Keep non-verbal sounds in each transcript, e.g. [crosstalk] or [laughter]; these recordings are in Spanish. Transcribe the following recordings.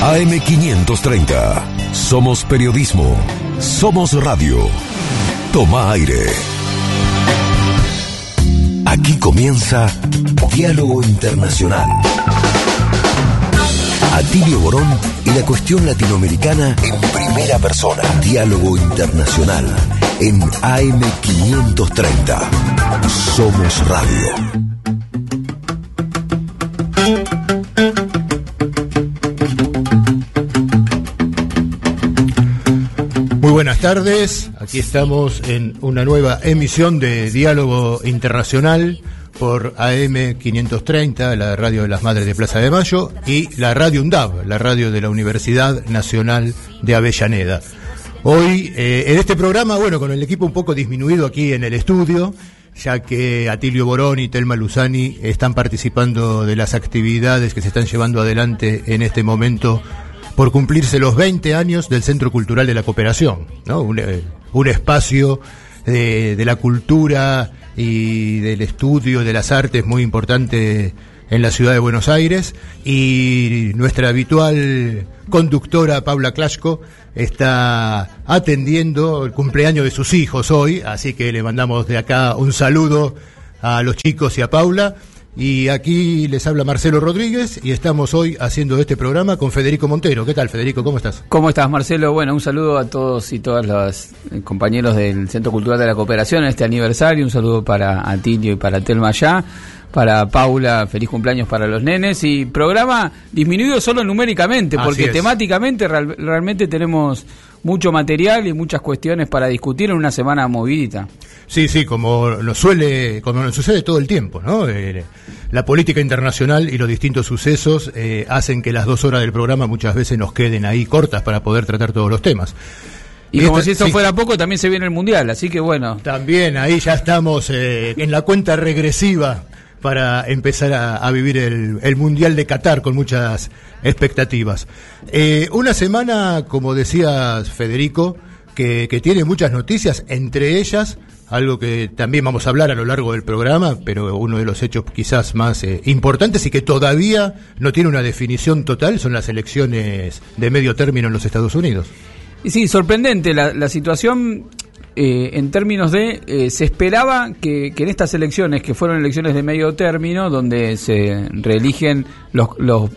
AM530. Somos periodismo. Somos radio. Toma aire. Aquí comienza Diálogo Internacional. Atilio Borón y la cuestión latinoamericana en primera persona. Diálogo Internacional en AM530. Somos radio. Buenas tardes, aquí estamos en una nueva emisión de Diálogo Internacional por AM 530, la radio de las Madres de Plaza de Mayo, y la radio UNDAV, la radio de la Universidad Nacional de Avellaneda. Hoy, eh, en este programa, bueno, con el equipo un poco disminuido aquí en el estudio, ya que Atilio Borón y Telma Luzani están participando de las actividades que se están llevando adelante en este momento por cumplirse los 20 años del Centro Cultural de la Cooperación, ¿no? un, eh, espacio de, de, la cultura y del estudio de las artes muy importante en la ciudad de Buenos Aires y nuestra habitual conductora Paula Clasco está atendiendo el cumpleaños de sus hijos hoy, así que le mandamos de acá un saludo a los chicos y a Paula. Y aquí les habla Marcelo Rodríguez y estamos hoy haciendo este programa con Federico Montero. ¿Qué tal, Federico? ¿Cómo estás? ¿Cómo estás, Marcelo? Bueno, un saludo a todos y todas los compañeros del Centro Cultural de la Cooperación en este aniversario. Un saludo para Atilio y para Telma ya. Para Paula, feliz cumpleaños para los nenes. Y programa disminuido solo numéricamente, porque temáticamente real, realmente tenemos mucho material y muchas cuestiones para discutir en una semana movidita. Sí, sí, como nos suele, como nos sucede todo el tiempo, ¿no? Eh, la política internacional y los distintos sucesos eh, hacen que las dos horas del programa muchas veces nos queden ahí cortas para poder tratar todos los temas. Y, y como esta, si esto sí. fuera poco, también se viene el Mundial, así que bueno. También, ahí ya estamos eh, en la cuenta regresiva para empezar a, vivir el, el, Mundial de Qatar con muchas expectativas. Eh, una semana, como decía Federico, que, tiene muchas noticias, entre ellas algo que también vamos a hablar a lo largo del programa, pero uno de los hechos quizás más eh, importantes y que todavía no tiene una definición total son las elecciones de medio término en los Estados Unidos. Y sí, sorprendente la situación eh, en términos de, eh, se esperaba que, que, en estas elecciones, que fueron elecciones de medio término, donde se reeligen los, los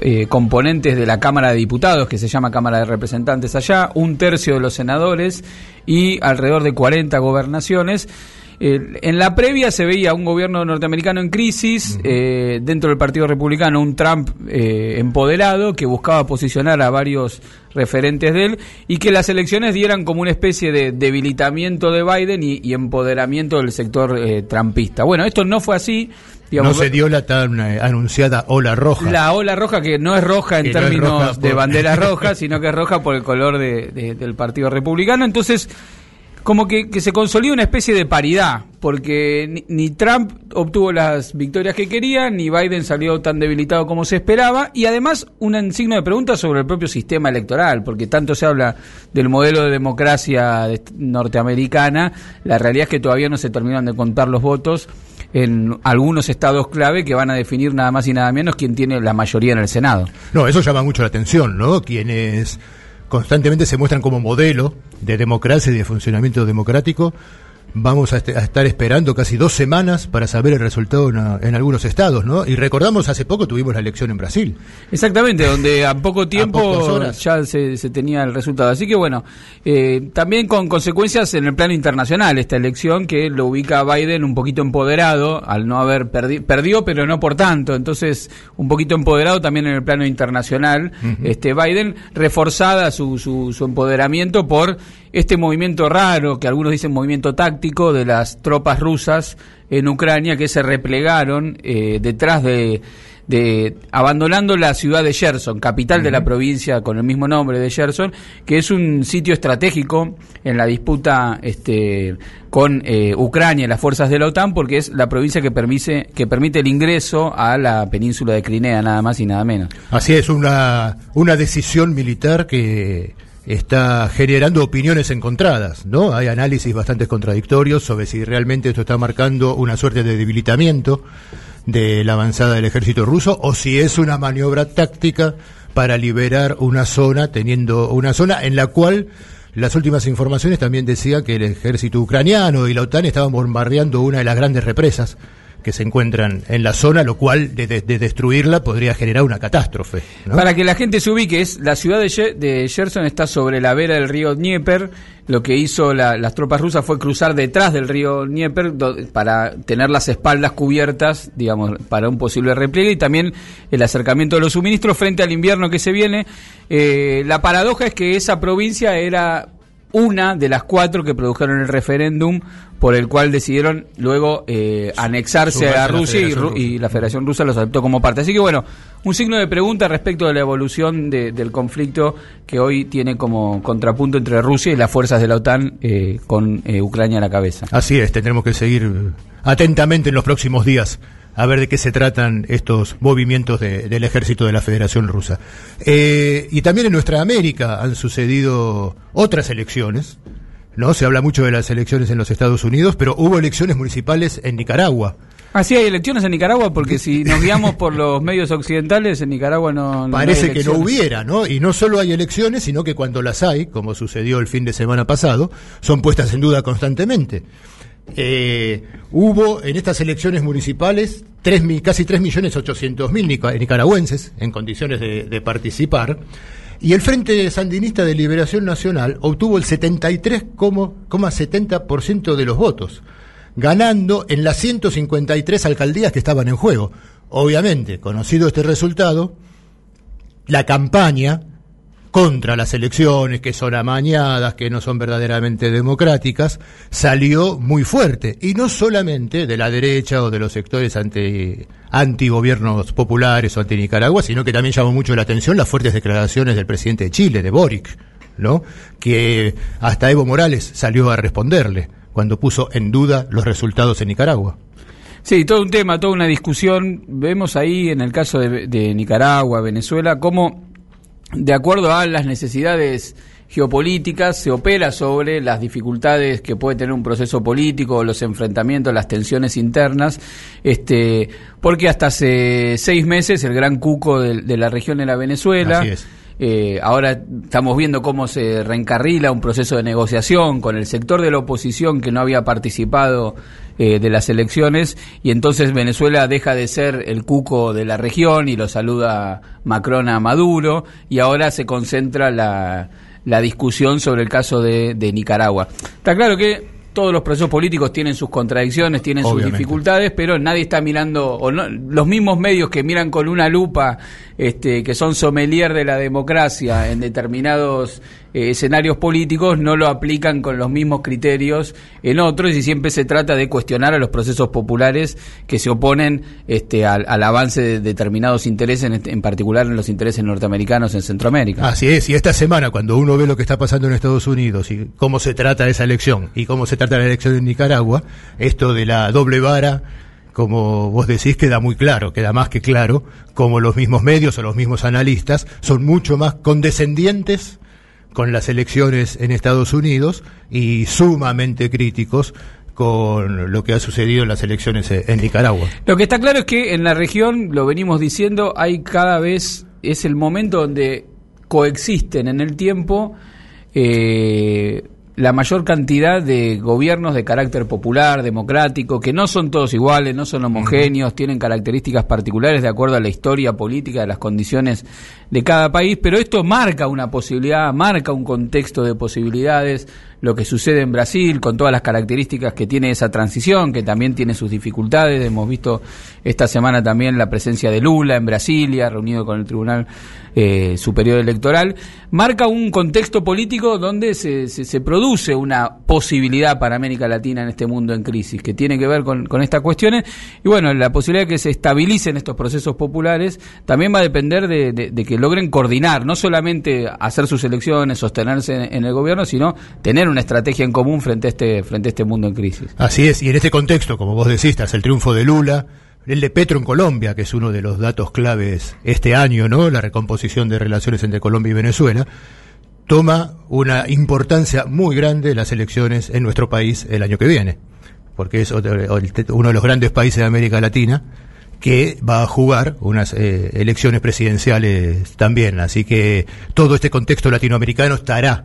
eh, componentes de la Cámara de Diputados, que se llama Cámara de Representantes allá, un tercio de los senadores y alrededor de 40 gobernaciones, eh, en la previa se veía un gobierno norteamericano en crisis, uh -huh. eh, dentro del Partido Republicano un Trump eh, empoderado que buscaba posicionar a varios referentes de él y que las elecciones dieran como una especie de debilitamiento de Biden y, y empoderamiento del sector eh, trumpista. Bueno, esto no fue así. Digamos, no se dio la tan eh, anunciada ola roja. La ola roja que no es roja en que términos no roja por... de banderas [laughs] rojas, sino que es roja por el color de, de, del Partido Republicano. Entonces, como que, que, se consolida una especie de paridad, porque ni, ni, Trump obtuvo las victorias que quería, ni Biden salió tan debilitado como se esperaba, y además un signo de pregunta sobre el propio sistema electoral, porque tanto se habla del modelo de democracia norteamericana, la realidad es que todavía no se terminan de contar los votos en algunos estados clave que van a definir nada más y nada menos quién tiene la mayoría en el Senado. No, eso llama mucho la atención, ¿no? Quienes constantemente se muestran como modelo de democracia y de funcionamiento democrático, vamos a, este, a, estar esperando casi dos semanas para saber el resultado en, en, algunos estados, ¿no? Y recordamos, hace poco tuvimos la elección en Brasil. Exactamente, donde a poco [laughs] tiempo a ya se, se, tenía el resultado. Así que bueno, eh, también con consecuencias en el plano internacional esta elección que lo ubica a Biden un poquito empoderado, al no haber perdido, perdió, pero no por tanto. Entonces, un poquito empoderado también en el plano internacional. Uh -huh. Este Biden, reforzada su, su, su empoderamiento por este movimiento raro, que algunos dicen movimiento táctico, de las tropas rusas en Ucrania que se replegaron eh, detrás de, de, abandonando la ciudad de Gerson, capital uh -huh. de la provincia con el mismo nombre de Gerson, que es un sitio estratégico en la disputa este, con eh, Ucrania, las fuerzas de la OTAN, porque es la provincia que permite, que permite el ingreso a la península de Crimea, nada más y nada menos. Así es, una, una decisión militar que está generando opiniones encontradas, ¿no? Hay análisis bastante contradictorios sobre si realmente esto está marcando una suerte de debilitamiento de la avanzada del ejército ruso o si es una maniobra táctica para liberar una zona, teniendo una zona en la cual las últimas informaciones también decían que el ejército ucraniano y la OTAN estaban bombardeando una de las grandes represas que se encuentran en la zona, lo cual de, destruirla podría generar una catástrofe. Para que la gente se ubique, es, la ciudad de, de Gerson está sobre la vera del río Dnieper. Lo que hizo las tropas rusas fue cruzar detrás del río Dnieper para tener las espaldas cubiertas, digamos, para un posible repliegue y también el acercamiento de los suministros frente al invierno que se viene. Eh, la paradoja es que esa provincia era una de las cuatro que produjeron el referéndum por el cual decidieron luego eh, anexarse a Rusia y, la Federación Rusa los adoptó como parte. Así que bueno, un signo de pregunta respecto de la evolución del conflicto que hoy tiene como contrapunto entre Rusia y las fuerzas de la OTAN eh, con eh, Ucrania a la cabeza. Así es, tendremos que seguir atentamente en los próximos días a ver de qué se tratan estos movimientos del ejército de la Federación Rusa. y también en nuestra América han sucedido otras elecciones ¿no? Se habla mucho de las elecciones en los Estados Unidos, pero hubo elecciones municipales en Nicaragua. Ah, sí, hay elecciones en Nicaragua, porque si nos guiamos [laughs] por los medios occidentales, en Nicaragua no. Parece que no hubiera, ¿no? Y no solo hay elecciones, sino que cuando las hay, como sucedió el fin de semana pasado, son puestas en duda constantemente. Eh, hubo en estas elecciones municipales tres, casi 3.800.000 nicaragüenses en condiciones de participar. Y el Frente Sandinista de Liberación Nacional obtuvo el 73,70% de los votos, ganando en las 153 alcaldías que estaban en juego. Obviamente, conocido este resultado, la campaña contra las elecciones, que son amañadas, que no son verdaderamente democráticas, salió muy fuerte. Y no solamente de la derecha o de los sectores anti, antigobiernos populares o anti-Nicaragua, sino que también llamó mucho la atención las fuertes declaraciones del presidente de Chile, de Boric, ¿no? Que hasta Evo Morales salió a responderle cuando puso en duda los resultados en Nicaragua. Sí, todo un tema, toda una discusión. Vemos ahí en el caso de Nicaragua, Venezuela, cómo de acuerdo a las necesidades geopolíticas, se opera sobre las dificultades que puede tener un proceso político, los enfrentamientos, las tensiones internas, este, porque hasta hace seis meses el gran cuco de, la región era Venezuela. Eh, ahora estamos viendo cómo se reencarrila un proceso de negociación con el sector de la oposición que no había participado eh, de las elecciones y entonces Venezuela deja de ser el cuco de la región y lo saluda Macron a Maduro y ahora se concentra la, la discusión sobre el caso de, de Nicaragua. Está claro que todos los procesos políticos tienen sus contradicciones, tienen sus dificultades, pero nadie está mirando, o no, los mismos medios que miran con una lupa, este, que son sommelier de la democracia en determinados eh, escenarios políticos, no lo aplican con los mismos criterios en otros y siempre se trata de cuestionar a los procesos populares que se oponen este, al, avance de determinados intereses, en, en particular en los intereses norteamericanos en Centroamérica. Así es, y esta semana cuando uno ve lo que está pasando en Estados Unidos y cómo se trata esa elección y cómo se trata la elección en Nicaragua, esto de la doble vara, como vos decís, queda muy claro, queda más que claro, como los mismos medios o los mismos analistas son mucho más condescendientes con las elecciones en Estados Unidos y sumamente críticos con lo que ha sucedido en las elecciones en Nicaragua. Lo que está claro es que en la región, lo venimos diciendo, hay cada vez, es el momento donde coexisten en el tiempo eh, la mayor cantidad de gobiernos de carácter popular, democrático, que no son todos iguales, no son homogéneos, tienen características particulares de acuerdo a la historia política, de las condiciones de cada país, pero esto marca una posibilidad, marca un contexto de posibilidades, lo que sucede en Brasil, con todas las características que tiene esa transición, que también tiene sus dificultades. Hemos visto esta semana también la presencia de Lula en Brasilia, reunido con el Tribunal eh, Superior Electoral. Marca un contexto político donde se, se, produce una posibilidad para América Latina en este mundo en crisis, que tiene que ver con, estas cuestiones. Y bueno, la posibilidad de que se estabilicen estos procesos populares también va a depender de, de que logren coordinar, no solamente hacer sus elecciones, sostenerse en, el gobierno, sino tener una estrategia en común frente a este frente a este mundo en crisis. Así es, y en este contexto, como vos decís, el triunfo de Lula, el de Petro en Colombia, que es uno de los datos claves este año, ¿no? La recomposición de relaciones entre Colombia y Venezuela toma una importancia muy grande las elecciones en nuestro país el año que viene, porque es uno de los grandes países de América Latina que va a jugar unas eh, elecciones presidenciales también. Así que todo este contexto latinoamericano estará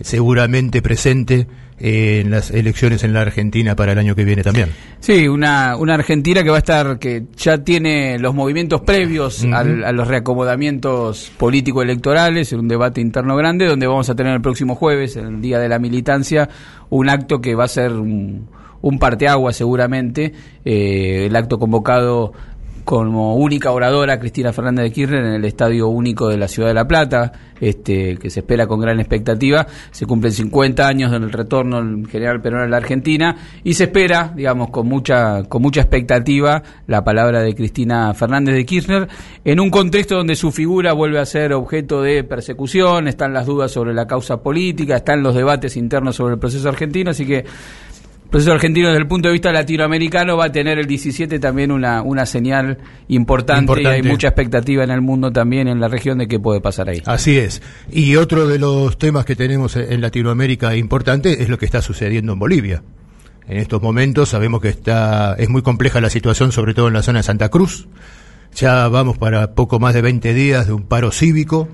seguramente presente en las elecciones en la Argentina para el año que viene también. Sí, una, una Argentina que va a estar, que ya tiene los movimientos previos a los reacomodamientos político-electorales, en un debate interno grande, donde vamos a tener el próximo jueves, el Día de la Militancia, un acto que va a ser un, un parteagua seguramente, eh, el acto convocado como única oradora Cristina Fernández de Kirchner en el Estadio Único de la Ciudad de La Plata, este, que se espera con gran expectativa. Se cumplen 50 años del retorno del general Perón a la Argentina y se espera, digamos, con mucha, con mucha expectativa la palabra de Cristina Fernández de Kirchner en un contexto donde su figura vuelve a ser objeto de persecución, están las dudas sobre la causa política, están los debates internos sobre el proceso argentino, así que proceso argentino desde el punto de vista latinoamericano va a tener el 17 también una, una señal importante, y hay mucha expectativa en el mundo también en la región de qué puede pasar ahí. Así es. Y otro de los temas que tenemos en Latinoamérica importante es lo que está sucediendo en Bolivia. En estos momentos sabemos que está es muy compleja la situación, sobre todo en la zona de Santa Cruz. Ya vamos para poco más de 20 días de un paro cívico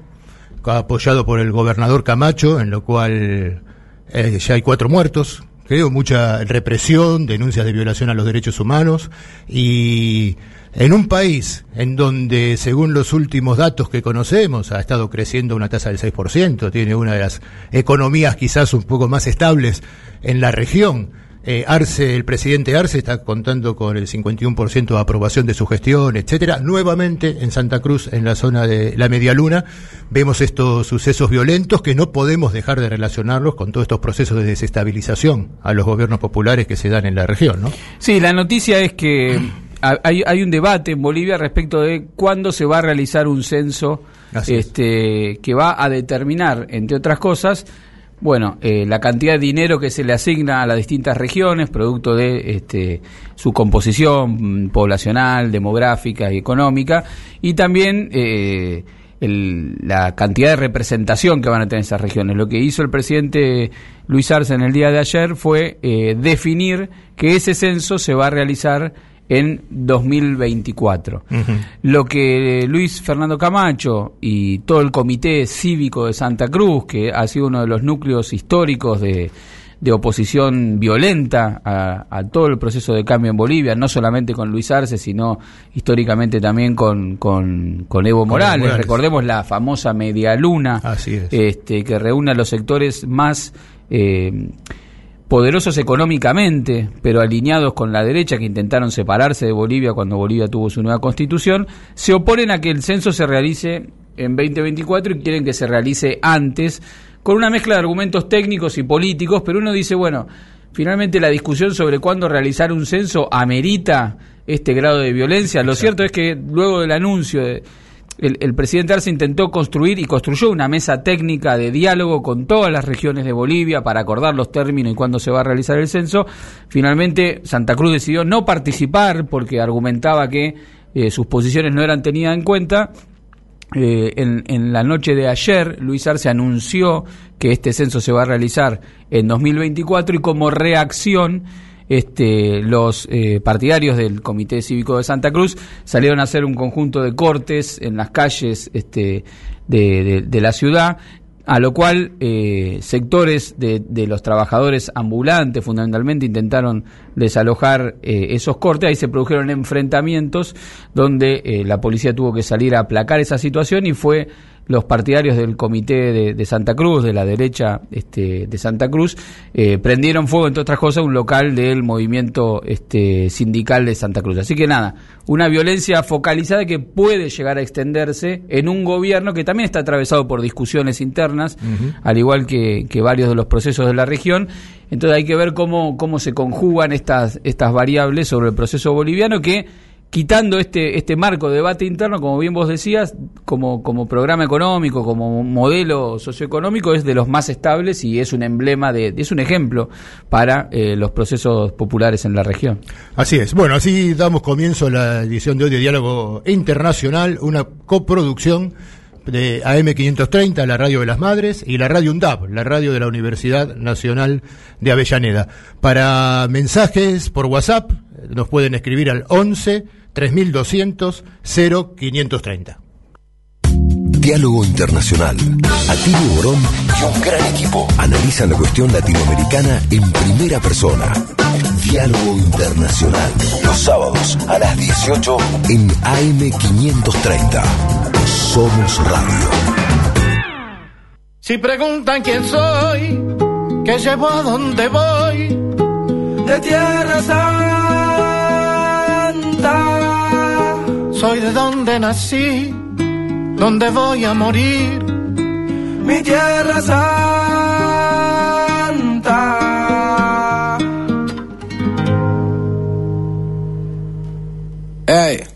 apoyado por el gobernador Camacho, en lo cual eh, ya hay cuatro muertos, creo, mucha represión, denuncias de violación a los derechos humanos. Y en un país en donde, según los últimos datos que conocemos, ha estado creciendo una tasa del 6%, tiene una de las economías quizás un poco más estables en la región, eh, Arce, el presidente Arce está contando con el 51% de aprobación de su gestión, etcétera. Nuevamente en Santa Cruz, en la zona de la Media Luna, vemos estos sucesos violentos que no podemos dejar de relacionarlos con todos estos procesos de desestabilización a los gobiernos populares que se dan en la región, ¿no? Sí, la noticia es que hay, hay un debate en Bolivia respecto de cuándo se va a realizar un censo este, que va a determinar, entre otras cosas, bueno, eh, la cantidad de dinero que se le asigna a las distintas regiones, producto de este, su composición mm, poblacional, demográfica y económica, y también eh, la cantidad de representación que van a tener esas regiones. Lo que hizo el presidente Luis Arce en el día de ayer fue eh, definir que ese censo se va a realizar en 2024. Lo que Luis Fernando Camacho y todo el Comité Cívico de Santa Cruz, que ha sido uno de los núcleos históricos de, de oposición violenta a, todo el proceso de cambio en Bolivia, no solamente con Luis Arce, sino históricamente también con, con, Evo Morales. Recordemos la famosa Media Luna, este, que reúne a los sectores más... Eh, poderosos económicamente, pero alineados con la derecha que intentaron separarse de Bolivia cuando Bolivia tuvo su nueva constitución, se oponen a que el censo se realice en 2024 y quieren que se realice antes, con una mezcla de argumentos técnicos y políticos, pero uno dice, bueno, finalmente la discusión sobre cuándo realizar un censo amerita este grado de violencia. Lo cierto es que luego del anuncio de el, presidente Arce intentó construir y construyó una mesa técnica de diálogo con todas las regiones de Bolivia para acordar los términos y cuándo se va a realizar el censo. Finalmente, Santa Cruz decidió no participar porque argumentaba que eh, sus posiciones no eran tenidas en cuenta. Eh, en, en, la noche de ayer, Luis Arce anunció que este censo se va a realizar en 2024 y como reacción este, los eh, partidarios del Comité Cívico de Santa Cruz salieron a hacer un conjunto de cortes en las calles este, de, la ciudad a lo cual eh, sectores de, los trabajadores ambulantes fundamentalmente intentaron desalojar eh, esos cortes, ahí se produjeron enfrentamientos donde la policía tuvo que salir a aplacar esa situación y fue los partidarios del comité de, Santa Cruz, de la derecha este, de Santa Cruz, eh, prendieron fuego, entre otras cosas, un local del movimiento este, sindical de Santa Cruz. Así que nada, una violencia focalizada que puede llegar a extenderse en un gobierno que también está atravesado por discusiones internas, al igual que, que varios de los procesos de la región. Entonces hay que ver cómo, cómo se conjugan estas, estas variables sobre el proceso boliviano que quitando este, este marco de debate interno, como bien vos decías, como, como programa económico, como modelo socioeconómico, es de los más estables y es un emblema, de, es un ejemplo para eh, los procesos populares en la región. Así es. Bueno, así damos comienzo a la edición de hoy de Diálogo Internacional, una coproducción de AM530, la radio de las madres, y la radio UNDAP, la radio de la Universidad Nacional de Avellaneda. Para mensajes por WhatsApp, nos pueden escribir al 11 3200 0530. Diálogo Internacional. Atilio Borón y un gran equipo analizan la cuestión latinoamericana en primera persona. Diálogo Internacional. Los sábados a las 18 en AM530. Somos Radio. Si preguntan quién soy, qué llevo a dónde voy, de Tierra Santa. Soy de donde nací donde voy a morir, mi tierra santa. Hey.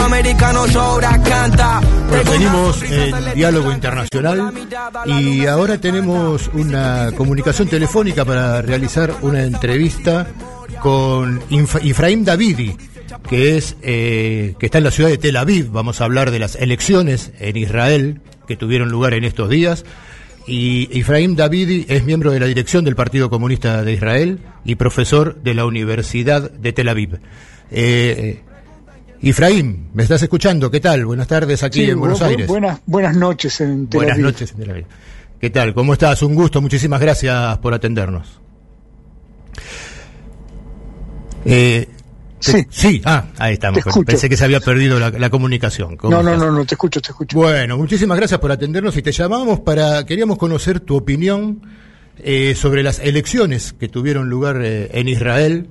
americano llora, canta. Venimos en diálogo internacional y ahora tenemos una comunicación telefónica para realizar una entrevista con Ifraim Davidi, que es eh, que está en la ciudad de Tel Aviv. Vamos a hablar de las elecciones en Israel que tuvieron lugar en estos días. Y Ifraim Davidi es miembro de la dirección del Partido Comunista de Israel y profesor de la Universidad de Tel Aviv. Eh, Ifraim, ¿me estás escuchando? ¿Qué tal? Buenas tardes aquí en Buenos Aires. Buenas, buenas noches en Tel Buenas noches en Tel Aviv. ¿Qué tal? ¿Cómo estás? Un gusto, muchísimas gracias por atendernos. Eh, sí. Sí, ah, ahí estamos. Pensé que se había perdido la, comunicación. No, no, no, no, te escucho, te escucho. Bueno, muchísimas gracias por atendernos y te llamamos para, queríamos conocer tu opinión eh, sobre las elecciones que tuvieron lugar eh, en Israel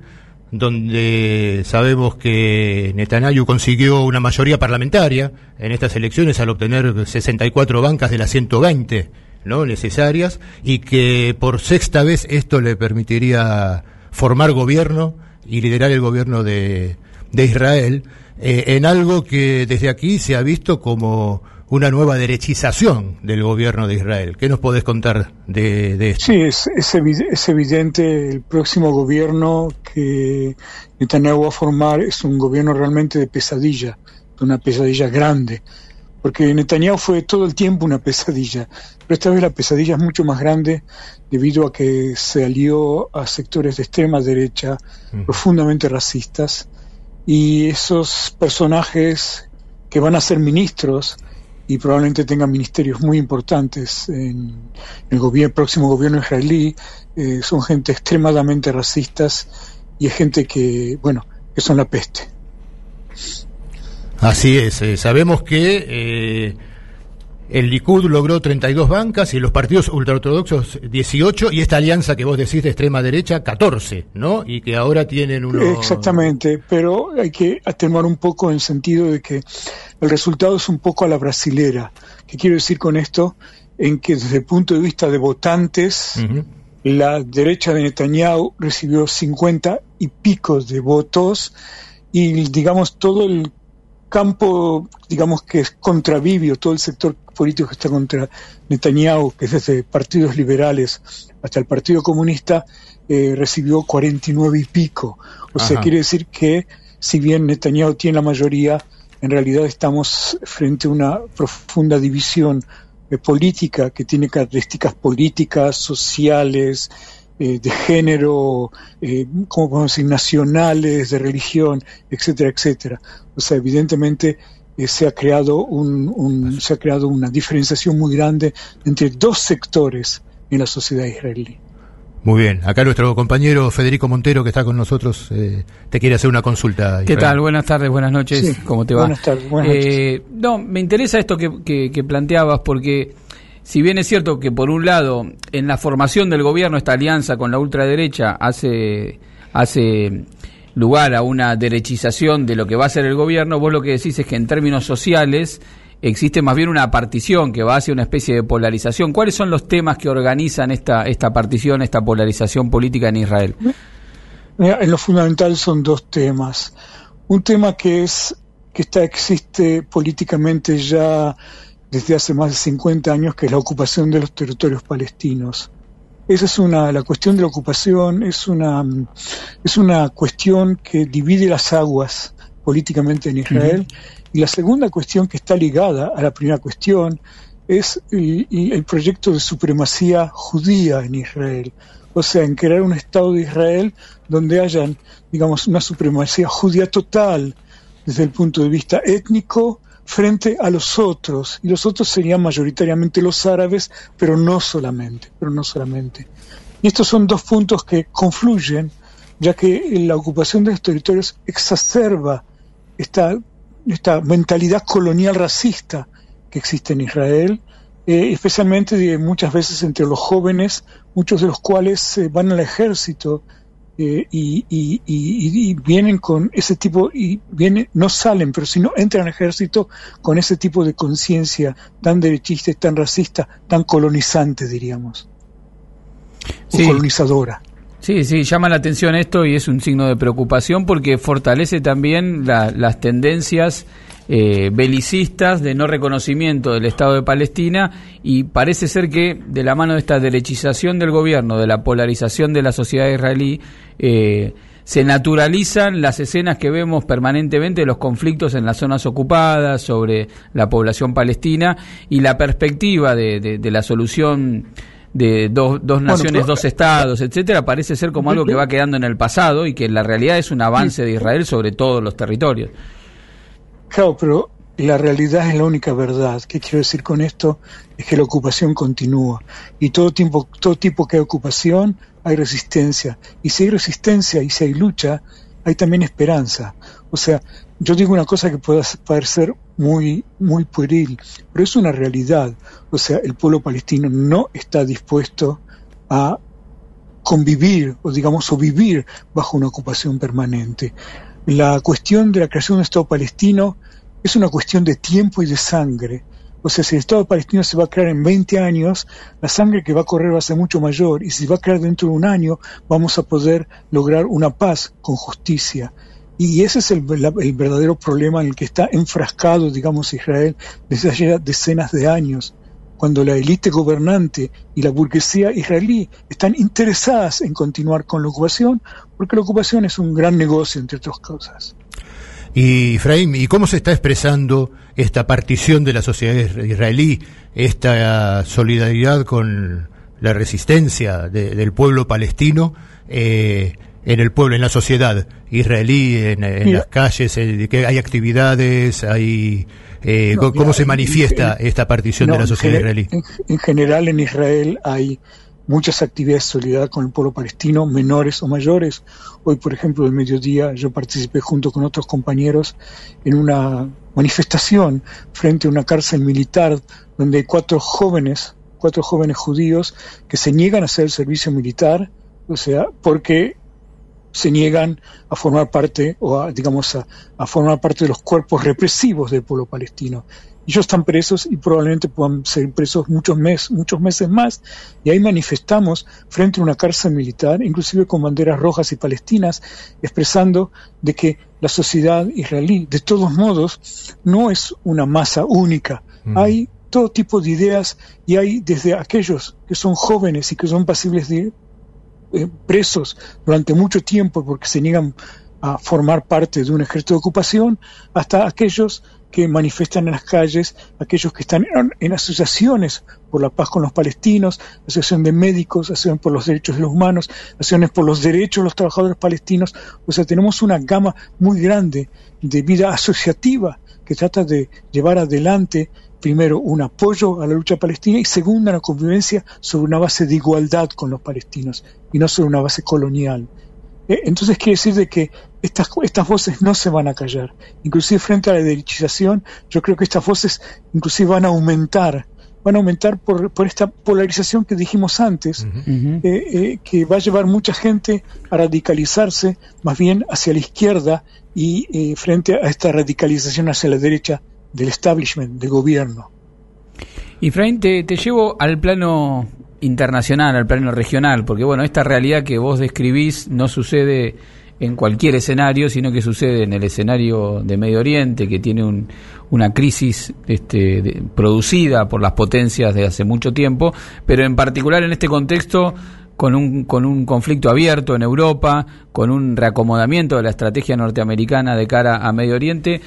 donde sabemos que Netanyahu consiguió una mayoría parlamentaria en estas elecciones al obtener 64 bancas de las 120 ¿no? necesarias y que por sexta vez esto le permitiría formar gobierno y liderar el gobierno de, de Israel eh, en algo que desde aquí se ha visto como una nueva derechización del gobierno de Israel. ¿Qué nos podés contar de, esto? Sí, es, es, evidente el próximo gobierno que Netanyahu va a formar es un gobierno realmente de pesadilla, de una pesadilla grande, porque Netanyahu fue todo el tiempo una pesadilla, pero esta vez la pesadilla es mucho más grande debido a que se alió a sectores de extrema derecha profundamente racistas y esos personajes que van a ser ministros y probablemente tengan ministerios muy importantes en el gobierno, próximo gobierno israelí. Eh, son gente extremadamente racistas y es gente que, bueno, que son la peste. Así es, eh, sabemos que eh, el Likud logró 32 bancas y los partidos ultraortodoxos 18 y esta alianza que vos decís de extrema derecha 14, ¿no? Y que ahora tienen uno... Exactamente, pero hay que atenuar un poco en el sentido de que el resultado es un poco a la brasilera. ¿Qué quiero decir con esto? En que desde el punto de vista de votantes, la derecha de Netanyahu recibió 50 y pico de votos y digamos todo el campo, digamos que es contra todo el sector político que está contra Netanyahu, que es desde partidos liberales hasta el Partido Comunista, eh, recibió 49 y pico. O sea, quiere decir que si bien Netanyahu tiene la mayoría, en realidad estamos frente a una profunda división eh, política que tiene características políticas, sociales, eh, de género, eh, como podemos decir, nacionales, de religión, etcétera, etcétera. O sea, evidentemente se ha creado un, se ha creado una diferenciación muy grande entre dos sectores en la sociedad israelí. Muy bien, acá nuestro compañero Federico Montero que está con nosotros eh, te quiere hacer una consulta. ¿Qué tal? Buenas tardes, buenas noches, ¿cómo te va? Buenas tardes, buenas eh, No, me interesa esto que, planteabas porque si bien es cierto que por un lado en la formación del gobierno esta alianza con la ultraderecha hace, hace lugar a una derechización de lo que va a ser el gobierno, vos lo que decís es que en términos sociales existe más bien una partición que va hacia una especie de polarización. ¿Cuáles son los temas que organizan esta, esta partición, esta polarización política en Israel? en lo fundamental son dos temas. Un tema que es que está existe políticamente ya desde hace más de 50 años, que es la ocupación de los territorios palestinos. Esa es una, la cuestión de la ocupación es una, es una cuestión que divide las aguas políticamente en Israel. Y la segunda cuestión que está ligada a la primera cuestión es el, proyecto de supremacía judía en Israel. O sea, en crear un Estado de Israel donde hayan, digamos, una supremacía judía total desde el punto de vista étnico frente a los otros. Y los otros serían mayoritariamente los árabes, pero no solamente, pero no solamente. Y estos son dos puntos que confluyen, ya que la ocupación de los territorios exacerba esta esta mentalidad colonial racista que existe en Israel, eh, especialmente muchas veces entre los jóvenes, muchos de los cuales eh, van al ejército eh, y, vienen con ese tipo, y vienen, no salen, pero si no entran al ejército con ese tipo de conciencia tan derechista, tan racista, tan colonizante, diríamos, o colonizadora. Sí, sí, llama la atención esto y es un signo de preocupación porque fortalece también las tendencias eh, belicistas de no reconocimiento del Estado de Palestina y parece ser que de la mano de esta derechización del gobierno, de la polarización de la sociedad israelí, eh, se naturalizan las escenas que vemos permanentemente de los conflictos en las zonas ocupadas sobre la población palestina y la perspectiva de la solución de dos, dos naciones, dos estados, etcétera, parece ser como algo que va quedando en el pasado y que en la realidad es un avance de Israel sobre todos los territorios. Claro, pero la realidad es la única verdad. ¿Qué quiero decir con esto? Es que la ocupación continúa. Y todo, tiempo, todo tipo que hay ocupación, hay resistencia. Y si hay resistencia y si hay lucha, hay también esperanza. O sea, yo digo una cosa que puede parecer muy, muy pueril, pero es una realidad. O sea, el pueblo palestino no está dispuesto a convivir o digamos o vivir bajo una ocupación permanente. La cuestión de la creación de un Estado palestino es una cuestión de tiempo y de sangre. O sea, si el Estado palestino se va a crear en 20 años, la sangre que va a correr va a ser mucho mayor y si va a crear dentro de un año, vamos a poder lograr una paz con justicia. Y ese es el, verdadero problema en el que está enfrascado, digamos, Israel desde hace decenas de años, cuando la élite gobernante y la burguesía israelí están interesadas en continuar con la ocupación, porque la ocupación es un gran negocio, entre otras cosas. Y Efraín, ¿y cómo se está expresando esta partición de la sociedad israelí, esta solidaridad con la resistencia del pueblo palestino? Eh, en el pueblo, en la sociedad israelí, en, las calles, eh, que hay actividades, hay eh, cómo se manifiesta esta partición de la sociedad israelí. En, general en Israel hay muchas actividades de solidaridad con el pueblo palestino, menores o mayores. Hoy, por ejemplo, el mediodía yo participé junto con otros compañeros en una manifestación frente a una cárcel militar donde hay cuatro jóvenes, cuatro jóvenes judíos que se niegan a hacer el servicio militar, o sea, porque se niegan a formar parte o a, digamos a, formar parte de los cuerpos represivos del pueblo palestino. Ellos están presos y probablemente puedan ser presos muchos meses, muchos meses más. Y ahí manifestamos frente a una cárcel militar, inclusive con banderas rojas y palestinas, expresando de que la sociedad israelí, de todos modos, no es una masa única. Mm. Hay todo tipo de ideas y hay desde aquellos que son jóvenes y que son pasibles de eh, presos durante mucho tiempo porque se niegan a formar parte de un ejército de ocupación, hasta aquellos que manifiestan en las calles, aquellos que están en, asociaciones por la paz con los palestinos, asociación de médicos, asociación por los derechos de los humanos, asociaciones por los derechos de los trabajadores palestinos. O sea, tenemos una gama muy grande de vida asociativa que trata de llevar adelante primero, un apoyo a la lucha palestina y segundo, una convivencia sobre una base de igualdad con los palestinos y no sobre una base colonial. Eh, entonces quiere decir de que estas, estas voces no se van a callar. Inclusive frente a la derechización, yo creo que estas voces inclusive van a aumentar, van a aumentar por, por esta polarización que dijimos antes, eh, eh, que va a llevar mucha gente a radicalizarse más bien hacia la izquierda y frente a esta radicalización hacia la derecha del establishment, del gobierno. Y Fraín, te, te llevo al plano internacional, al plano regional, porque bueno, esta realidad que vos describís no sucede en cualquier escenario, sino que sucede en el escenario de Medio Oriente, que tiene un, una crisis este, producida por las potencias de hace mucho tiempo, pero en particular en este contexto con un, con un conflicto abierto en Europa, con un reacomodamiento de la estrategia norteamericana de cara a Medio Oriente.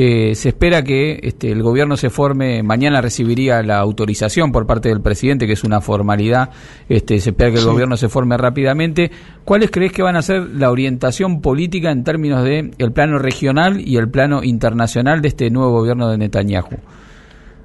Eh, se espera que este, el gobierno se forme, mañana recibiría la autorización por parte del presidente, que es una formalidad, este, se espera que el gobierno se forme rápidamente. ¿Cuáles crees que van a ser la orientación política en términos de el plano regional y el plano internacional de este nuevo gobierno de Netanyahu?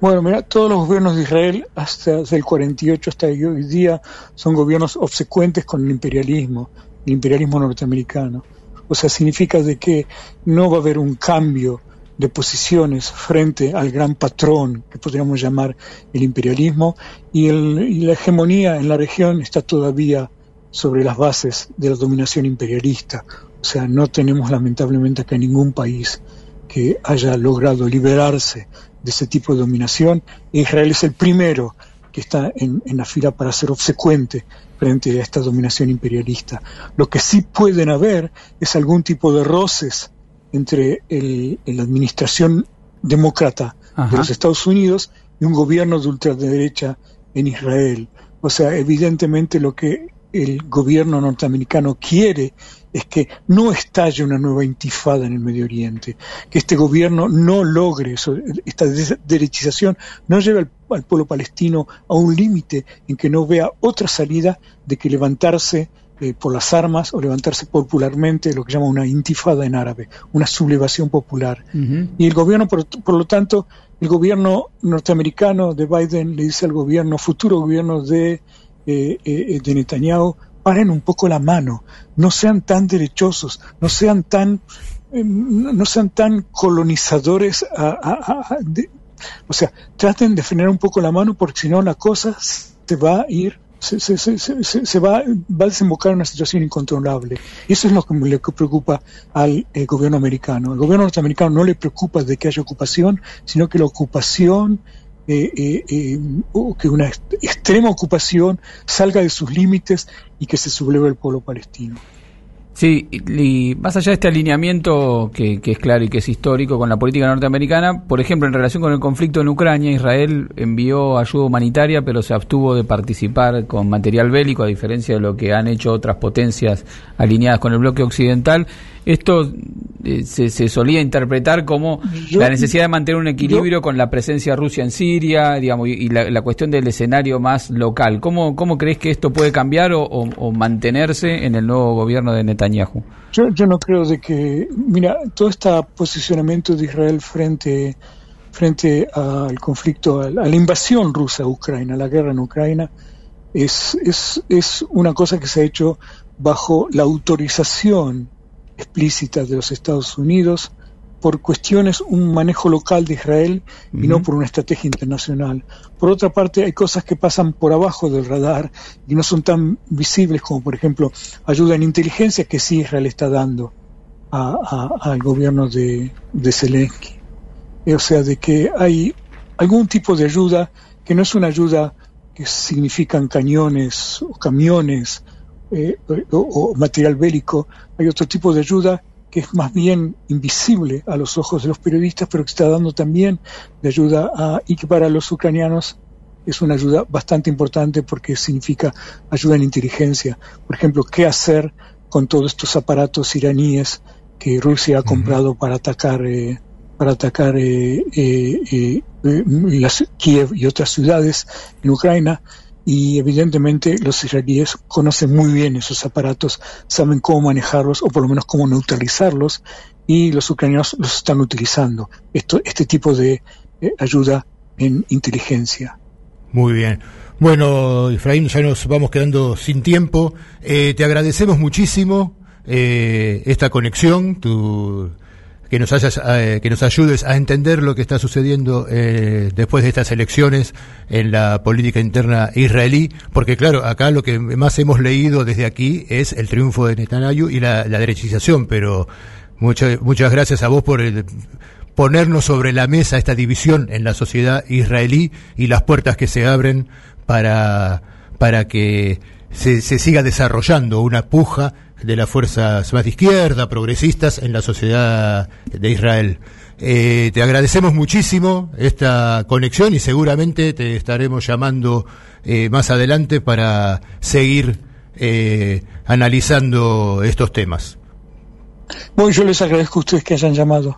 Bueno, mira, todos los gobiernos de Israel, hasta el 48 hasta hoy día, son gobiernos obsecuentes con el imperialismo, el imperialismo norteamericano. O sea, significa de que no va a haber un cambio de posiciones frente al gran patrón que podríamos llamar el imperialismo y, la hegemonía en la región está todavía sobre las bases de la dominación imperialista. O sea, no tenemos lamentablemente acá ningún país que haya logrado liberarse de ese tipo de dominación. Israel es el primero que está en, la fila para ser obsecuente frente a esta dominación imperialista. Lo que sí pueden haber es algún tipo de roces entre la administración demócrata de los Estados Unidos y un gobierno de ultraderecha en Israel. O sea, evidentemente lo que el gobierno norteamericano quiere es que no estalle una nueva intifada en el Medio Oriente, que este gobierno no logre eso, esta derechización, no lleve al, pueblo palestino a un límite en que no vea otra salida de que levantarse eh, por las armas o levantarse popularmente, lo que llama una intifada en árabe, una sublevación popular. Y el gobierno, por, lo tanto, el gobierno norteamericano de Biden le dice al gobierno, futuro gobierno de, eh, eh, de Netanyahu, paren un poco la mano, no sean tan derechosos, no sean tan, eh, no sean tan colonizadores, o sea, traten de frenar un poco la mano porque si no la cosa se va a ir se, se, se, va, va a desembocar en una situación incontrolable. Eso es lo que, le preocupa al eh, gobierno americano. El gobierno norteamericano no le preocupa de que haya ocupación, sino que la ocupación eh, eh, eh que una extrema ocupación salga de sus límites y que se subleve el pueblo palestino. Sí, y más allá de este alineamiento que, es claro y que es histórico con la política norteamericana, por ejemplo, en relación con el conflicto en Ucrania, Israel envió ayuda humanitaria, pero se abstuvo de participar con material bélico, a diferencia de lo que han hecho otras potencias alineadas con el bloque occidental. Esto eh, se, solía interpretar como la necesidad de mantener un equilibrio con la presencia rusa en Siria, digamos, y, la, cuestión del escenario más local. ¿Cómo, cómo crees que esto puede cambiar o, mantenerse en el nuevo gobierno de Netanyahu? Yo, yo no creo de que, mira, todo este posicionamiento de Israel frente frente al conflicto, a la invasión rusa a Ucrania, a la guerra en Ucrania, es, es, es una cosa que se ha hecho bajo la autorización explícitas de los Estados Unidos por cuestiones, un manejo local de Israel y no por una estrategia internacional. Por otra parte, hay cosas que pasan por abajo del radar y no son tan visibles como, por ejemplo, ayuda en inteligencia que sí Israel está dando al gobierno de, de Zelensky. O sea, de que hay algún tipo de ayuda que no es una ayuda que significan cañones o camiones eh, o, material bélico, hay otro tipo de ayuda que es más bien invisible a los ojos de los periodistas, pero que está dando también de ayuda a, y que para los ucranianos es una ayuda bastante importante porque significa ayuda en inteligencia. Por ejemplo, qué hacer con todos estos aparatos iraníes que Rusia ha comprado para atacar eh, para atacar eh, Kiev y otras ciudades en Ucrania y evidentemente los israelíes conocen muy bien esos aparatos, saben cómo manejarlos o por lo menos cómo neutralizarlos y los ucranianos los están utilizando. Esto, este tipo de eh, ayuda en inteligencia. Muy bien. Bueno, Efraín, ya nos vamos quedando sin tiempo. Eh, te agradecemos muchísimo eh, esta conexión, tu que nos, hayas, eh, que nos ayudes a entender lo que está sucediendo eh, después de estas elecciones en la política interna israelí, porque claro, acá lo que más hemos leído desde aquí es el triunfo de Netanyahu y la, derechización, pero muchas muchas gracias a vos por ponernos sobre la mesa esta división en la sociedad israelí y las puertas que se abren para, para que se, se siga desarrollando una puja de las fuerzas más de izquierda, progresistas en la sociedad de Israel. Eh, te agradecemos muchísimo esta conexión y seguramente te estaremos llamando eh, más adelante para seguir eh, analizando estos temas. Bueno, yo les agradezco a ustedes que hayan llamado.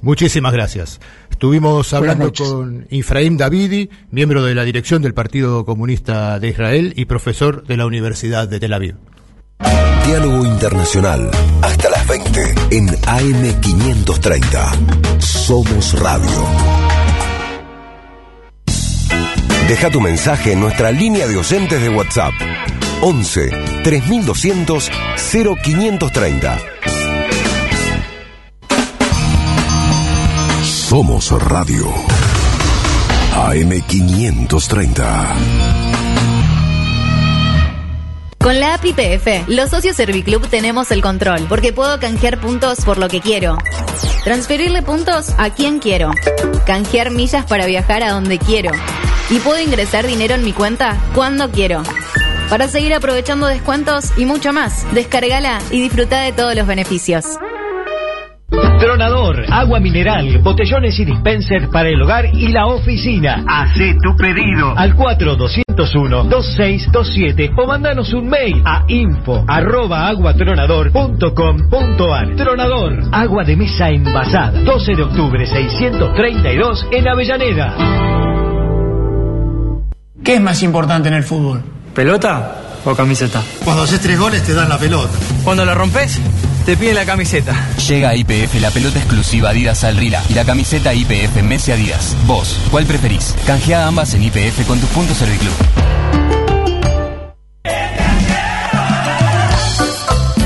Muchísimas gracias. Estuvimos hablando con Ifraim Davidi, miembro de la dirección del Partido Comunista de Israel y profesor de la Universidad de Tel Aviv. Diálogo Internacional, hasta las 20 en AM530. Somos Radio. Deja tu mensaje en nuestra línea de oyentes de WhatsApp. 11 3200 0530. Somos Radio. AM530. Con la API PF, los socios Serviclub tenemos el control, porque puedo canjear puntos por lo que quiero. Transferirle puntos a quien quiero. Canjear millas para viajar a donde quiero. Y puedo ingresar dinero en mi cuenta cuando quiero. Para seguir aprovechando descuentos y mucho más, descargala y disfruta de todos los beneficios. Tronador, agua mineral, botellones y dispensers para el hogar y la oficina. Hacé tu pedido al 4201-2627 o mandanos un mail a info arroba aguatronador.com.ar. Tronador, agua de mesa envasada. 12 de octubre 632 en Avellaneda. ¿Qué es más importante en el fútbol? ¿Pelota o camiseta? Cuando haces tres goles te dan la pelota. Cuando la rompes te pide la camiseta. Llega a IPF la pelota exclusiva Adidas al Rila y la camiseta IPF Messi Adidas. Vos, ¿cuál preferís? Canjea ambas en IPF con tus puntos Serviclub.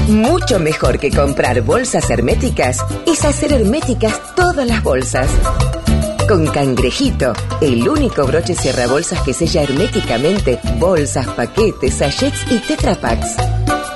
Mucho mejor que comprar bolsas herméticas es hacer herméticas todas las bolsas. Con Cangrejito, el único broche cierra bolsas que sella herméticamente bolsas, paquetes, sachets y tetrapacks.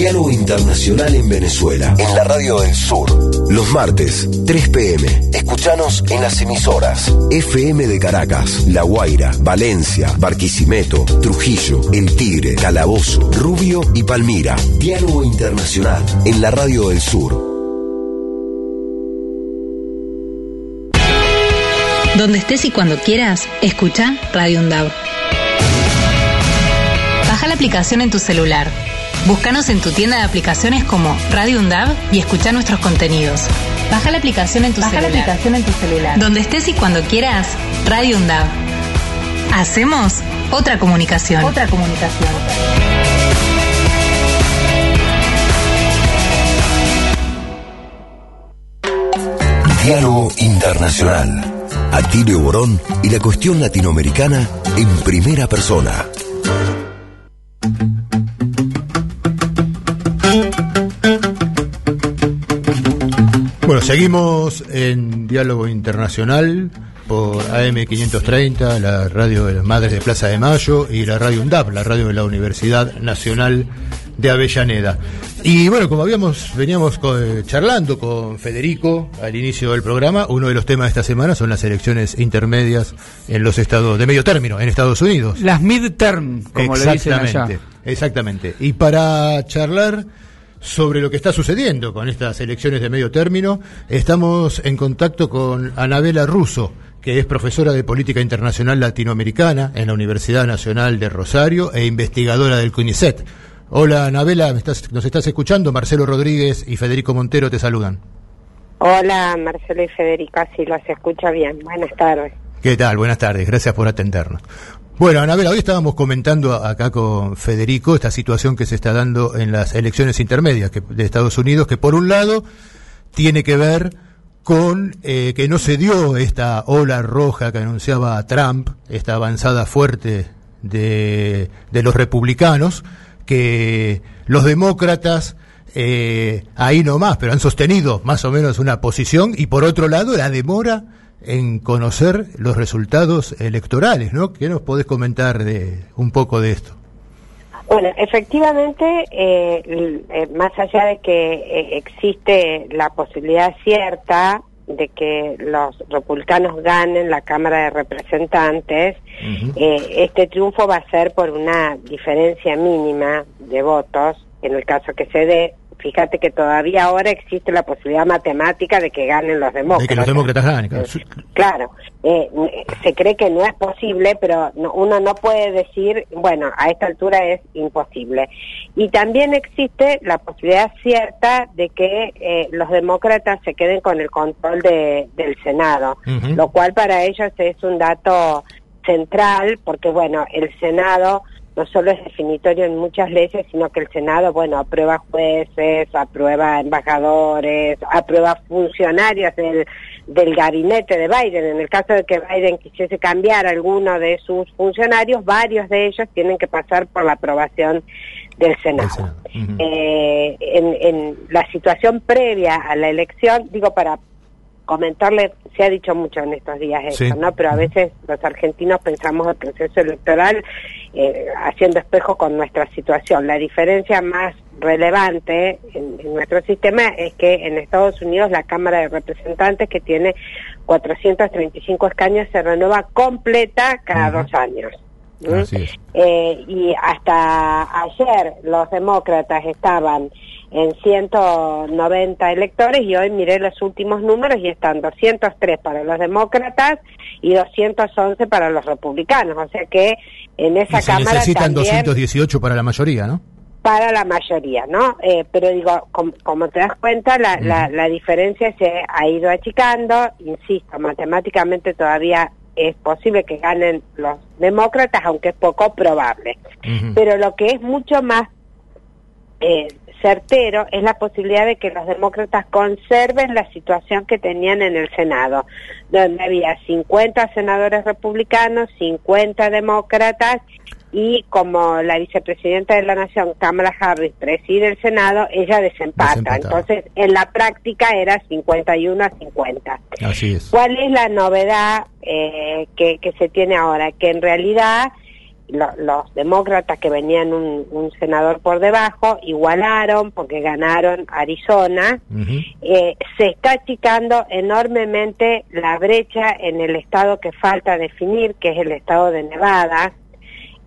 Diálogo Internacional en Venezuela, en la Radio del Sur. Los martes, 3 pm. Escuchanos en las emisoras FM de Caracas, La Guaira, Valencia, Barquisimeto, Trujillo, El Tigre, Calabozo, Rubio y Palmira. Diálogo Internacional en la Radio del Sur. Donde estés y cuando quieras, escucha Radio UNDAV. Baja la aplicación en tu celular Búscanos en tu tienda de aplicaciones como Radio UNDAV y escucha nuestros contenidos. Baja la aplicación en tu Baja celular. la aplicación en tu celular. Donde estés y cuando quieras, Radio UNDAV. Hacemos otra comunicación. Otra comunicación. Diálogo Internacional. Atilio Borón y la cuestión latinoamericana en primera persona. Bueno, seguimos en Diálogo Internacional por AM530, la radio de las Madres de Plaza de Mayo y la radio UNDAP, la radio de la Universidad Nacional de Avellaneda. Y bueno, como habíamos veníamos eh, charlando con Federico al inicio del programa, uno de los temas de esta semana son las elecciones intermedias en los estados de medio término, en Estados Unidos. Las midterm, como le dicen allá. Exactamente. Y para charlar sobre lo que está sucediendo con estas elecciones de medio término, estamos en contacto con Anabela Russo que es profesora de Política Internacional Latinoamericana en la Universidad Nacional de Rosario e investigadora del CUNICET. Hola, Anabela, ¿nos estás escuchando? Marcelo Rodríguez y Federico Montero te saludan. Hola, Marcelo y Federico, sí los escucha bien. Buenas tardes. ¿Qué tal? Buenas tardes, gracias por atendernos. Bueno, Anabela, hoy estábamos comentando acá con Federico esta situación que se está dando en las elecciones intermedias de Estados Unidos, que por un lado tiene que ver con eh, que no se dio esta ola roja que anunciaba Trump, esta avanzada fuerte de, de los republicanos, que los demócratas eh, ahí nomás, pero han sostenido más o menos una posición, y por otro lado la demora en conocer los resultados electorales, ¿no? ¿Qué nos podés comentar de un poco de esto? Bueno, efectivamente, eh, eh, más allá de que existe la posibilidad cierta de que los republicanos ganen la Cámara de Representantes, eh, este triunfo va a ser por una diferencia mínima de votos, en el caso que se dé, fíjate que todavía ahora existe la posibilidad matemática de que ganen los demócratas. De que los demócratas ganen, claro. claro eh, se cree que no es posible, pero uno no puede decir, bueno, a esta altura es imposible. Y también existe la posibilidad cierta de que eh, los demócratas se queden con el control de, del Senado, lo cual para ellos es un dato central, porque bueno, el Senado no solo es definitorio en muchas leyes, sino que el Senado, bueno, aprueba jueces, aprueba embajadores, aprueba funcionarios del, del gabinete de Biden. En el caso de que Biden quisiese cambiar alguno de sus funcionarios, varios de ellos tienen que pasar por la aprobación del Senado. Eh, en, en la situación previa a la elección, digo, para comentarle, se ha dicho mucho en estos días esto, ¿no? Pero a veces los argentinos pensamos el proceso electoral eh, haciendo espejo con nuestra situación. La diferencia más relevante en, nuestro sistema es que en Estados Unidos la Cámara de Representantes, que tiene 435 escaños, se renueva completa cada dos años. Eh, y hasta ayer los demócratas estaban en 190 electores y hoy miré los últimos números y están 203 para los demócratas y 211 para los republicanos. O sea que en esa Cámara necesitan 218 para la mayoría, ¿no? Para la mayoría, ¿no? Eh, pero digo, como, te das cuenta, la, la, diferencia se ha ido achicando. Insisto, matemáticamente todavía es posible que ganen los demócratas, aunque es poco probable. Pero lo que es mucho más eh, certero es la posibilidad de que los demócratas conserven la situación que tenían en el Senado, donde había 50 senadores republicanos, 50 demócratas y como la vicepresidenta de la Nación, Kamala Harris, preside el Senado, ella desempata. Entonces, en la práctica era 51 a 50. Así es. ¿Cuál es la novedad eh, que, que se tiene ahora? Que en realidad los demócratas que venían un, senador por debajo igualaron porque ganaron Arizona. Eh, se está achicando enormemente la brecha en el estado que falta definir, que es el estado de Nevada,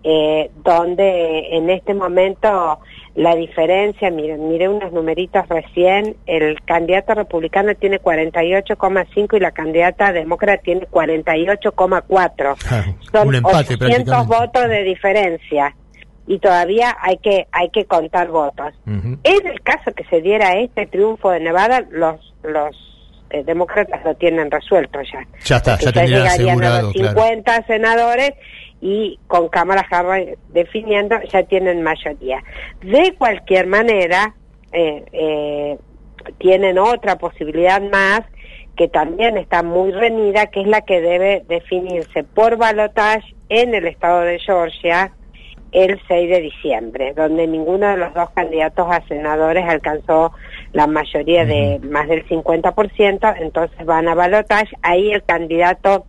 eh, donde en este momento la diferencia, miren, miré unos numeritos recién, el candidato republicano tiene 48,5 y la candidata demócrata tiene 48,4. Son un empate 800 votos de diferencia y todavía hay que hay que contar votos. En el caso que se diera este triunfo de Nevada, los los eh, demócratas lo tienen resuelto ya. Ya está, ya, ya llegarían a los 50 senadores y con Cámara definiendo ya tienen mayoría. De cualquier manera, eh, eh, tienen otra posibilidad más que también está muy reñida, que es la que debe definirse por balotaje en el estado de Georgia el 6 de diciembre, donde ninguno de los dos candidatos a senadores alcanzó la mayoría de más del 50%, entonces van a balotaje. Ahí el candidato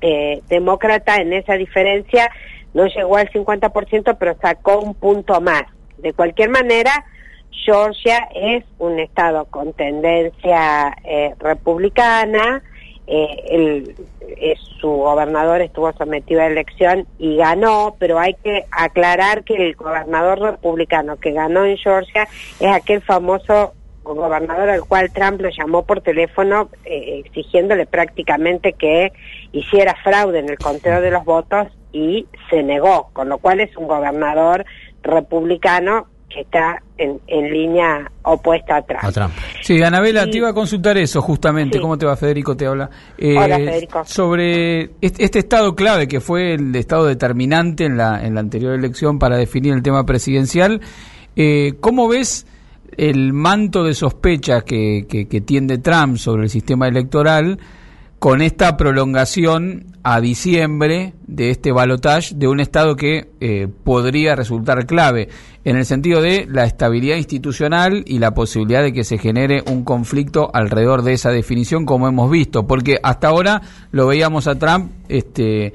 eh, demócrata en esa diferencia no llegó al 50%, pero sacó un punto más. De cualquier manera, Georgia es un estado con tendencia eh, republicana, eh, su gobernador estuvo sometido a elección y ganó, pero hay que aclarar que el gobernador republicano que ganó en Georgia es aquel famoso gobernador al cual Trump lo llamó por teléfono eh, exigiéndole prácticamente que hiciera fraude en el conteo de los votos y se negó, con lo cual es un gobernador republicano que está en, línea opuesta a Trump. Sí, Anabela, te iba a consultar eso justamente. ¿Cómo te va, Federico? Te habla. Eh, Hola, Federico. Sobre este, estado clave que fue el estado determinante en la, en la anterior elección para definir el tema presidencial, eh, ¿cómo ves el manto de sospecha que, tiende Trump sobre el sistema electoral? con esta prolongación a diciembre de este balotage de un Estado que eh, podría resultar clave en el sentido de la estabilidad institucional y la posibilidad de que se genere un conflicto alrededor de esa definición, como hemos visto, porque hasta ahora lo veíamos a Trump este,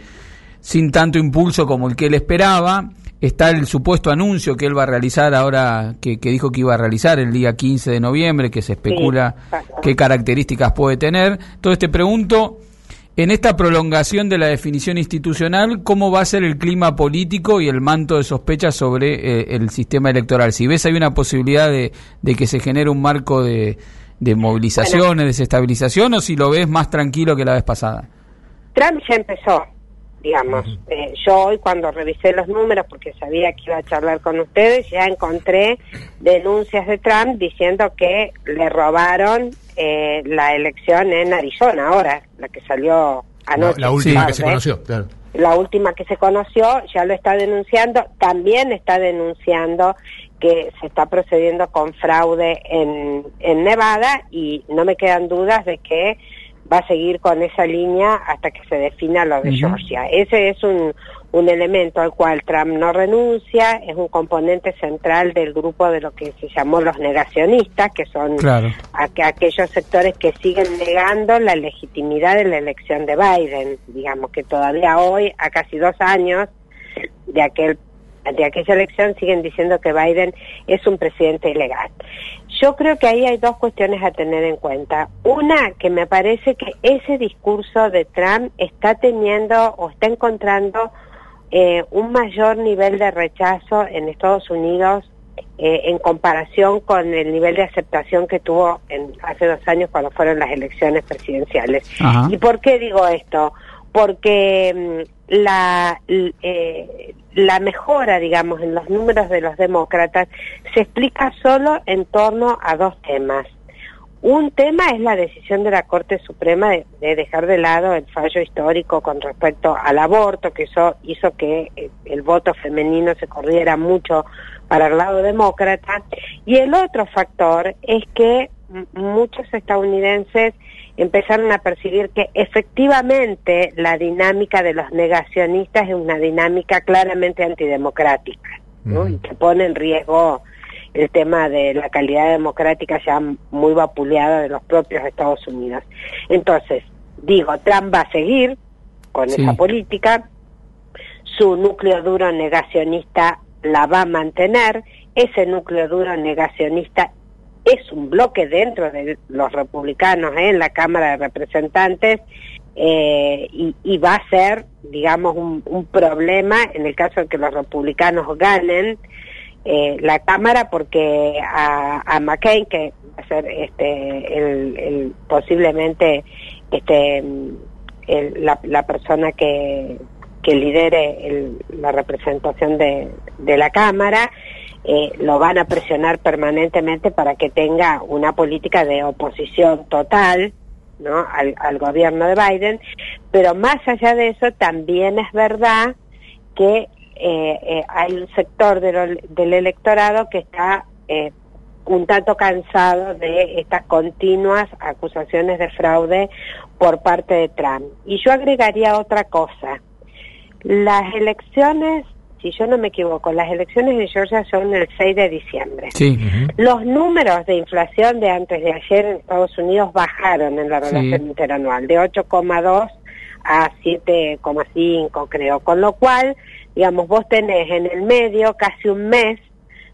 sin tanto impulso como el que él esperaba está el supuesto anuncio que él va a realizar ahora, que, dijo que iba a realizar el día 15 de noviembre, que se especula qué características puede tener. Entonces te pregunto, en esta prolongación de la definición institucional, ¿cómo va a ser el clima político y el manto de sospecha sobre eh, el sistema electoral? Si ves hay una posibilidad de, que se genere un marco de, de movilizaciones, desestabilización, o si lo ves más tranquilo que la vez pasada. Trump ya empezó digamos. Eh, yo hoy cuando revisé los números, porque sabía que iba a charlar con ustedes, ya encontré denuncias de Trump diciendo que le robaron eh, la elección en Arizona ahora, la que salió anoche. La, última que se conoció, claro. La última que se conoció, ya lo está denunciando, también está denunciando que se está procediendo con fraude en, en Nevada y no me quedan dudas de que va a seguir con esa línea hasta que se defina lo de Georgia. Ese es un, un elemento al cual Trump no renuncia, es un componente central del grupo de lo que se llamó los negacionistas, que son aquellos sectores que siguen negando la legitimidad de la elección de Biden, digamos que todavía hoy, a casi dos años de aquel de aquella elección siguen diciendo que Biden es un presidente ilegal. Yo creo que ahí hay dos cuestiones a tener en cuenta. Una, que me parece que ese discurso de Trump está teniendo o está encontrando eh, un mayor nivel de rechazo en Estados Unidos eh, en comparación con el nivel de aceptación que tuvo en, hace dos años cuando fueron las elecciones presidenciales. ¿Y por qué digo esto? Porque mm, la, eh, la mejora, digamos, en los números de los demócratas se explica solo en torno a dos temas. Un tema es la decisión de la Corte Suprema de, dejar de lado el fallo histórico con respecto al aborto, que eso hizo que el, el voto femenino se corriera mucho para el lado demócrata. Y el otro factor es que muchos estadounidenses empezaron a percibir que efectivamente la dinámica de los negacionistas es una dinámica claramente antidemocrática y que pone en riesgo el tema de la calidad democrática ya muy vapuleada de los propios Estados Unidos. Entonces, digo, Trump va a seguir con esa política, su núcleo duro negacionista la va a mantener, ese núcleo duro negacionista es un bloque dentro de los republicanos ¿eh? en la Cámara de Representantes eh, y, va a ser, digamos, un, problema en el caso de que los republicanos ganen eh, la Cámara porque a, McCain, que va a ser este, el, posiblemente este, la, persona que, que lidere la representación de, de la Cámara, eh, lo van a presionar permanentemente para que tenga una política de oposición total ¿no? al, gobierno de Biden, pero más allá de eso también es verdad que eh, eh, hay un sector del electorado que está un tanto cansado de estas continuas acusaciones de fraude por parte de Trump. Y yo agregaría otra cosa. Las elecciones si yo no me equivoco, las elecciones de Georgia son el 6 de diciembre. Los números de inflación de antes de ayer en Estados Unidos bajaron en la relación interanual, de 8,2 a 7,5 creo, con lo cual, digamos, vos tenés en el medio casi un mes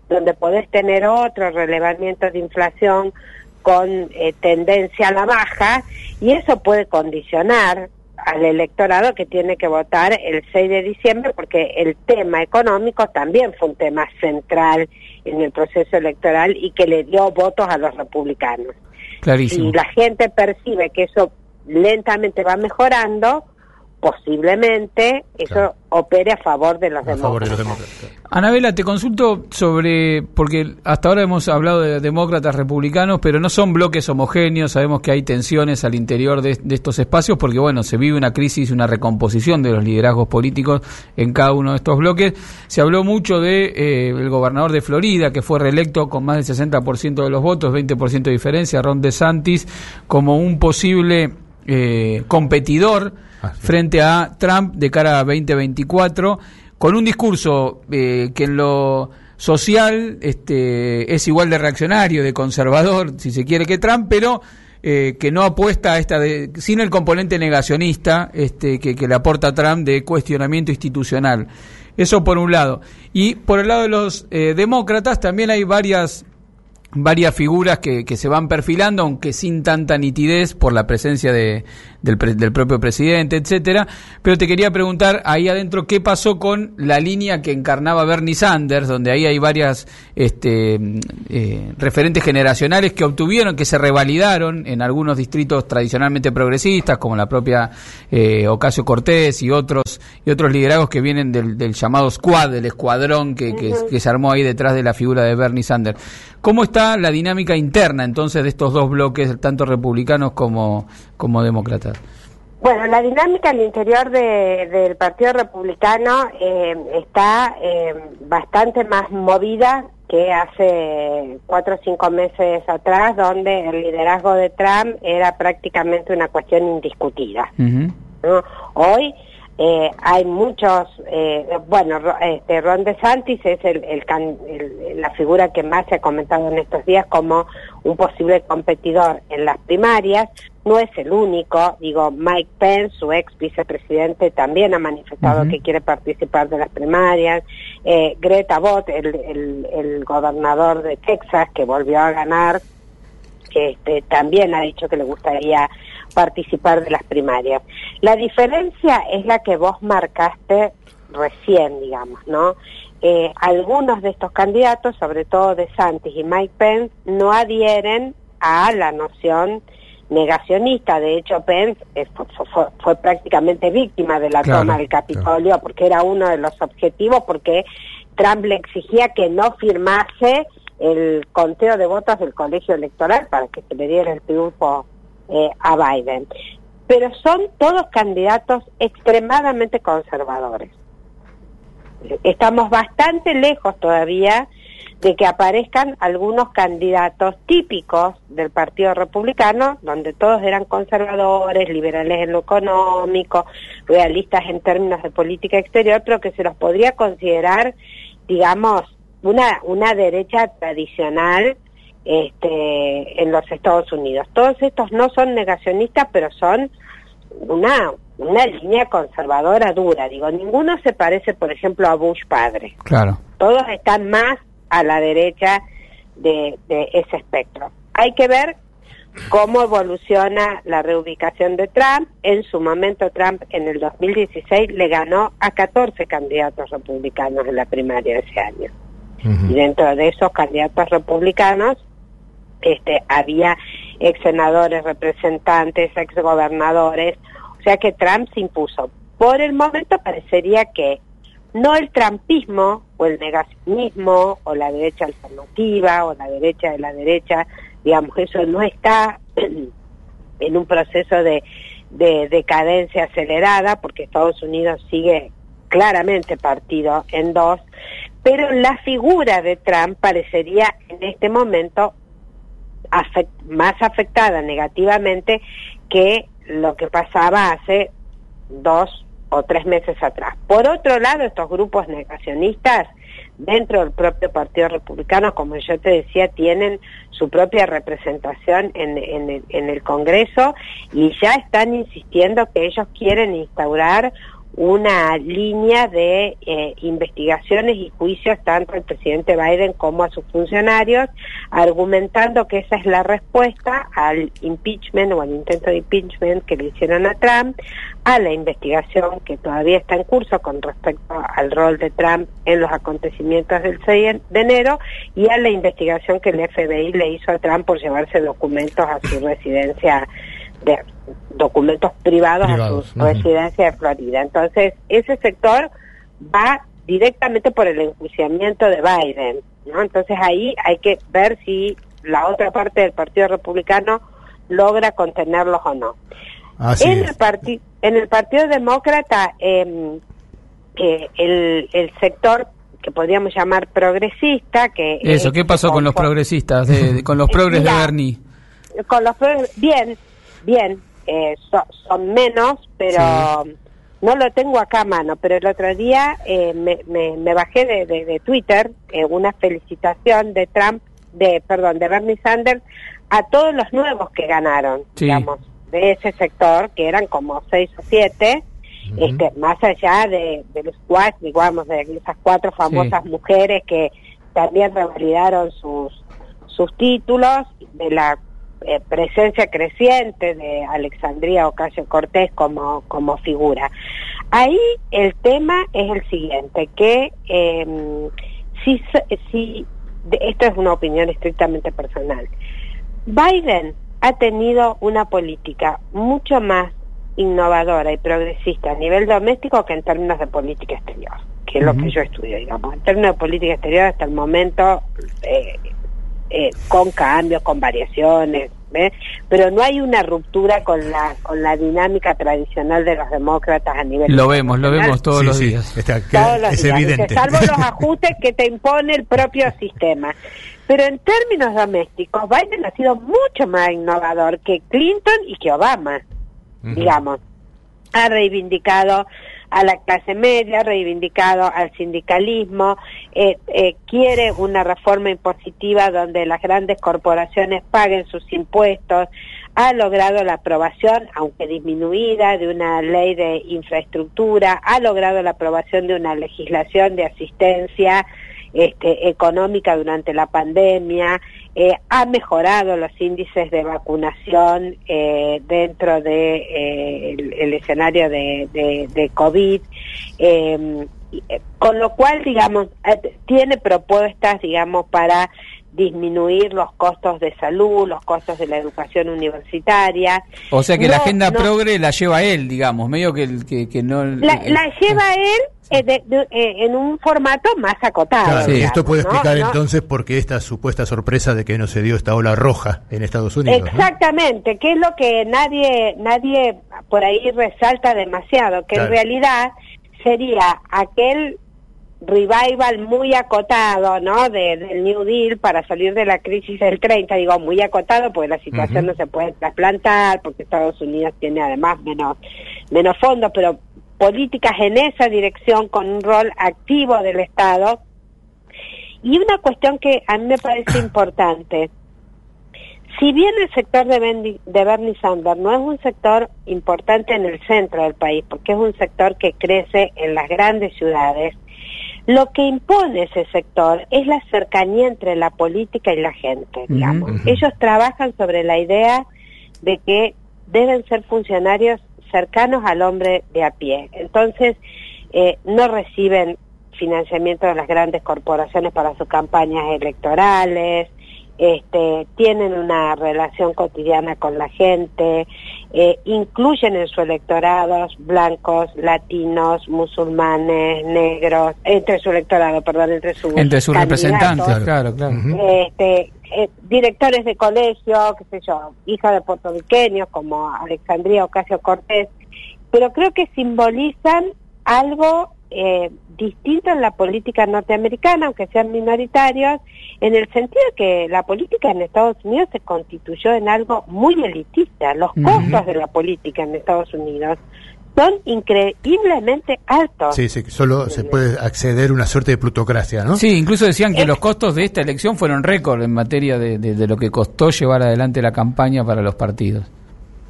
donde podés tener otro relevamiento de inflación con eh, tendencia a la baja y eso puede condicionar al electorado que tiene que votar el 6 de diciembre porque el tema económico también fue un tema central en el proceso electoral y que le dio votos a los republicanos. Clarísimo. Si la gente percibe que eso lentamente va mejorando, posiblemente eso opere a favor de los demócratas. Anabela, te consulto sobre, porque hasta ahora hemos hablado de demócratas republicanos, pero no son bloques homogéneos, sabemos que hay tensiones al interior de, estos espacios, porque bueno, se vive una crisis, una recomposición de los liderazgos políticos en cada uno de estos bloques. Se habló mucho de eh, el gobernador de Florida, que fue reelecto con más del 60% de los votos, 20% de diferencia, Ron DeSantis, como un posible eh, competidor Ah, frente a Trump de cara a 2024, con un discurso eh, que en lo social este, es igual de reaccionario, de conservador, si se quiere, que Trump, pero eh, que no apuesta a esta, de, sin el componente negacionista este, que, le aporta Trump de cuestionamiento institucional. Eso por un lado. Y por el lado de los eh, demócratas también hay varias varias figuras que, que, se van perfilando, aunque sin tanta nitidez por la presencia de, del, del, propio presidente, etcétera. Pero te quería preguntar ahí adentro qué pasó con la línea que encarnaba Bernie Sanders, donde ahí hay varias este, eh, referentes generacionales que obtuvieron, que se revalidaron en algunos distritos tradicionalmente progresistas, como la propia eh, Ocasio Cortés y otros y otros liderazgos que vienen del, del llamado squad, del escuadrón que, que, que se armó ahí detrás de la figura de Bernie Sanders. ¿Cómo está la dinámica interna entonces de estos dos bloques, tanto republicanos como, como demócratas? Bueno, la dinámica al interior del Partido Republicano eh, está eh, bastante más movida que hace cuatro o cinco meses atrás, donde el liderazgo de Trump era prácticamente una cuestión indiscutida. Hoy eh, hay muchos, eh, bueno, este, Ron DeSantis es el, el, la figura que más se ha comentado en estos días como un posible competidor en las primarias. No es el único, digo, Mike Pence, su ex vicepresidente, también ha manifestado que quiere participar de las primarias. Eh, Greta Bott, el, el, gobernador de Texas, que volvió a ganar, este, también ha dicho que le gustaría participar de las primarias. La diferencia es la que vos marcaste recién, digamos, ¿no? Eh, algunos de estos candidatos, sobre todo de Santis y Mike Pence, no adhieren a la noción negacionista. De hecho, Pence eh, fue, prácticamente víctima de la toma del Capitolio porque era uno de los objetivos, porque Trump le exigía que no firmase el conteo de votos del colegio electoral para que se le diera el triunfo eh, a Biden. Pero son todos candidatos extremadamente conservadores. Estamos bastante lejos todavía de que aparezcan algunos candidatos típicos del Partido Republicano, donde todos eran conservadores, liberales en lo económico, realistas en términos de política exterior, pero que se los podría considerar, digamos, una, una derecha tradicional este, en los Estados Unidos. Todos estos no son negacionistas, pero son una, una línea conservadora dura. Digo, ninguno se parece, por ejemplo, a Bush padre. Claro. Todos están más a la derecha de, de ese espectro. Hay que ver cómo evoluciona la reubicación de Trump. En su momento, Trump en el 2016 le ganó a 14 candidatos republicanos en la primaria de ese año. Y dentro de esos candidatos republicanos este, había ex senadores, representantes, ex gobernadores, o sea que Trump se impuso. Por el momento parecería que no el trumpismo o el negacionismo o la derecha alternativa o la derecha de la derecha, digamos, eso no está [clears throat] en un proceso de, de decadencia acelerada porque Estados Unidos sigue claramente partido en dos, pero la figura de Trump parecería en este momento más afectada negativamente que lo que pasaba hace dos o tres meses atrás. Por otro lado, estos grupos negacionistas dentro del propio Partido Republicano, como yo te decía, tienen su propia representación en, en, en el Congreso y ya están insistiendo que ellos quieren instaurar una línea de eh, investigaciones y juicios tanto al presidente Biden como a sus funcionarios, argumentando que esa es la respuesta al impeachment o al intento de impeachment que le hicieron a Trump, a la investigación que todavía está en curso con respecto al rol de Trump en los acontecimientos del 6 de enero y a la investigación que el FBI le hizo a Trump por llevarse documentos a su residencia de documentos privados, a su residencia de Florida. Entonces, ese sector va directamente por el enjuiciamiento de Biden, ¿no? Entonces ahí hay que ver si la otra parte del Partido Republicano logra contenerlos o no. en, el en el Partido Demócrata, em, eh, el, el sector que podríamos llamar progresista, que... Eso, ¿qué pasó con, los progresistas, con los progres de Bernie? Con los bien, bien, eh, son menos, pero no lo tengo acá a mano. Pero el otro día eh, me, me, bajé de, de, Twitter eh, una felicitación de Trump, de perdón, de Bernie Sanders a todos los nuevos que ganaron, digamos, de ese sector, que eran como seis o siete. Este, más allá de, los cuatro, digamos, de esas cuatro famosas mujeres que también revalidaron sus, sus títulos, de la eh, presencia creciente de Alexandria Ocasio Cortés como, como figura. Ahí el tema es el siguiente, que eh, si, si esto es una opinión estrictamente personal, Biden ha tenido una política mucho más innovadora y progresista a nivel doméstico que en términos de política exterior, que es lo que yo estudio, digamos. En términos de política exterior hasta el momento eh, eh, con cambios, con variaciones, pero no hay una ruptura con la con la dinámica tradicional de los demócratas a nivel lo vemos lo vemos todos los días. es evidente. Salvo los [laughs] ajustes que te impone el propio sistema pero en términos domésticos Biden ha sido mucho más innovador que Clinton y que Obama digamos. Ha reivindicado a la clase media, reivindicado al sindicalismo, eh, eh, quiere una reforma impositiva donde las grandes corporaciones paguen sus impuestos, ha logrado la aprobación, aunque disminuida, de una ley de infraestructura, ha logrado la aprobación de una legislación de asistencia este, económica durante la pandemia, eh, ha mejorado los índices de vacunación eh, dentro del de, eh, el, escenario de, de, COVID, em, con lo cual, digamos, tiene propuestas, digamos, para disminuir los costos de salud, los costos de la educación universitaria. O sea que la agenda progre la lleva él, digamos, medio que, que, que no... La, la lleva él eh, eh, en un formato más acotado. esto puede explicar entonces por qué esta supuesta sorpresa de que no se dio esta ola roja en Estados Unidos. Exactamente, que es lo que nadie, nadie por ahí resalta demasiado, que en realidad sería aquel revival muy acotado, ¿no? del New Deal para salir de la crisis del 30, digo muy acotado porque la situación no se puede trasplantar, porque Estados Unidos tiene además menos menos fondos, pero políticas en esa dirección con un rol activo del Estado. Y una cuestión que a mí me parece [coughs] importante, si bien el sector de, de Bernie Sanders no es un sector importante en el centro del país, porque es un sector que crece en las grandes ciudades, lo que impone ese sector es la cercanía entre la política y la gente, digamos. Ellos trabajan sobre la idea de que deben ser funcionarios cercanos al hombre de a pie. Entonces, eh, no reciben financiamiento de las grandes corporaciones para sus campañas electorales, este, tienen una relación cotidiana con la gente, eh, incluyen en su electorado blancos, latinos, musulmanes, negros, entre su electorado, perdón, entre, sus entre sus representantes, claro, claro. Este, eh, directores de colegio, qué sé yo, hija de puertorriqueños como Alexandria Ocasio Cortés, pero creo que simbolizan algo eh, distinto en la política norteamericana, aunque sean minoritarios, en el sentido de que la política en Estados Unidos se constituyó en algo muy elitista. Los costos de la política en Estados Unidos son increíblemente altos. Sí, sí, solo se puede acceder a una suerte de plutocracia, ¿no? Sí, incluso decían que los costos de esta elección fueron récord en materia de, de, lo que costó llevar adelante la campaña para los partidos.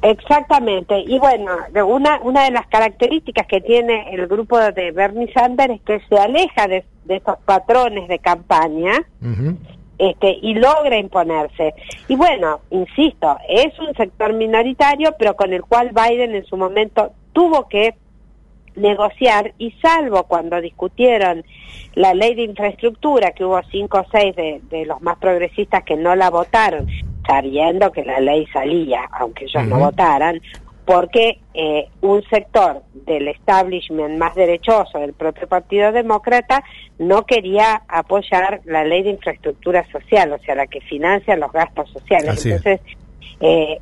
Exactamente. Y bueno, una, una de las características que tiene el grupo de Bernie Sanders es que se aleja de, de estos patrones de campaña este, y logra imponerse. Y bueno, insisto, es un sector minoritario, pero con el cual Biden en su momento tuvo que negociar y salvo cuando discutieron la ley de infraestructura, que hubo cinco o seis de, de los más progresistas que no la votaron, sabiendo que la ley salía, aunque ellos no votaran, porque eh, un sector del establishment más derechoso del propio Partido Demócrata no quería apoyar la ley de infraestructura social, o sea, la que financia los gastos sociales. Entonces, eh,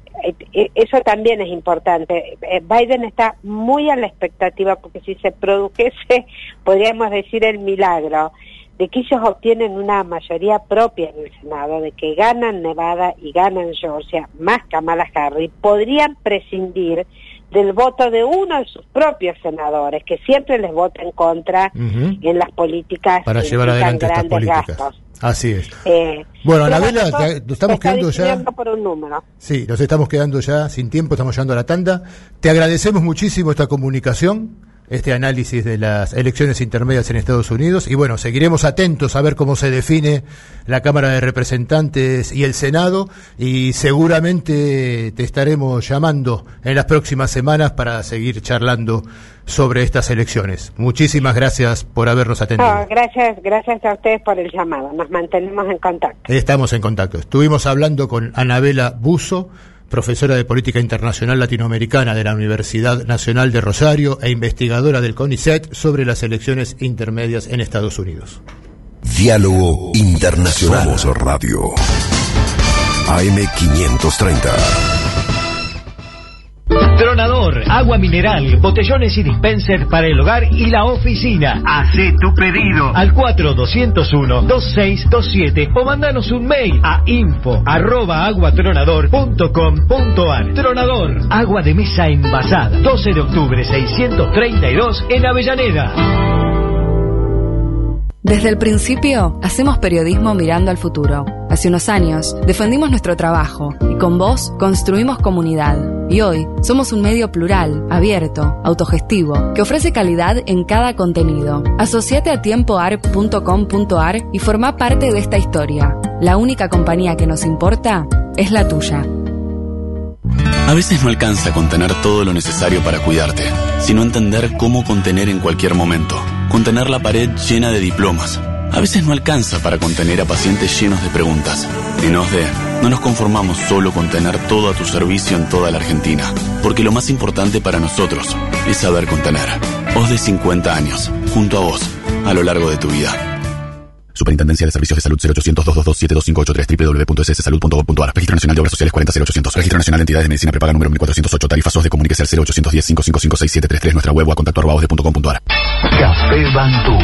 eh, eso también es importante. Biden está muy a la expectativa porque si se produjese, [laughs] podríamos decir el milagro de que ellos obtienen una mayoría propia en el Senado, de que ganan Nevada y ganan Georgia, más Kamala Harris, podrían prescindir del voto de uno de sus propios senadores, que siempre les vota en contra en las políticas para llevar adelante estas políticas. Así es. Eh, bueno, Anabela, nos estamos quedando ya. Por un número. Sí, nos estamos quedando ya sin tiempo, estamos llegando a la tanda. Te agradecemos muchísimo esta comunicación este análisis de las elecciones intermedias en Estados Unidos y bueno, seguiremos atentos a ver cómo se define la Cámara de Representantes y el Senado y seguramente te estaremos llamando en las próximas semanas para seguir charlando sobre estas elecciones. Muchísimas gracias por habernos atendido. gracias, gracias a ustedes por el llamado. Nos mantenemos en contacto. Estamos en contacto. Estuvimos hablando con Anabela Buzo profesora de Política Internacional Latinoamericana de la Universidad Nacional de Rosario e investigadora del CONICET sobre las elecciones intermedias en Estados Unidos. Diálogo Internacional. Somos Radio. AM530. Tronador, agua mineral, botellones y dispensers para el hogar y la oficina. Hacé tu pedido al 4201-2627 o mandanos un mail a info arroba aguatronador.com.ar. Tronador, agua de mesa envasada. 12 de octubre 632 en Avellaneda. Desde el principio, hacemos periodismo mirando al futuro. Hace unos años, defendimos nuestro trabajo y con vos construimos comunidad. Y hoy, somos un medio plural, abierto, autogestivo, que ofrece calidad en cada contenido. Asociate a tiempoarp.com.ar y forma parte de esta historia. La única compañía que nos importa es la tuya. A veces no alcanza contener todo lo necesario para cuidarte, sino entender cómo contener en cualquier momento contener la pared llena de diplomas. A veces no alcanza para contener a pacientes llenos de preguntas. En OSDE, no nos conformamos solo con tener todo a tu servicio en toda la Argentina, porque lo más importante para nosotros es saber contener. OSDE 50 años, junto a vos, a lo largo de tu vida. Superintendencia de Servicios de Salud 0800-222-72583 www.sssalud.gov.ar Registro Nacional de Obras Sociales 40800 Registro Nacional de Entidades de Medicina Prepaga número 1408 Tarifa SOS de Comuníquese al 0810-555-6733 Nuestra web o a contacto arroba.com.ar Café Bantú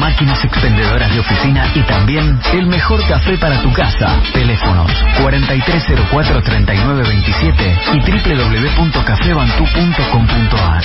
Máquinas expendedoras de oficina y también el mejor café para tu casa. Teléfonos 4304-3927 y www.cafebantú.com.ar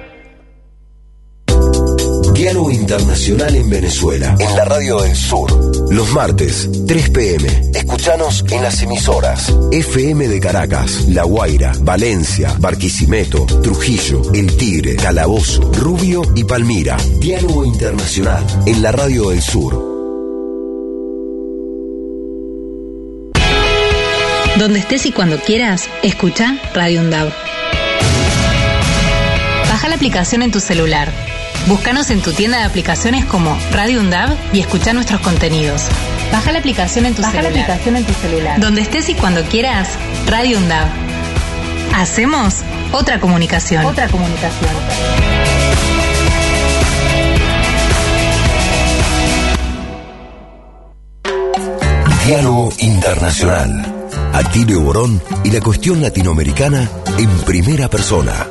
Diálogo Internacional en Venezuela, en la Radio del Sur. Los martes, 3 pm. Escuchanos en las emisoras FM de Caracas, La Guaira, Valencia, Barquisimeto, Trujillo, El Tigre, Calabozo, Rubio y Palmira. Diálogo Internacional en la Radio del Sur. Donde estés y cuando quieras, escucha Radio UNDAV Baja la aplicación en tu celular. Búscanos en tu tienda de aplicaciones como Radio UNDAV y escucha nuestros contenidos. Baja la aplicación en tu Baja celular. la aplicación en tu celular. Donde estés y cuando quieras, Radio UNDAV. Hacemos otra comunicación. Otra comunicación. Diálogo Internacional. Atilio Borón y la cuestión latinoamericana en primera persona.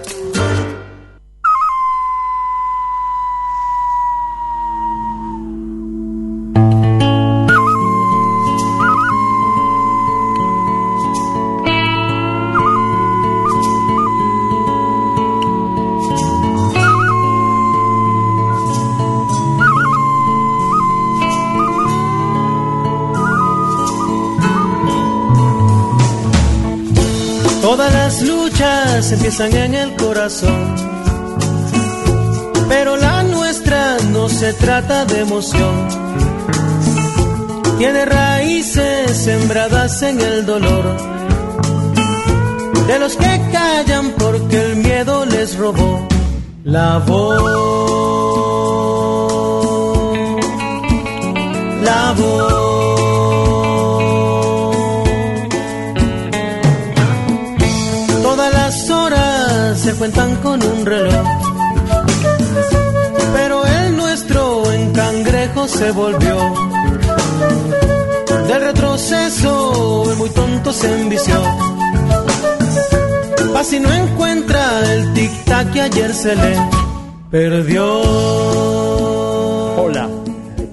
Pero la nuestra no se trata de emoción. Tiene raíces sembradas en el dolor, de los que callan porque el miedo les robó la voz. Se volvió. Del retroceso el muy tonto se envició. Pa' si no encuentra el tic-tac que ayer se le perdió. Hola,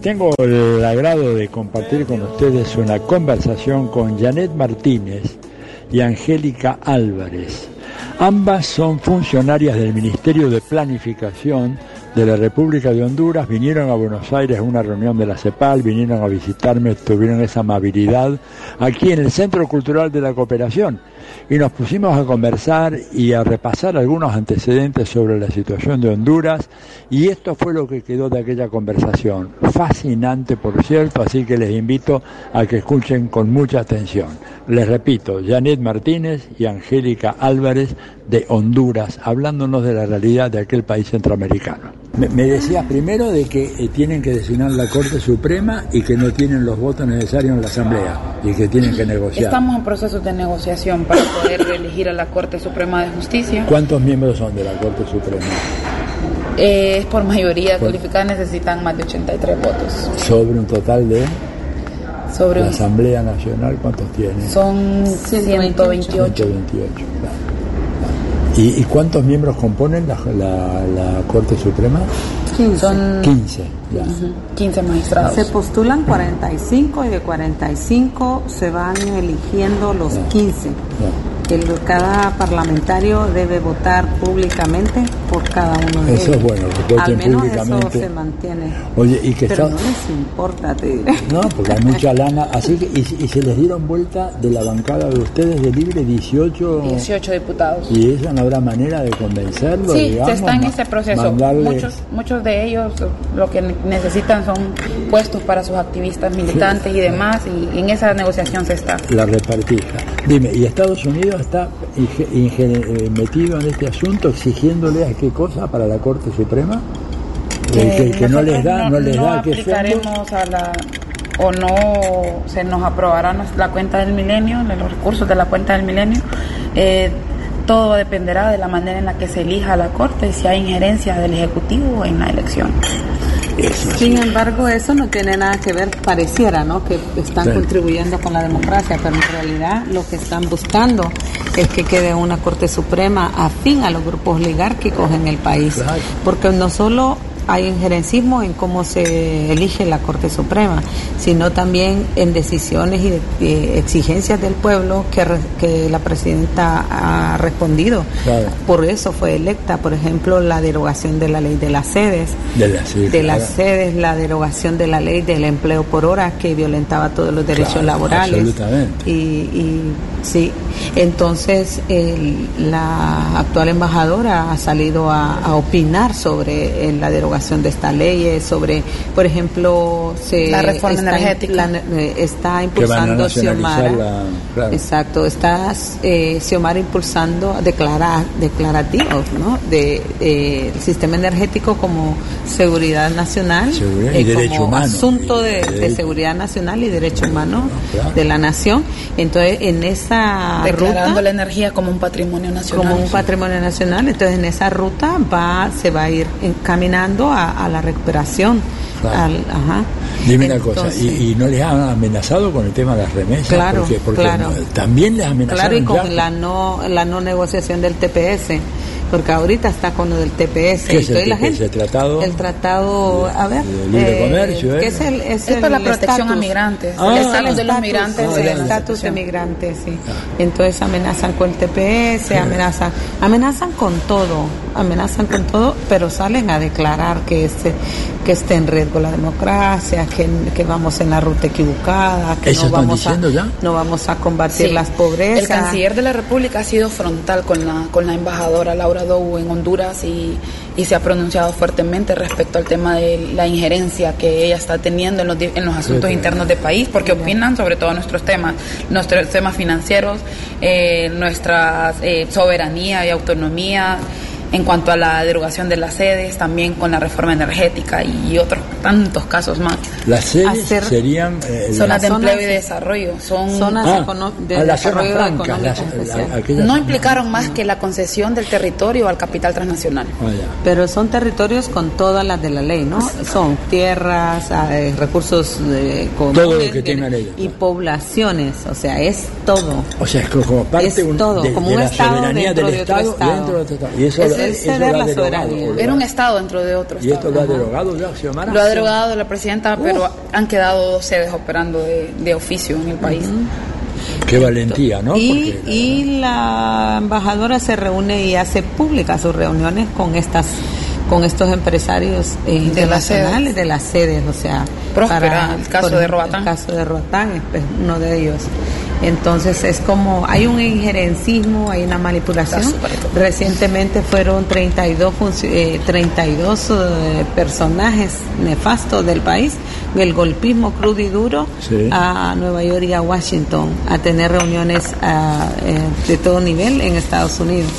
tengo el agrado de compartir con ustedes una conversación con Janet Martínez y Angélica Álvarez. Ambas son funcionarias del Ministerio de Planificación de la República de Honduras, vinieron a Buenos Aires a una reunión de la CEPAL, vinieron a visitarme, tuvieron esa amabilidad aquí en el Centro Cultural de la Cooperación y nos pusimos a conversar y a repasar algunos antecedentes sobre la situación de Honduras y esto fue lo que quedó de aquella conversación. Fascinante, por cierto, así que les invito a que escuchen con mucha atención. Les repito, Janet Martínez y Angélica Álvarez de Honduras, hablándonos de la realidad de aquel país centroamericano. Me, me decías primero de que eh, tienen que designar la Corte Suprema y que no tienen los votos necesarios en la Asamblea y que tienen que negociar. Estamos en proceso de negociación para poder elegir a la Corte Suprema de Justicia. ¿Cuántos miembros son de la Corte Suprema? Eh, por mayoría calificada necesitan más de 83 votos. Sobre un total de... Sobre la un- Asamblea Nacional, ¿cuántos tiene? Son 128. 128. claro. ¿Y, y cuántos miembros componen la, la- la Corte Suprema? Son 15. ya. ujú, 15 magistrados. Se postulan 45 y de 45 se van eligiendo los 15. El, cada parlamentario debe votar públicamente por cada uno de Eso ellos. es bueno, que voten Al menos eso se mantiene. Oye, y que Pero está- no les importa, te diré. No, porque hay mucha [laughs] lana. Así que, y, y se les dieron vuelta de la bancada de ustedes de libre 18. 18 diputados. Y eso no habrá manera de convencerlos. Sí, digamos, se está en ese proceso. mandarles- Muchos, muchos de ellos lo que ne- necesitan son puestos para sus activistas militantes y demás, y en esa negociación se está. la repartija. Dime, ¿y Estados Unidos está eh, metido en este asunto exigiéndole a qué cosa para la Corte Suprema? Eh, que, que no les da, no, les da aplicaremos a la o no se nos aprobará la cuenta del milenio, de los recursos de la cuenta del milenio. Eh, todo dependerá de la manera en la que se elija la Corte y si hay injerencia del Ejecutivo en la elección. Sin embargo, eso no tiene nada que ver, pareciera, ¿no? Que están Sí. contribuyendo con la democracia, pero en realidad lo que están buscando es que quede una Corte Suprema afín a los grupos oligárquicos en el país. Porque no solo hay injerencismo en cómo se elige la Corte Suprema, sino también en decisiones y de- de exigencias del pueblo que, re- que la presidenta ha respondido. Claro. Por eso fue electa, por ejemplo, la derogación de la ley de las sedes De la, sí, de las sedes, la derogación de la ley del empleo por hora que violentaba todos los derechos Claro, laborales absolutamente. y, y Sí, entonces la actual embajadora ha salido a, opinar sobre eh, la derogación de esta ley, sobre, por ejemplo, se la reforma está, energética. Eh, está impulsando Xiomara. Exacto, está eh, Xiomara impulsando declarar, declarativos ¿no? de, el sistema energético como seguridad nacional y derecho como humano. asunto de, seguridad nacional y derecho humano de la nación. Entonces, en esa declarando la energía como un patrimonio nacional. Como un patrimonio nacional. Entonces, en esa ruta va se va a ir encaminando a, la recuperación. ajá. Dime una cosa, ¿y, no les han amenazado con el tema de las remesas? Claro, porque, claro. también les amenazaron Claro, y con la no, la no negociación del TPS porque ahorita está con lo del TPS. ¿Qué es el, la gente, el tratado? El tratado, a ver. De libre eh, comercio, ¿eh? ¿qué es el, es la protección a migrantes. Ah, el estatus de los migrantes. el estatus de migrantes, sí. Entonces amenazan con el TPS, amenazan, amenazan con todo, amenazan con todo, pero salen a declarar que este, que esté en riesgo la democracia, que, que vamos en la ruta equivocada, que no vamos, a, ya? no vamos a combatir las pobrezas. El canciller de la República ha sido frontal con la, con la embajadora Laura en Honduras y, se ha pronunciado fuertemente respecto al tema de la injerencia que ella está teniendo en los, en los asuntos internos del país, porque opinan sobre todo nuestros temas, nuestros temas financieros, eh, nuestra eh, soberanía y autonomía en cuanto a la derogación de las sedes, también con la reforma energética y otros tantos casos más. Las sedes serían eh, zonas de empleo y desarrollo, son zonas ah, de desarrollo económico. no implicaron más que la concesión del territorio al capital transnacional. Ah, Pero son territorios con todas las de la ley, ¿no? Son tierras, eh, recursos de todo lo que tengan ellos. y poblaciones, o sea, es todo. O sea, es como parte es todo, de, como un la estado soberanía del Estado, dentro del Estado. Y eso la soberanía. Era un Estado dentro de otro. ¿Y esto lo ha derogado ya, Xiomara? Lo ha derogado la presidenta, pero han quedado dos sedes operando de, oficio en el país. Qué valentía, ¿no? Y, y la embajadora se reúne y hace públicas sus reuniones con estas con estos empresarios eh, internacionales de las sedes, o sea, para, el caso de Roatán. El caso de Roatán es uno de ellos. Entonces es como, hay un injerencismo, hay una manipulación. Recientemente fueron 32, eh, 32 eh, personajes nefastos del país, del golpismo crudo y duro, a Nueva York y a Washington, a tener reuniones eh, de todo nivel en Estados Unidos.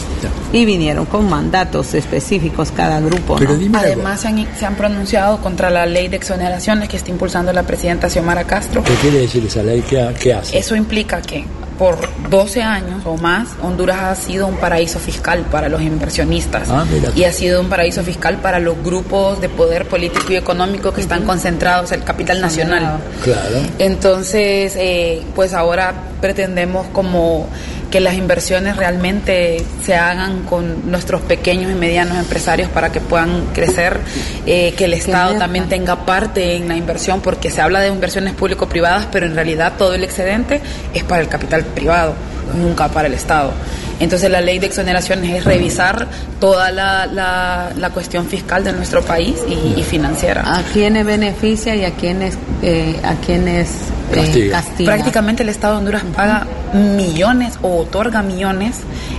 Y vinieron con mandatos específicos cada grupo. Además se han, se han, pronunciado contra la ley de exoneraciones que está impulsando la presidenta Xiomara Castro. ¿Qué quiere decir esa ley? ¿Qué, qué hace? Eso implica que por 12 años o más Honduras ha sido un paraíso fiscal para los inversionistas ah, y ha sido un paraíso fiscal para los grupos de poder político y económico que están concentrados en el capital nacional. Claro. Entonces, eh, pues ahora pretendemos como que las inversiones realmente se hagan con nuestros pequeños y medianos empresarios para que puedan crecer, eh, que el Estado también tenga parte en la inversión, porque se habla de inversiones público-privadas, pero en realidad todo el excedente es para el capital privado, nunca para el Estado. Entonces la ley de exoneraciones es revisar toda la, la, cuestión fiscal de nuestro país y, financiera. ¿A quiénes beneficia y a quiénes, eh, a quiénes eh, castiga. Prácticamente el Estado de Honduras paga millones o otorga millones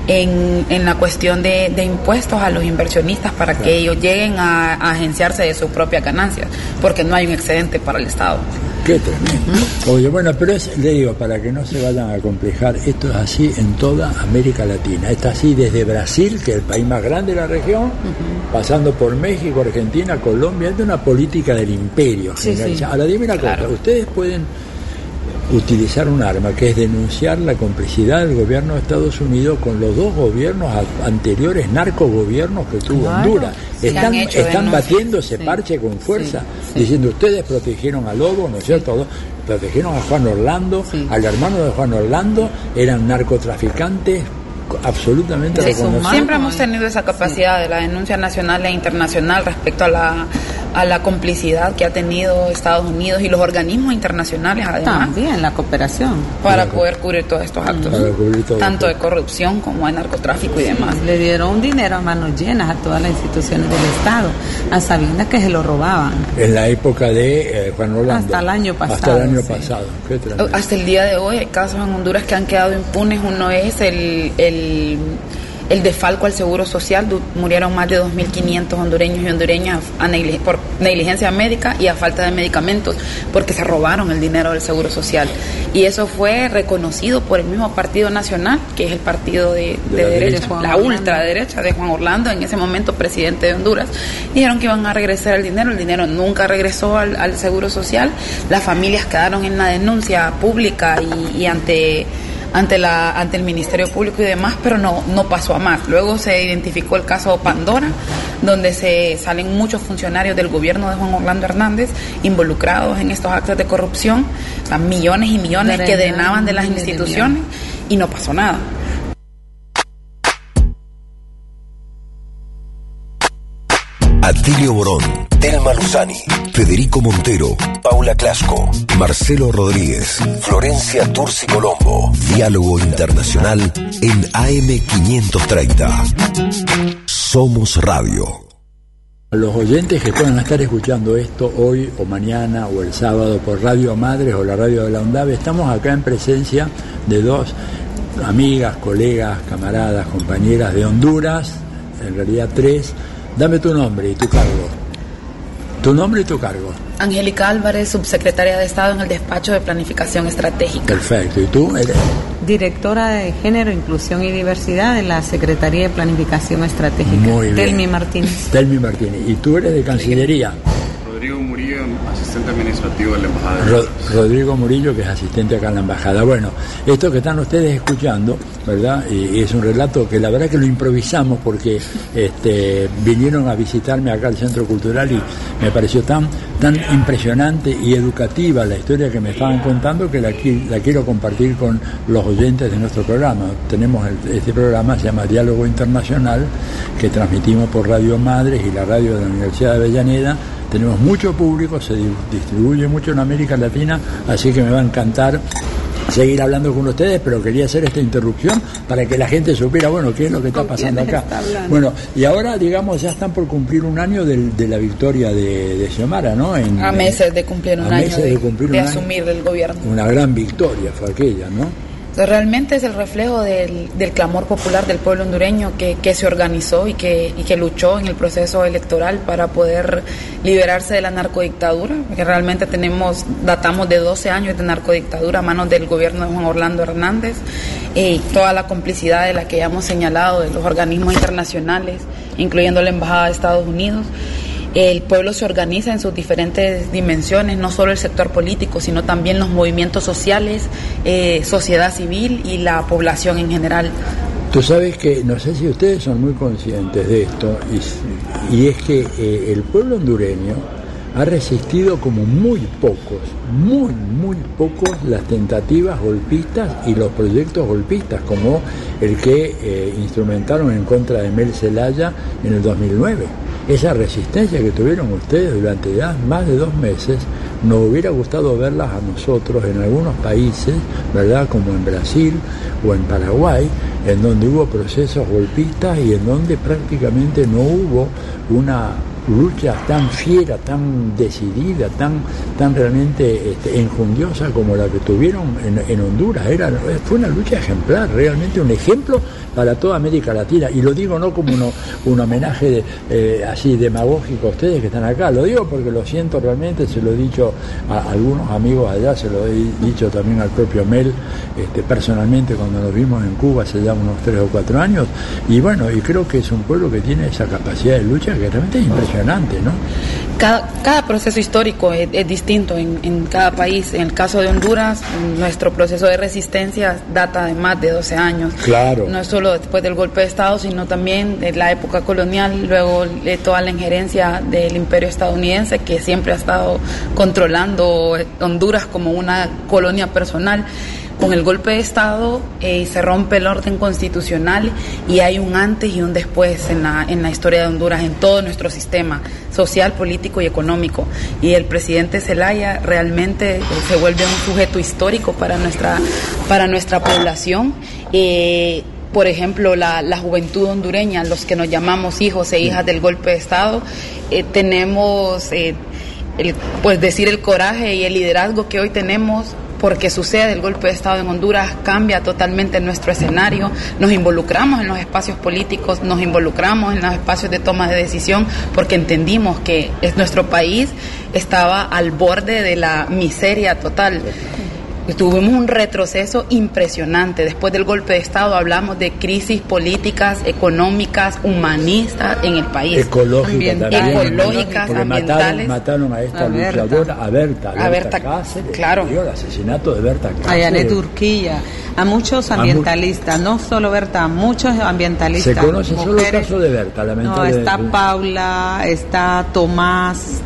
en, en la cuestión de, de, impuestos a los inversionistas para que ellos lleguen a, a agenciarse de sus propias ganancias, porque no hay un excedente para el Estado. Qué tremendo. Oye, bueno, pero es, le digo, para que no se vayan a complejar, esto es así en toda América Latina. Está así desde Brasil, que es el país más grande de la región, pasando por México, Argentina, Colombia. Es una política del imperio. Sí, sí. Ahora, dime una cosa, ustedes pueden utilizar un arma, que es denunciar la complicidad del gobierno de Estados Unidos con los dos gobiernos anteriores, narcogobiernos que tuvo Honduras. Están, están batiendo ese parche con fuerza, diciendo ustedes protegieron a Lobo, ¿no es cierto? Protegieron a Juan Orlando, al hermano de Juan Orlando, eran narcotraficantes absolutamente Siempre hemos tenido esa capacidad de la denuncia nacional e internacional respecto a la a la complicidad que ha tenido Estados Unidos y los organismos internacionales, además. También la cooperación. Para poder cubrir todos estos actos, tanto de corrupción como de narcotráfico y demás. Le dieron dinero a manos llenas a todas las instituciones del Estado, a sabiendas que se lo robaban. En la época de eh, Juan Orlando. Hasta el año pasado. Hasta el año pasado. Hasta el día de hoy hay casos en Honduras que han quedado impunes. Uno es el, el el defalco al seguro social, murieron más de 2.500 hondureños y hondureñas por negligencia médica y a falta de medicamentos, porque se robaron el dinero del seguro social. Y eso fue reconocido por el mismo Partido Nacional, que es el partido de, derecha, la ultraderecha de Juan Orlando, en ese momento presidente de Honduras. Dijeron que iban a regresar el dinero, el dinero nunca regresó al, seguro social, las familias quedaron en la denuncia pública y ante ante, la, ante el Ministerio Público y demás, pero no, no pasó a más. Luego se identificó el caso Pandora, donde se salen muchos funcionarios del gobierno de Juan Orlando Hernández involucrados en estos actos de corrupción, millones y millones que drenaban de las instituciones y no pasó nada. Atilio Borón, Telma Luzani, Federico Montero, Paula Clasco, Marcelo Rodríguez, Florencia Turci Colombo. Diálogo Internacional en AM530. Somos Radio. A los oyentes que puedan estar escuchando esto hoy o mañana o el sábado por Radio Madres o la radio de la UNDAV, estamos acá en presencia de dos amigas, colegas, camaradas, compañeras de Honduras, en realidad tres, Dame tu nombre y tu cargo. Tu nombre y tu cargo. Angélica Álvarez, subsecretaria de Estado en el Despacho de Planificación Estratégica. Perfecto. ¿Y tú eres? Directora de Género, Inclusión y Diversidad de la Secretaría de Planificación Estratégica. Muy bien. Telmi Martínez. Telmi Martínez. ¿Y tú eres de Cancillería? Rodrigo Murillo, asistente administrativo de la Embajada Rodrigo Murillo, que es asistente acá en la Embajada. Bueno, esto que están ustedes escuchando, ¿verdad? Y, es un relato que la verdad que lo improvisamos porque este, vinieron a visitarme acá al Centro Cultural y me pareció tan, tan impresionante y educativa la historia que me estaban contando que la, la quiero compartir con los oyentes de nuestro programa. Tenemos este programa, se llama Diálogo Internacional, que transmitimos por Radio Madres y la radio de la Universidad de Avellaneda tenemos mucho público, se distribuye mucho en América Latina, así que me va a encantar seguir hablando con ustedes, pero quería hacer esta interrupción para que la gente supiera, bueno, qué es lo que está pasando acá. bueno, y ahora, digamos, ya están por cumplir un año de la victoria de, Xiomara, ¿no? a meses de cumplir un año de, asumir el gobierno. Una gran victoria fue aquella, ¿no? Realmente es el reflejo del, clamor popular del pueblo hondureño que, se organizó y que, que luchó en el proceso electoral para poder liberarse de la narcodictadura, que realmente tenemos, datamos de 12 años de narcodictadura a manos del gobierno de Juan Orlando Hernández y toda la complicidad de la que ya hemos señalado de los organismos internacionales, incluyendo la Embajada de Estados Unidos el pueblo se organiza en sus diferentes dimensiones, no solo el sector político, sino también los movimientos sociales, eh, sociedad civil y la población en general. Tú sabes que, no sé si ustedes son muy conscientes de esto, y, es que eh, el pueblo hondureño ha resistido como muy pocos, muy, muy pocos las tentativas golpistas y los proyectos golpistas, como el que eh, instrumentaron en contra de Mel Zelaya en el 2009 esa resistencia que tuvieron ustedes durante ya más de dos meses, nos hubiera gustado verlas a nosotros en algunos países, ¿verdad? Como en Brasil o en Paraguay, en donde hubo procesos golpistas y en donde prácticamente no hubo una lucha tan fiera, tan decidida, tan, tan realmente este, enjundiosa como la que tuvieron en, Honduras. Era, fue una lucha ejemplar, realmente un ejemplo para toda América Latina. Y lo digo no como un homenaje eh, así demagógico a ustedes que están acá, lo digo porque lo siento realmente, se lo he dicho a algunos amigos allá, se lo he dicho también al propio Mel, este, personalmente cuando nos vimos en Cuba hace ya unos tres o cuatro años. Y bueno, y creo que es un pueblo que tiene esa capacidad de lucha que realmente es impresionante ¿no? Cada, proceso histórico es, distinto en, cada país. En el caso de Honduras, nuestro proceso de resistencia data de más de 12 años. Claro. No es solo después del golpe de Estado, sino también de la época colonial, luego de toda la injerencia del imperio estadounidense que siempre ha estado controlando Honduras como una colonia personal con el golpe de Estado eh, se rompe el orden constitucional y hay un antes y un después en la, en la historia de Honduras, en todo nuestro sistema social, político y económico. Y el presidente Zelaya realmente eh, se vuelve un sujeto histórico para nuestra, para nuestra población. Eh, por ejemplo, la, la, juventud hondureña, los que nos llamamos hijos e hijas del golpe de Estado, eh, tenemos, el, pues decir, el coraje y el liderazgo que hoy tenemos porque sucede el golpe de Estado en Honduras, cambia totalmente nuestro escenario, nos involucramos en los espacios políticos, nos involucramos en los espacios de toma de decisión, porque entendimos que es nuestro país estaba al borde de la miseria total. Tuvimos un retroceso impresionante. Después del golpe de Estado hablamos de crisis políticas, económicas, humanistas en el país. Ecológicas, ecológicas, ambientales. Mataron, a esta luchadora, a Berta, a Berta, Cáceres, claro. el asesinato de Berta Cáceres. A Yanet Urquilla, a muchos ambientalistas, no solo Berta, muchos ambientalistas. Se conoce solo el caso de Berta, lamentablemente. No, está Paula, está Tomás,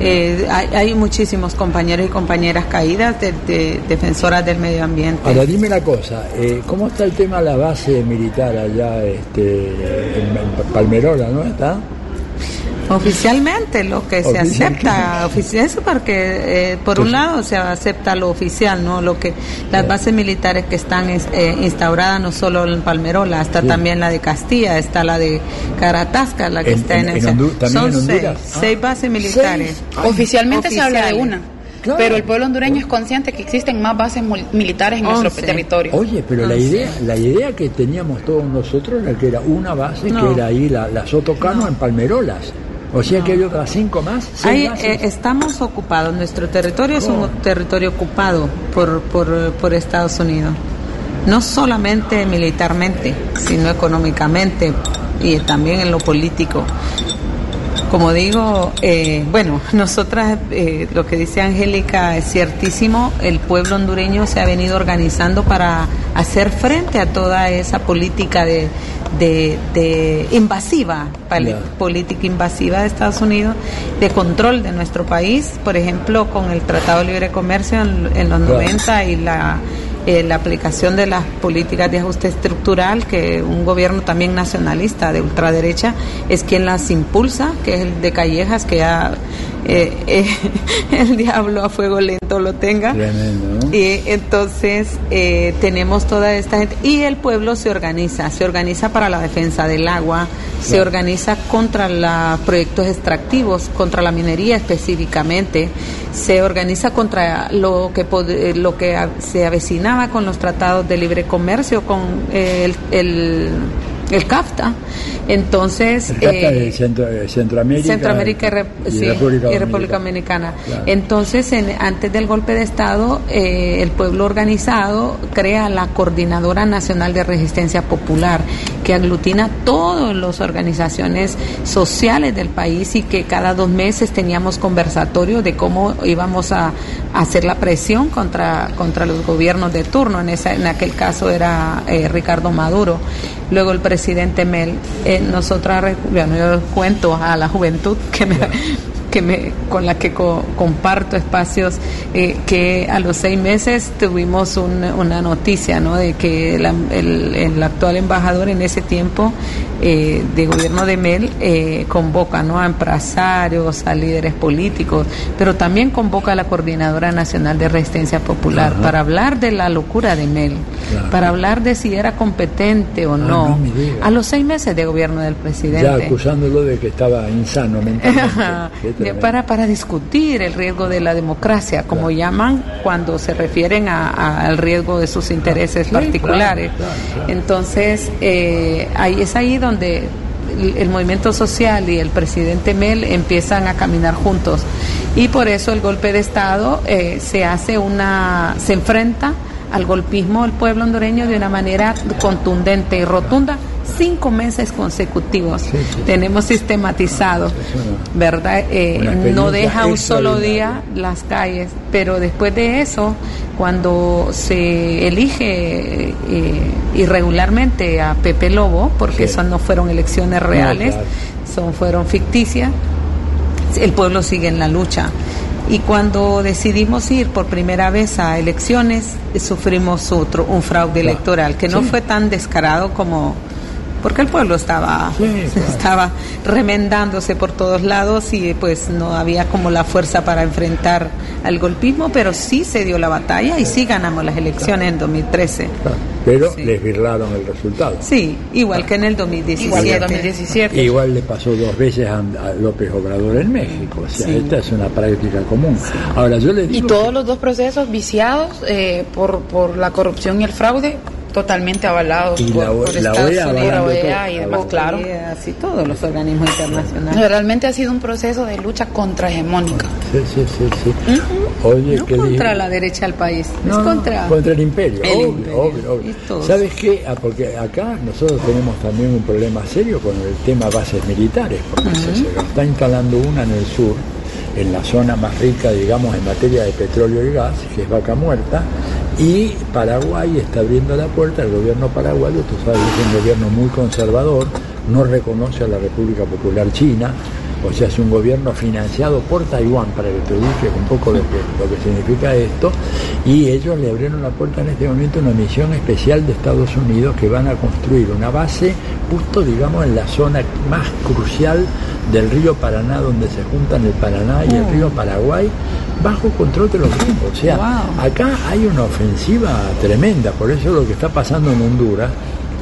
eh, hay, muchísimos compañeros y compañeras caídas de, defensoras del medio ambiente. Ahora dime la cosa, eh, ¿cómo está el tema de la base militar allá este, en Palmerola, no está? Oficialmente lo que se acepta, oficial, porque eh, por un lado se acepta lo oficial, no lo que las bases militares que están eh, instauradas no solo en Palmerola, está también la de Castilla, está la de Caratasca, la que está en, el Son seis, seis, bases militares. Oficialmente se habla de una. Pero el pueblo hondureño es consciente que existen más bases militares en nuestro territorio. Oye, pero la idea la idea que teníamos todos nosotros era que era una base que era ahí la, la Sotocano en Palmerolas. O sea que hay otras cinco más. Ahí, eh, estamos ocupados. Nuestro territorio es un territorio ocupado por, por, por Estados Unidos. No solamente militarmente, sino económicamente y también en lo político. Como digo, eh, bueno, nosotras, eh, lo que dice Angélica es ciertísimo, el pueblo hondureño se ha venido organizando para hacer frente a toda esa política de, de, invasiva, política invasiva de Estados Unidos, de control de nuestro país, por ejemplo, con el Tratado de Libre Comercio en, los 90 y la eh, la aplicación de las políticas de ajuste estructural, que un gobierno también nacionalista de ultraderecha es quien las impulsa, que es el de Callejas, que ya eh, eh, [laughs] el diablo a fuego lento lo tenga. Y entonces tenemos toda esta gente y el pueblo se organiza, se organiza para la defensa del agua, se organiza contra los proyectos extractivos, contra la minería específicamente, se organiza contra lo que lo que se avecinaba con los tratados de libre comercio, con el, el el CAFTA. Entonces. El CAFTA eh, Centro, Centroamérica, Centroamérica y, República, Dominicana. Entonces, en, antes del golpe de Estado, eh, el pueblo organizado crea la Coordinadora Nacional de Resistencia Popular, que aglutina todas las organizaciones sociales del país y que cada dos meses teníamos conversatorios de cómo íbamos a, hacer la presión contra, contra los gobiernos de turno. En, esa, en aquel caso era eh, Ricardo Maduro. Luego el presidente Mel, eh, nosotras, bueno, yo cuento a la juventud que me, [laughs] que me, con la que comparto espacios, eh, que a los seis meses tuvimos una noticia ¿no? de que el, actual embajador en ese tiempo eh, de gobierno de Mel eh, convoca ¿no? a empresarios, a líderes políticos, pero también convoca a la Coordinadora Nacional de Resistencia Popular para hablar de la locura de Mel, para hablar de si era competente o ah, no, a los seis meses de gobierno del presidente. Ya acusándolo de que estaba insano mentalmente. [laughs] para, para discutir el riesgo de la democracia, como llaman cuando se refieren al riesgo de sus intereses particulares. Entonces, eh, ahí es ahí donde el, movimiento social y el presidente Mel empiezan a caminar juntos. Y por eso el golpe de estado eh, se hace una se enfrenta al golpismo del pueblo hondureño de una manera contundente y rotunda cinco meses consecutivos. Tenemos sistematizado, ¿verdad? Eh, no deja un solo día las calles, pero después de eso, cuando se elige eh, irregularmente a Pepe Lobo, porque esas no fueron elecciones reales, son fueron ficticias, el pueblo sigue en la lucha. Y cuando decidimos ir por primera vez a elecciones, sufrimos otro, un fraude electoral, que no fue tan descarado como porque el pueblo estaba [laughs] estaba remendándose por todos lados y pues no había como la fuerza para enfrentar al golpismo, pero sí se dio la batalla y sí ganamos las elecciones en 2013. Pero les virlaron el resultado. Sí, igual que en el 2017. Igual, le pasó dos veces a, López Obrador en México. O sea, esta es una práctica común. Ahora yo le digo y todos los dos procesos viciados eh, por, por la corrupción y el fraude totalmente avalados por, la, Estados Unidos, la OEA y demás, claro. Así todos los organismos internacionales. Realmente ha sido un proceso de lucha contrahegemónica. Sí, sí, sí. sí. Oye, no contra la derecha del país, es contra... Contra el imperio, obvio, obvio, obvio. ¿Sabes qué? Ah, porque acá nosotros tenemos también un problema serio con el tema bases militares, porque se está instalando una en el sur, en la zona más rica, digamos, en materia de petróleo y gas, que es Vaca Muerta, y Paraguay está abriendo la puerta, el gobierno paraguayo, tú sabes, es un gobierno muy conservador, no reconoce a la República Popular China, o sea, es un gobierno financiado por Taiwán, para que te ubiques un poco lo que, lo que significa esto, y ellos le abrieron la puerta en este momento a una misión especial de Estados Unidos que van a construir una base justo, digamos, en la zona más crucial del río Paraná, donde se juntan el Paraná y el oh. río Paraguay, bajo control de los gringos. O sea, acá hay una ofensiva tremenda, por eso lo que está pasando en Honduras,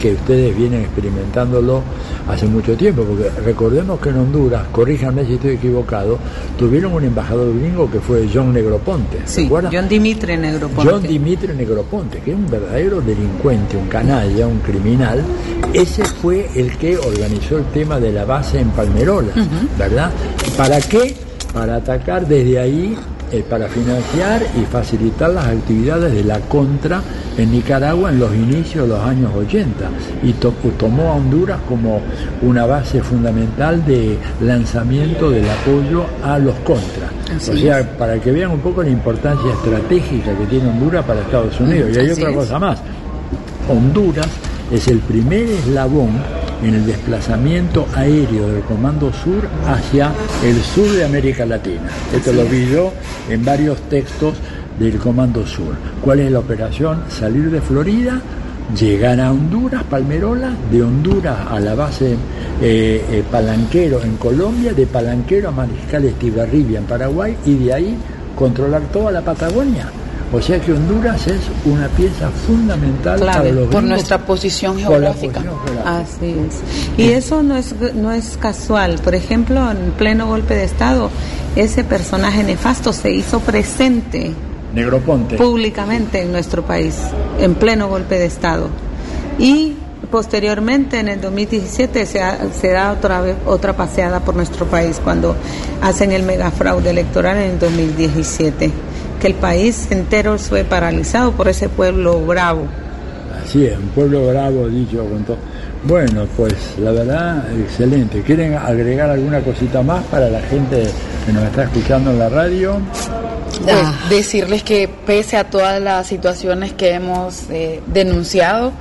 que ustedes vienen experimentándolo hace mucho tiempo, porque recordemos que en Honduras, corríjanme si estoy equivocado, tuvieron un embajador gringo que fue John Negroponte. Sí, John Dimitri Negroponte. John Dimitri Negroponte, que es un verdadero delincuente, un canalla, un criminal. Ese fue el que organizó el tema de la base en Palmerola, ¿verdad? ¿Para qué? Para atacar desde ahí eh, para financiar y facilitar las actividades de la contra en Nicaragua en los inicios de los años 80 y tomó a Honduras como una base fundamental de lanzamiento del apoyo a los contras. o sea, para que vean un poco la importancia estratégica que tiene Honduras para Estados Unidos. Y hay otra cosa más. Honduras es el primer eslabón en el desplazamiento aéreo del Comando Sur hacia el sur de América Latina. Esto lo vi yo en varios textos del Comando Sur. ¿Cuál es la operación? Salir de Florida, llegar a Honduras, Palmerola, de Honduras a la base eh, eh, Palanquero en Colombia, de Palanquero a Mariscal Estigarribia en Paraguay y de ahí controlar toda la Patagonia. O sea que Honduras es una pieza fundamental para los por nuestra posición geográfica. Así es. Y eso no es no es casual. Por ejemplo, en pleno golpe de estado, ese personaje nefasto se hizo presente Negroponte. públicamente en nuestro país, en pleno golpe de estado. Y posteriormente en el 2017 se, se, da otra vez otra paseada por nuestro país cuando hacen el megafraude electoral en el 2017 que el país entero fue paralizado por ese pueblo bravo. Así es, un pueblo bravo dicho con todo. Bueno, pues la verdad, excelente. ¿Quieren agregar alguna cosita más para la gente que nos está escuchando en la radio? Ah. decirles que pese a todas las situaciones que hemos eh, denunciado,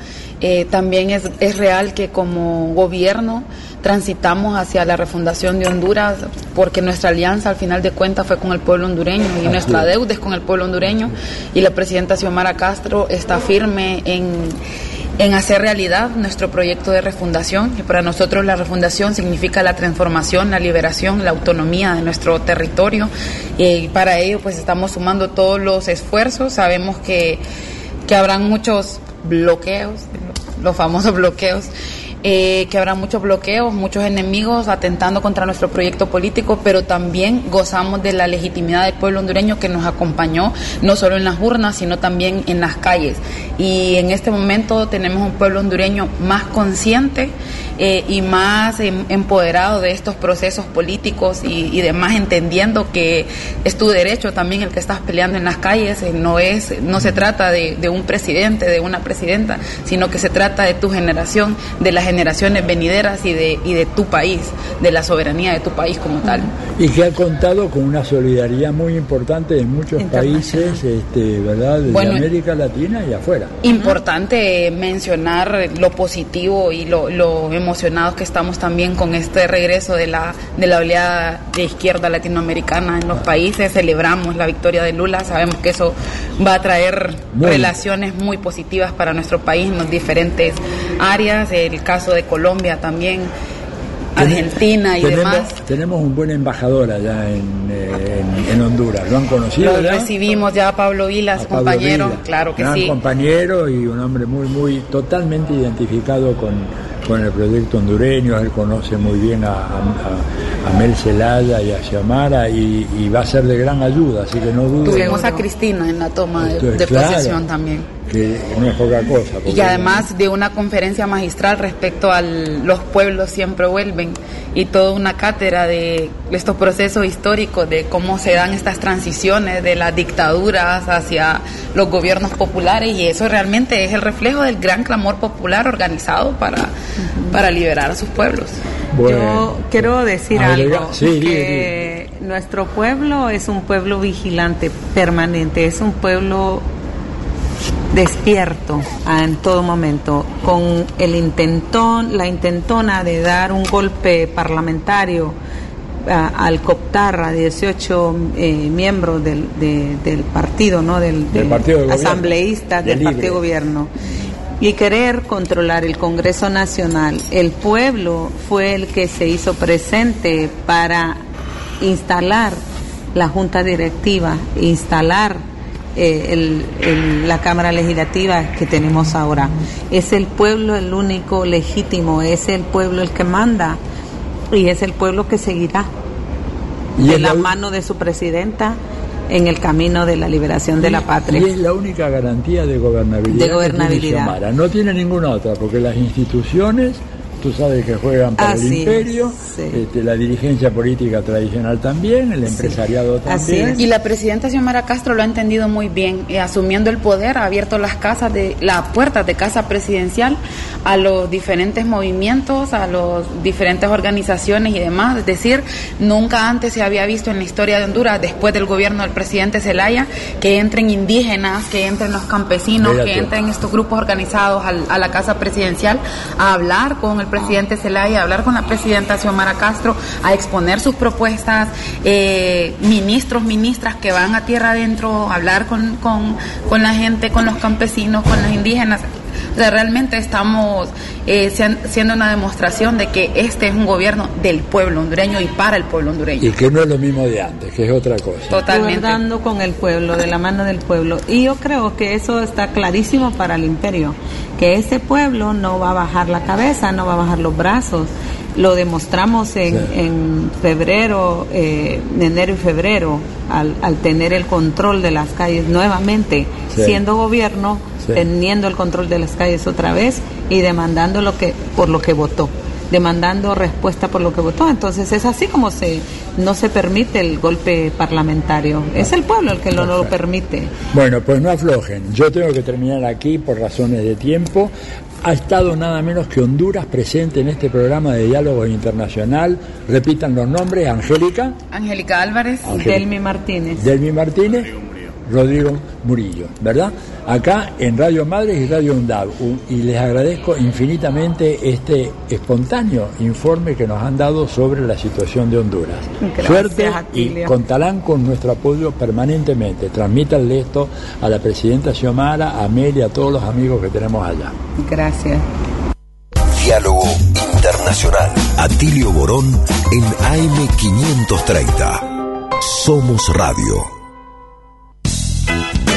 eh, también es, es real que como gobierno transitamos hacia la refundación de Honduras porque nuestra alianza al final de cuentas fue con el pueblo hondureño y nuestra deuda es con el pueblo hondureño y la presidenta Xiomara Castro está firme en, hacer realidad nuestro proyecto de refundación y para nosotros la refundación significa la transformación, la liberación, la autonomía de nuestro territorio y para ello pues estamos sumando todos los esfuerzos, sabemos que, que habrán muchos bloqueos, los famosos bloqueos eh, que habrá muchos bloqueos, muchos enemigos atentando contra nuestro proyecto político, pero también gozamos de la legitimidad del pueblo hondureño que nos acompañó, no solo en las urnas, sino también en las calles. Y en este momento tenemos un pueblo hondureño más consciente eh, y más em, empoderado de estos procesos políticos y, demás, entendiendo que es tu derecho también el que estás peleando en las calles, eh, no, es, no se trata de, de un presidente, de una presidenta, sino que se trata de tu generación, de la generación generaciones venideras y de, y de tu país, de la soberanía de tu país como tal. Y que ha contado con una solidaridad muy importante de muchos países, este, ¿verdad? De América Latina y afuera. Importante mencionar lo positivo y lo, lo emocionados que estamos también con este regreso de la, de la oleada de izquierda latinoamericana en los países. Celebramos la victoria de Lula, sabemos que eso va a traer relaciones muy positivas para nuestro país en las diferentes áreas, el caso de Colombia también. Argentina y demás. Tenemos un buen embajador allá en, en, Honduras. ¿Lo han conocido? Lo recibimos ya a Pablo Vilas, compañero, claro que gran sí. compañero y un hombre muy, muy totalmente identificado con, con el proyecto hondureño, él conoce muy bien a, a, Mel Celaya y a Xiamara y, va a ser de gran ayuda, así que no dudo. Tuvimos a Cristina en la toma de, posesión también. Que no es poca cosa. Y además de una conferencia magistral respecto a los pueblos siempre vuelven y toda una cátedra de estos procesos históricos, de cómo se dan estas transiciones de las dictaduras hacia los gobiernos populares y eso realmente es el reflejo del gran clamor popular organizado para para liberar a sus pueblos. Yo quiero decir algo, que nuestro pueblo es un pueblo vigilante permanente, es un pueblo despierto en todo momento, con el intentón, la intentona de dar un golpe parlamentario al cooptar a 18 eh, miembros del, del partido, ¿no? Del, partido asambleísta del partido gobierno y querer controlar el Congreso Nacional. El pueblo fue el que se hizo presente para instalar la Junta Directiva, instalar eh, la Cámara Legislativa que tenemos ahora. Es el pueblo el único legítimo, es el pueblo el que manda y es el pueblo que seguirá de la mano de su presidenta en el camino de la liberación de la patria. Y es la única garantía de gobernabilidad. De gobernabilidad. no tiene ninguna otra, porque las instituciones tú sabes que juegan para el imperio, este, la dirigencia política tradicional también, el empresariado también. Y la presidenta Xiomara Castro lo ha entendido muy bien, eh, asumiendo el poder, ha abierto las casas de las puertas de casa presidencial a los diferentes movimientos, a las diferentes organizaciones y demás. Es decir, nunca antes se había visto en la historia de Honduras, después del gobierno del presidente Zelaya, que entren indígenas, que entren los campesinos, que entren estos grupos organizados a la casa presidencial a hablar con el presidente Zelaya, a hablar con la presidenta Xiomara Castro, a exponer sus propuestas, eh, ministros, ministras que van a tierra adentro, a hablar con, con, con la gente, con los campesinos, con los indígenas. O sea, realmente estamos eh, siendo una demostración de que este es un gobierno del pueblo hondureño y para el pueblo hondureño. Y que no es lo mismo de antes, que es otra cosa. Totalmente. Dando con el pueblo, de la mano del pueblo. Y yo creo que eso está clarísimo para el imperio, que ese pueblo no va a bajar la cabeza, no va a bajar los brazos lo demostramos en, en febrero, eh, enero y febrero, al, al, tener el control de las calles nuevamente, siendo gobierno, teniendo el control de las calles otra vez y demandando lo que por lo que votó demandando respuesta por lo que votó. Entonces es así como se no se permite el golpe parlamentario. Es el pueblo el que no lo permite. Bueno, pues no aflojen. Yo tengo que terminar aquí por razones de tiempo ha estado nada menos que Honduras presente en este programa de diálogo internacional. Repitan los nombres, Angélica. Angélica Álvarez. Delmi Martínez. Delmi Martínez. Rodrigo Murillo, ¿verdad? Acá en Radio Madres y Radio UNDAV. Y les agradezco infinitamente este espontáneo informe que nos han dado sobre la situación de Honduras. Suerte y contarán con nuestro apoyo permanentemente. Transmítanle esto a la presidenta Xiomara, a Mel y a todos los amigos que tenemos allá. Gracias. Diálogo Internacional. Atilio Borón en AM530. Somos Radio.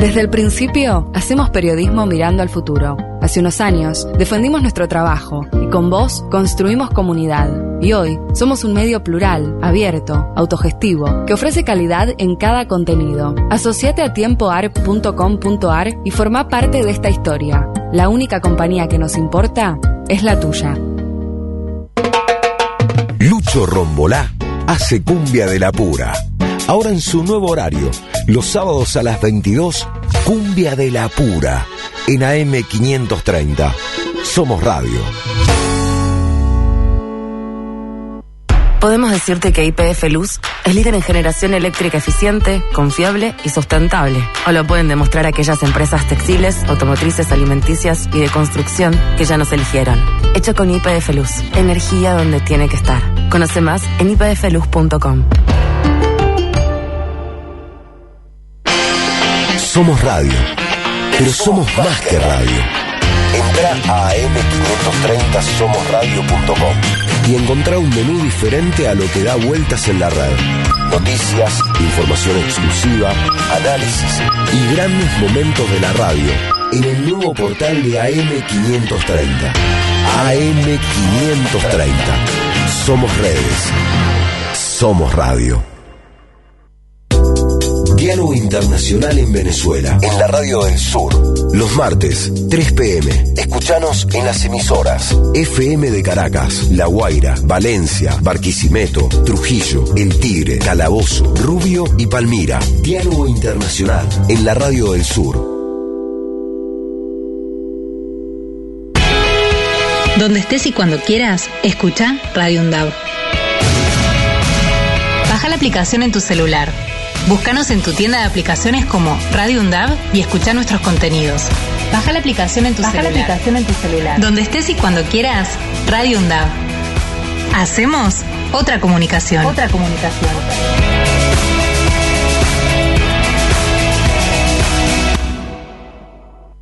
Desde el principio, hacemos periodismo mirando al futuro. Hace unos años, defendimos nuestro trabajo y con vos construimos comunidad. Y hoy, somos un medio plural, abierto, autogestivo, que ofrece calidad en cada contenido. Asociate a tiempoarp.com.ar y forma parte de esta historia. La única compañía que nos importa es la tuya. Lucho Rombolá hace cumbia de la pura. Ahora en su nuevo horario, los sábados a las 22, cumbia de la pura, en AM530. Somos radio. Podemos decirte que IPF Luz es líder en generación eléctrica eficiente, confiable y sustentable. O lo pueden demostrar aquellas empresas textiles, automotrices, alimenticias y de construcción que ya nos eligieron. Hecho con IPF Luz. Energía donde tiene que estar. Conoce más en ipfluz.com. Somos radio, pero somos más que radio. Entra a am530somosradio.com y encontrá un menú diferente a lo que da vueltas en la red. Noticias, información exclusiva, análisis y grandes momentos de la radio en el nuevo portal de AM530. AM530. Somos redes. Somos radio. Diálogo Internacional en Venezuela, en la Radio del Sur. Los martes, 3 pm. Escuchanos en las emisoras FM de Caracas, La Guaira, Valencia, Barquisimeto, Trujillo, El Tigre, Calabozo, Rubio y Palmira. Diálogo Internacional en la Radio del Sur. Donde estés y cuando quieras, escucha Radio UNDAV. Baja la aplicación en tu celular Búscanos en tu tienda de aplicaciones como Radio UNDAV y escucha nuestros contenidos. Baja la aplicación en tu Baja celular. la aplicación en tu celular. Donde estés y cuando quieras, Radio UNDAV. Hacemos otra comunicación. Otra comunicación.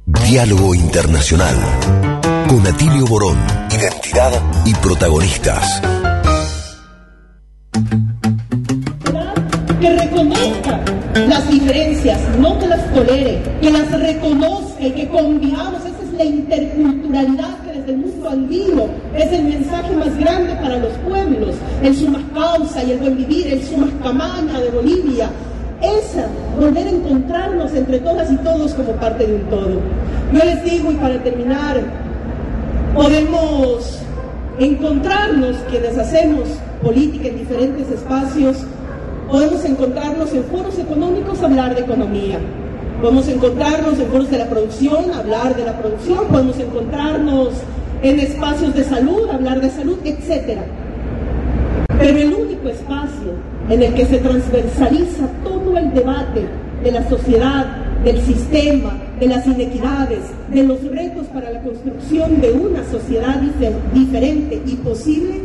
Diálogo Internacional. Con Atilio Borón. Identidad y protagonistas. Que reconozca las diferencias, no que las tolere, que las reconozca y que convivamos. Esa es la interculturalidad que desde el mundo andino es el mensaje más grande para los pueblos. El sumas causa y el buen vivir, el sumas camaña de Bolivia. Esa, volver a encontrarnos entre todas y todos como parte de un todo. Yo les digo, y para terminar, podemos encontrarnos quienes hacemos política en diferentes espacios Podemos encontrarnos en foros económicos hablar de economía. Podemos encontrarnos en foros de la producción, hablar de la producción. Podemos encontrarnos en espacios de salud, hablar de salud, etc. Pero el único espacio en el que se transversaliza todo el debate de la sociedad, del sistema, de las inequidades, de los retos para la construcción de una sociedad diferente y posible,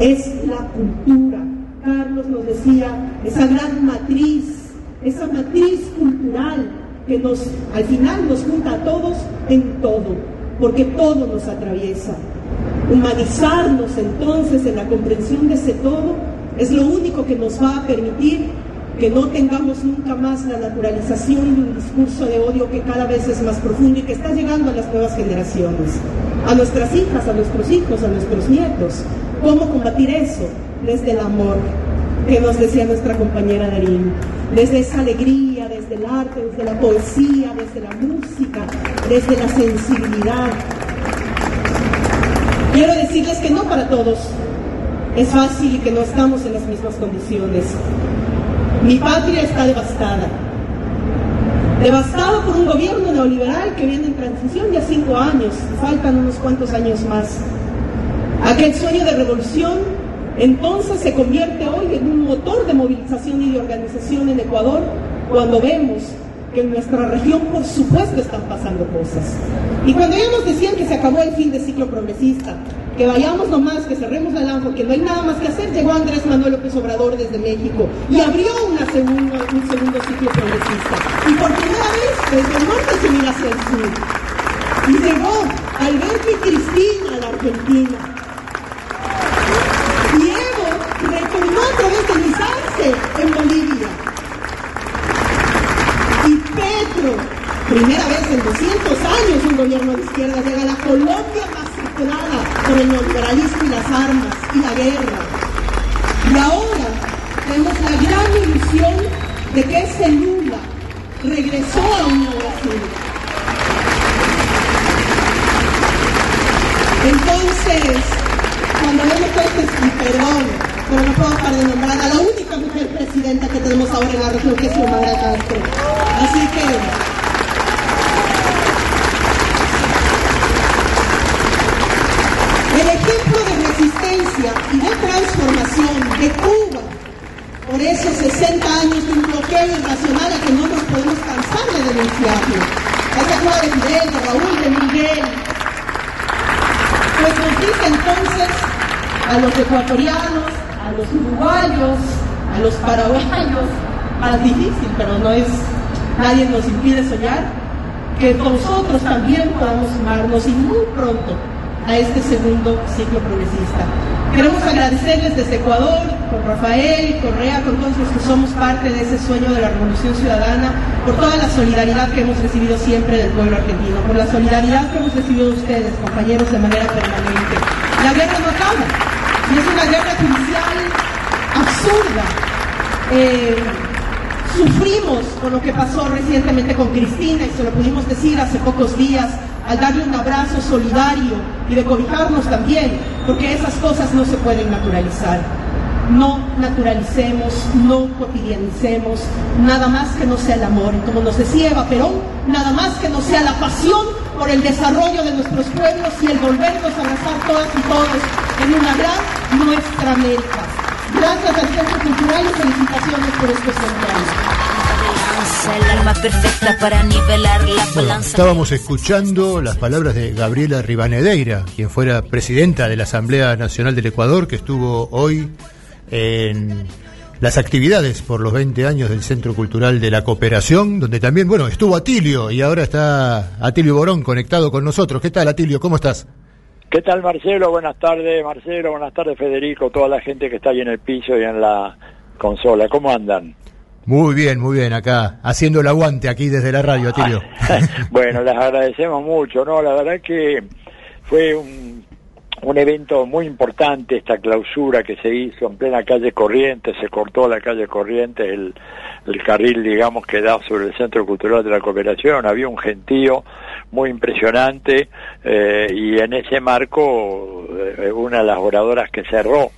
es la cultura Carlos nos decía, esa gran matriz, esa matriz cultural que nos, al final nos junta a todos en todo, porque todo nos atraviesa. Humanizarnos entonces en la comprensión de ese todo es lo único que nos va a permitir que no tengamos nunca más la naturalización de un discurso de odio que cada vez es más profundo y que está llegando a las nuevas generaciones, a nuestras hijas, a nuestros hijos, a nuestros nietos. ¿Cómo combatir eso? Desde el amor que nos decía nuestra compañera Darín, desde esa alegría, desde el arte, desde la poesía, desde la música, desde la sensibilidad. Quiero decirles que no para todos es fácil y que no estamos en las mismas condiciones. Mi patria está devastada. Devastada por un gobierno neoliberal que viene en transición ya cinco años, faltan unos cuantos años más. Aquel sueño de revolución entonces se convierte hoy en un motor de movilización y de organización en Ecuador cuando vemos que en nuestra región por supuesto están pasando cosas. Y cuando ya nos decían que se acabó el fin de ciclo progresista, que vayamos nomás, que cerremos la lámpara, porque no hay nada más que hacer, llegó Andrés Manuel López Obrador desde México y abrió un segundo ciclo progresista. Y por primera vez desde el norte se mira hacia el sur. Y llegó Alberto y Cristina a la Argentina a través de en Bolivia. Y Petro milagro. Primera vez en 200 años un gobierno de izquierda llega a la Colombia masacrada por el neoliberalismo y las armas y la guerra. Y ahora tenemos la gran ilusión de que ese Lula regresó a una Brasil. Entonces, cuando vemos todo este, perdón, pero no puedo dejar de nombrar a la única mujer presidenta que tenemos ahora en la región, que es Xiomara Castro. Así que el ejemplo de resistencia y de transformación de Cuba por esos 60 años de un bloqueo irracional a que no nos podemos cansar de denunciarlo. Esa Cuba de Fidel, de Raúl, de Miguel. Pues nos dice entonces a los ecuatorianos, a los uruguayos, a los paraguayos, más difícil, pero no es, nos impide soñar, que nosotros también podamos sumarnos y muy pronto a este segundo ciclo progresista. Queremos agradecerles desde Ecuador, con Rafael, Correa, con todos los que somos parte de ese sueño de la revolución ciudadana, por toda la solidaridad que hemos recibido siempre del pueblo argentino, por la solidaridad que hemos recibido de ustedes, compañeros, de manera permanente. La guerra no acaba, y es una guerra judicial absurda. Eh, sufrimos con lo que pasó recientemente con Cristina y se lo pudimos decir hace pocos días al darle un abrazo solidario y de cobijarnos también, porque esas cosas no se pueden naturalizar. No naturalicemos, no cotidianicemos, nada más que no sea el amor. Y como nos decía Eva Perón, nada más que no sea la pasión por el desarrollo de nuestros pueblos y el volvernos a abrazar todas y todos en una gran nuestra América. Gracias al Centro Cultural y felicitaciones por centro perfecta para nivelar la estábamos escuchando las palabras de Gabriela Rivanedeira, quien fuera presidenta de la Asamblea Nacional del Ecuador, que estuvo hoy en las actividades por los 20 años del Centro Cultural de la Cooperación, donde también, bueno, estuvo Atilio y ahora está Atilio Borón conectado con nosotros. ¿Qué tal, Atilio? ¿Cómo estás? ¿Qué tal, Marcelo? Buenas tardes, Marcelo. Buenas tardes, Federico. Toda la gente que está ahí en el piso y en la consola. ¿Cómo andan? Muy bien, muy bien, acá, haciendo el aguante aquí desde la radio, Atilio. [laughs] bueno, les agradecemos mucho, ¿no? La verdad que fue un, un evento muy importante esta clausura que se hizo en plena calle Corrientes, se cortó la calle Corrientes, el, el carril, digamos, que da sobre el Centro Cultural de la Cooperación, había un gentío muy impresionante eh, y en ese marco eh, una de las oradoras que cerró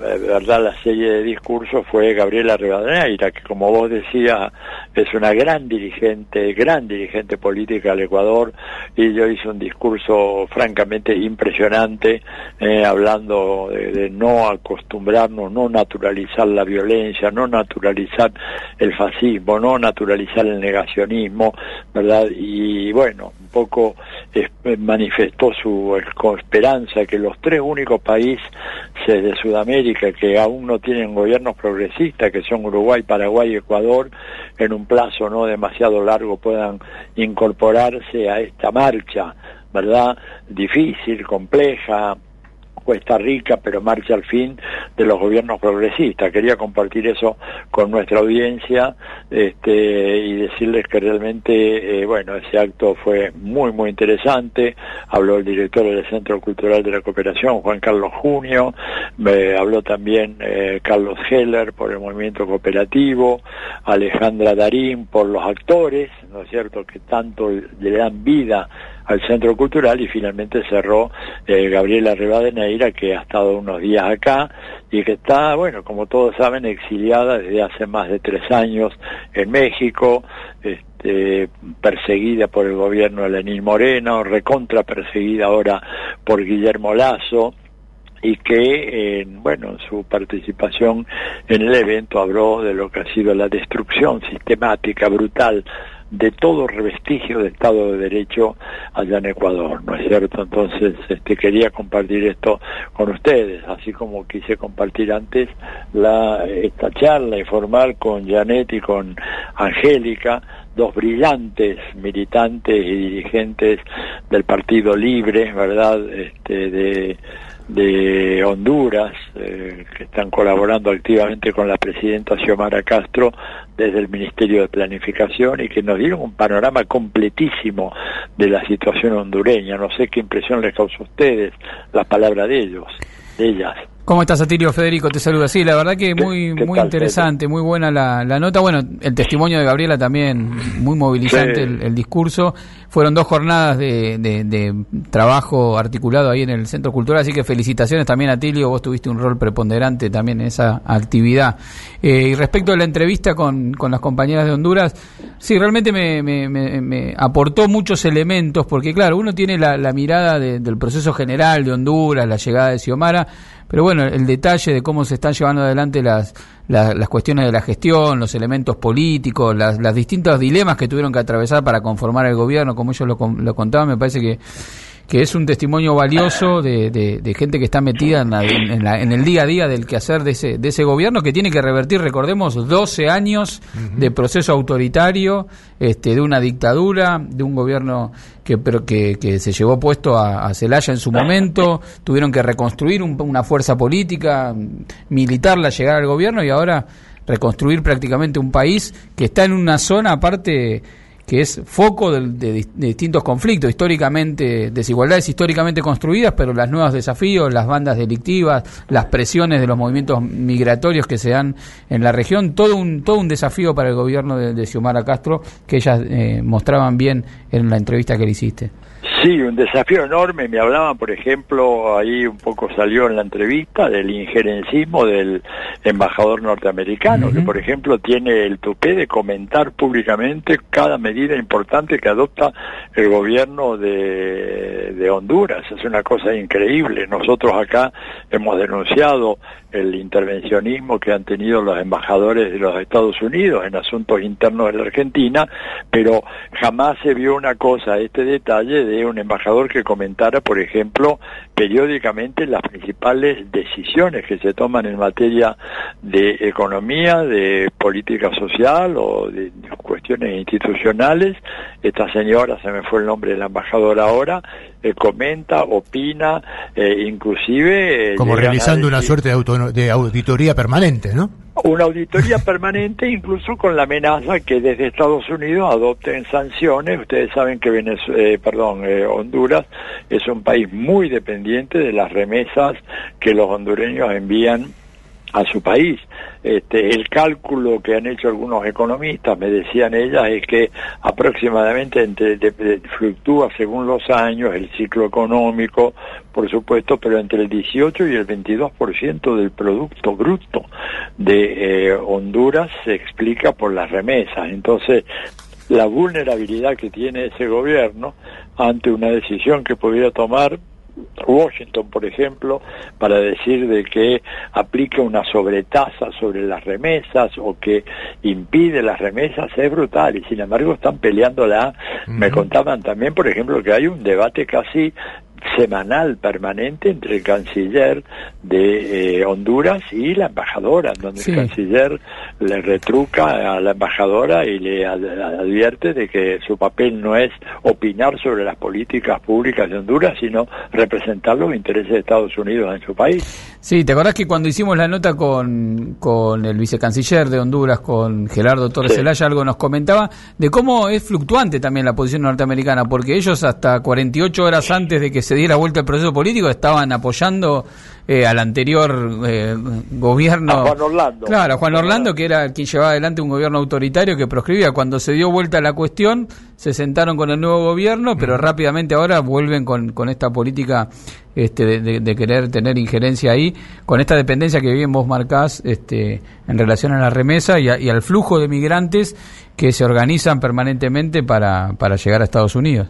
verdad la serie de discursos fue Gabriela Rivadeneira, que como vos decías es una gran dirigente, gran dirigente política del Ecuador, y yo hice un discurso francamente impresionante, eh, hablando de, no acostumbrarnos, no naturalizar la violencia, no naturalizar el fascismo, no naturalizar el negacionismo, ¿verdad? Y bueno, poco manifestó su esperanza que los tres únicos países de Sudamérica que aún no tienen gobiernos progresistas, que son Uruguay, Paraguay y Ecuador, en un plazo no demasiado largo puedan incorporarse a esta marcha, ¿verdad? Difícil, compleja, cuesta rica, pero marcha al fin de los gobiernos progresistas. Quería compartir eso con nuestra audiencia este, y decirles que realmente, eh, bueno, ese acto fue muy, muy interesante. Habló el director del Centro Cultural de la Cooperación, Juan Carlos Junio, me habló también eh, Carlos Heller por el movimiento cooperativo, Alejandra Darín por los actores, ¿no es cierto?, que tanto le dan vida al Centro Cultural y finalmente cerró eh, Gabriela Rivadeneira, que ha estado unos días acá y que está, bueno, como todos saben, exiliada desde hace más de tres años en México, este, perseguida por el gobierno de Lenín Moreno, recontra perseguida ahora por Guillermo Lazo, y que, bueno, su participación en el evento habló de lo que ha sido la destrucción sistemática, brutal de todo revestigio de Estado de Derecho allá en Ecuador, ¿no es cierto? Entonces, este, quería compartir esto con ustedes, así como quise compartir antes la, esta charla informal con Janet y con Angélica, dos brillantes militantes y dirigentes del Partido Libre, ¿verdad? Este, de, de Honduras, eh, que están colaborando activamente con la presidenta Xiomara Castro desde el Ministerio de Planificación y que nos dieron un panorama completísimo de la situación hondureña. No sé qué impresión les causó a ustedes la palabra de ellos, de ellas. ¿Cómo estás, Atirio? Federico te saluda. Sí, la verdad que muy muy interesante, muy buena la, nota. Bueno, el testimonio de Gabriela también, muy movilizante el, discurso. Fueron dos jornadas de, trabajo articulado ahí en el Centro Cultural, así que felicitaciones también a Tilio, vos tuviste un rol preponderante también en esa actividad. Eh, y respecto a la entrevista con, con las compañeras de Honduras, sí, realmente me, me, aportó muchos elementos, porque claro, uno tiene la, la mirada del proceso general de Honduras, la llegada de Xiomara, pero bueno, el detalle de cómo se están llevando adelante las, las, cuestiones de la gestión, los elementos políticos, las, las distintos dilemas que tuvieron que atravesar para conformar el gobierno, como ellos lo, lo contaban, me parece que que es un testimonio valioso de, de, gente que está metida en, en, el día a día del quehacer de ese, de ese gobierno que tiene que revertir, recordemos, 12 años de proceso autoritario, este, de una dictadura, de un gobierno que, pero que, que se llevó puesto a, Celaya en su momento, tuvieron que reconstruir una fuerza política, militarla, llegar al gobierno y ahora reconstruir prácticamente un país que está en una zona aparte que es foco de, distintos conflictos, históricamente, desigualdades históricamente construidas, pero los nuevos desafíos, las bandas delictivas, las presiones de los movimientos migratorios que se dan en la región, todo un, todo un desafío para el gobierno de, Xiomara Castro que ellas eh, mostraban bien en la entrevista que le hiciste. Sí, un desafío enorme. Me hablaban, por ejemplo, ahí un poco salió en la entrevista del injerencismo del embajador norteamericano, que por ejemplo tiene el tupé de comentar públicamente cada medida importante que adopta el gobierno de, de Honduras. Es una cosa increíble. Nosotros acá hemos denunciado el intervencionismo que han tenido los embajadores de los Estados Unidos en asuntos internos de la Argentina, pero jamás se vio una cosa, este detalle de un embajador que comentara, por ejemplo, periódicamente las principales decisiones que se toman en materia de economía, de política social o de cuestiones institucionales. Esta señora, se me fue el nombre del embajador ahora, eh, comenta, opina, eh, inclusive... Eh, Como realizando una suerte de, de auditoría permanente, ¿no? Una auditoría permanente, incluso con la amenaza que desde Estados Unidos adopten sanciones. Ustedes saben que Venezuela, perdón, Honduras es un país muy dependiente de las remesas que los hondureños envían a su país. Este, el cálculo que han hecho algunos economistas, me decían ellas, es que aproximadamente entre, fluctúa según los años el ciclo económico, por supuesto, pero entre el 18 y el 22% del Producto Bruto de eh, Honduras se explica por las remesas. Entonces, la vulnerabilidad que tiene ese gobierno ante una decisión que pudiera tomar Washington, por ejemplo, para decir de que aplica una sobretasa sobre las remesas o que impide las remesas es brutal y sin embargo están peleándola. Me contaban también, por ejemplo, que hay un debate casi semanal permanente entre el canciller de eh, Honduras y la embajadora, donde el canciller le retruca a la embajadora y le advierte de que su papel no es opinar sobre las políticas públicas de Honduras, sino representar los intereses de Estados Unidos en su país. Sí, ¿te acordás que cuando hicimos la nota con, con el vicecanciller de Honduras, con Gerardo Torres Zelaya, algo nos comentaba de cómo es fluctuante también la posición norteamericana, porque ellos hasta 48 horas antes de que se diera vuelta el proceso político estaban apoyando eh, al anterior eh, gobierno. A Juan Orlando. Claro, Juan Orlando, que era quien llevaba adelante un gobierno autoritario que proscribía. Cuando se dio vuelta la cuestión, se sentaron con el nuevo gobierno, pero rápidamente ahora vuelven con, con esta política este, de, querer tener injerencia ahí, con esta dependencia que bien vos marcás este, en relación a la remesa y, y al flujo de migrantes que se organizan permanentemente para, para llegar a Estados Unidos.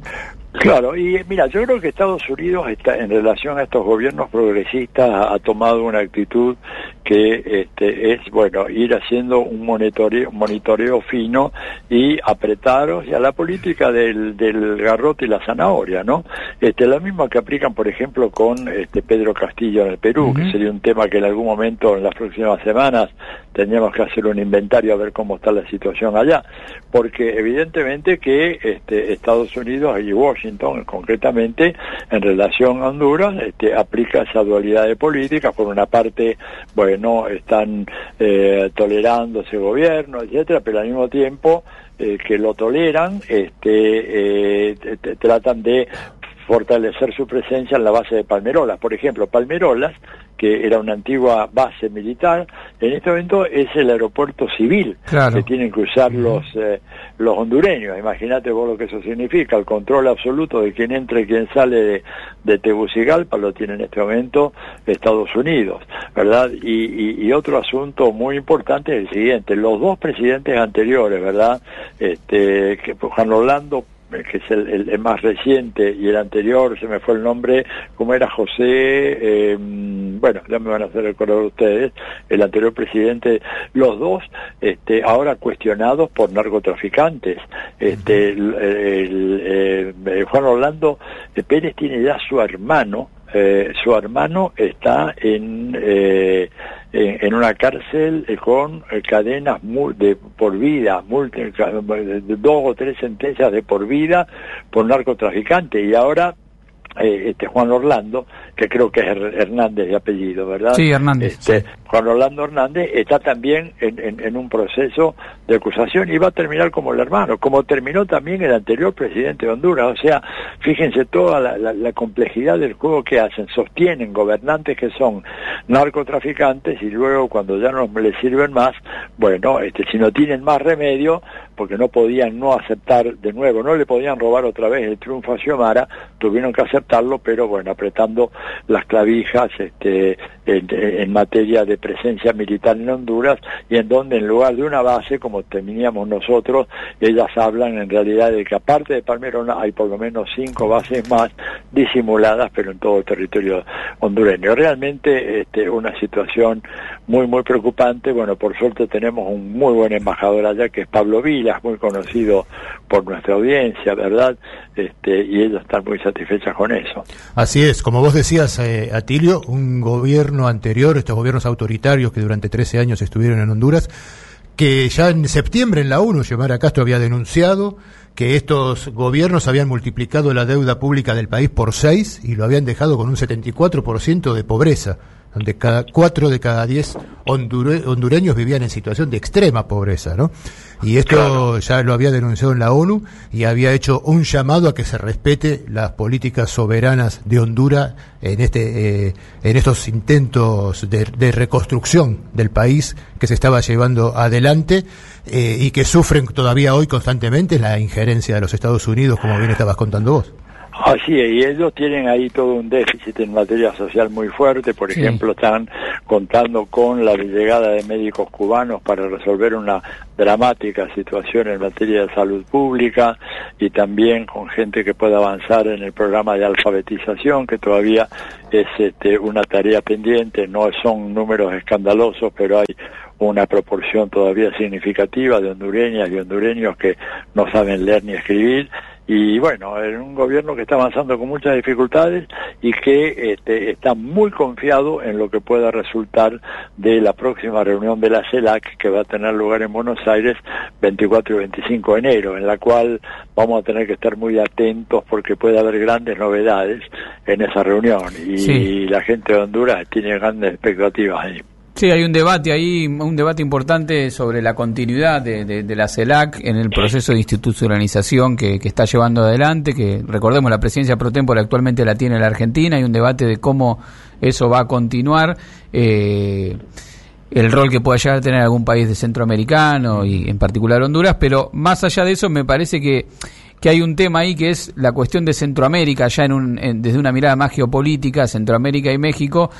Claro, y mira, yo creo que Estados Unidos está, en relación a estos gobiernos progresistas ha, tomado una actitud que este, es, bueno, ir haciendo un monitoreo, monitoreo fino y apretaros y a la política del, del garrote y la zanahoria, ¿no? Este, la misma que aplican, por ejemplo, con este Pedro Castillo en el Perú, que sería un tema que en algún momento, en las próximas semanas, tendríamos que hacer un inventario a ver cómo está la situación allá, porque evidentemente que este, Estados Unidos y Washington concretamente en relación a Honduras este, aplica esa dualidad de políticas, por una parte, bueno, están eh, tolerando ese gobierno, etcétera, pero al mismo tiempo eh, que lo toleran, este, eh, tratan de fortalecer su presencia en la base de Palmerolas. Por ejemplo, Palmerolas que era una antigua base militar, en este momento es el aeropuerto civil que tienen que usar los, eh, los hondureños. Imagínate vos lo que eso significa, el control absoluto de quién entra y quién sale de, de Tegucigalpa lo tiene en este momento Estados Unidos, ¿verdad? Y, y, otro asunto muy importante es el siguiente, los dos presidentes anteriores, ¿verdad? Este, que Juan Orlando que es el, más reciente, y el anterior, se me fue el nombre, como era José, eh, bueno, ya me van a hacer recordar ustedes, el anterior presidente, los dos, este, ahora cuestionados por narcotraficantes. Este, el, eh, Juan Orlando Pérez tiene ya su hermano, eh, su hermano está en, eh, en, una cárcel eh, con cadenas de por vida, dos o tres sentencias de por vida por narcotraficante y ahora este Juan Orlando, que creo que es Hernández de apellido, ¿verdad? Sí, Hernández. Este, Juan Orlando Hernández está también en, un proceso de acusación y va a terminar como el hermano, como terminó también el anterior presidente de Honduras. O sea, fíjense toda la, complejidad del juego que hacen. Sostienen gobernantes que son narcotraficantes y luego cuando ya no les sirven más, bueno, este, si no tienen más remedio, porque no podían no aceptar de nuevo, no le podían robar otra vez el triunfo a Xiomara, tuvieron que aceptarlo, pero bueno, apretando las clavijas este, en materia de presencia militar en Honduras y en donde en lugar de una base como teníamos nosotros, ellas hablan en realidad de que aparte de Palmerona hay por lo menos cinco bases más disimuladas pero en todo el territorio hondureño. Realmente este, una situación muy muy preocupante, bueno por suerte tenemos un muy buen embajador allá que es Pablo Vilas, muy conocido por nuestra audiencia, ¿verdad? Este, y ellos están muy satisfechas con eso. Así es, como vos decías, eh, Atilio, un gobierno anterior, estos gobiernos autoritarios que durante 13 años estuvieron en Honduras, que ya en septiembre en la ONU, Xiomara Castro había denunciado que estos gobiernos habían multiplicado la deuda pública del país por seis y lo habían dejado con un 74% de pobreza donde cada cuatro de cada diez hondureños vivían en situación de extrema pobreza, ¿no? Y esto ya lo había denunciado en la ONU y había hecho un llamado a que se respete las políticas soberanas de Honduras en este eh, en estos intentos de, reconstrucción del país que se estaba llevando adelante eh, y que sufren todavía hoy constantemente la injerencia de los Estados Unidos, como bien estabas contando vos. Así es, y ellos tienen ahí todo un déficit en materia social muy fuerte, por ejemplo, están contando con la llegada de médicos cubanos para resolver una dramática situación en materia de salud pública y también con gente que pueda avanzar en el programa de alfabetización, que todavía es este, una tarea pendiente, no son números escandalosos, pero hay una proporción todavía significativa de hondureñas y hondureños que no saben leer ni escribir y bueno, en un gobierno que está avanzando con muchas dificultades y que este, está muy confiado en lo que pueda resultar de la próxima reunión de la CELAC que va a tener lugar en Buenos Aires 24 y 25 de enero, en la cual vamos a tener que estar muy atentos porque puede haber grandes novedades en esa reunión y la gente de Honduras tiene grandes expectativas ahí. Sí, hay un debate ahí, un debate importante sobre la continuidad de, la CELAC en el proceso de institucionalización que, está llevando adelante, que recordemos la presidencia pro tempore actualmente la tiene la Argentina, hay un debate de cómo eso va a continuar, eh, el rol que pueda llegar a tener algún país de centroamericano y en particular Honduras, pero más allá de eso me parece que que hay un tema ahí que es la cuestión de Centroamérica, ya en un, desde una mirada más geopolítica, Centroamérica y México,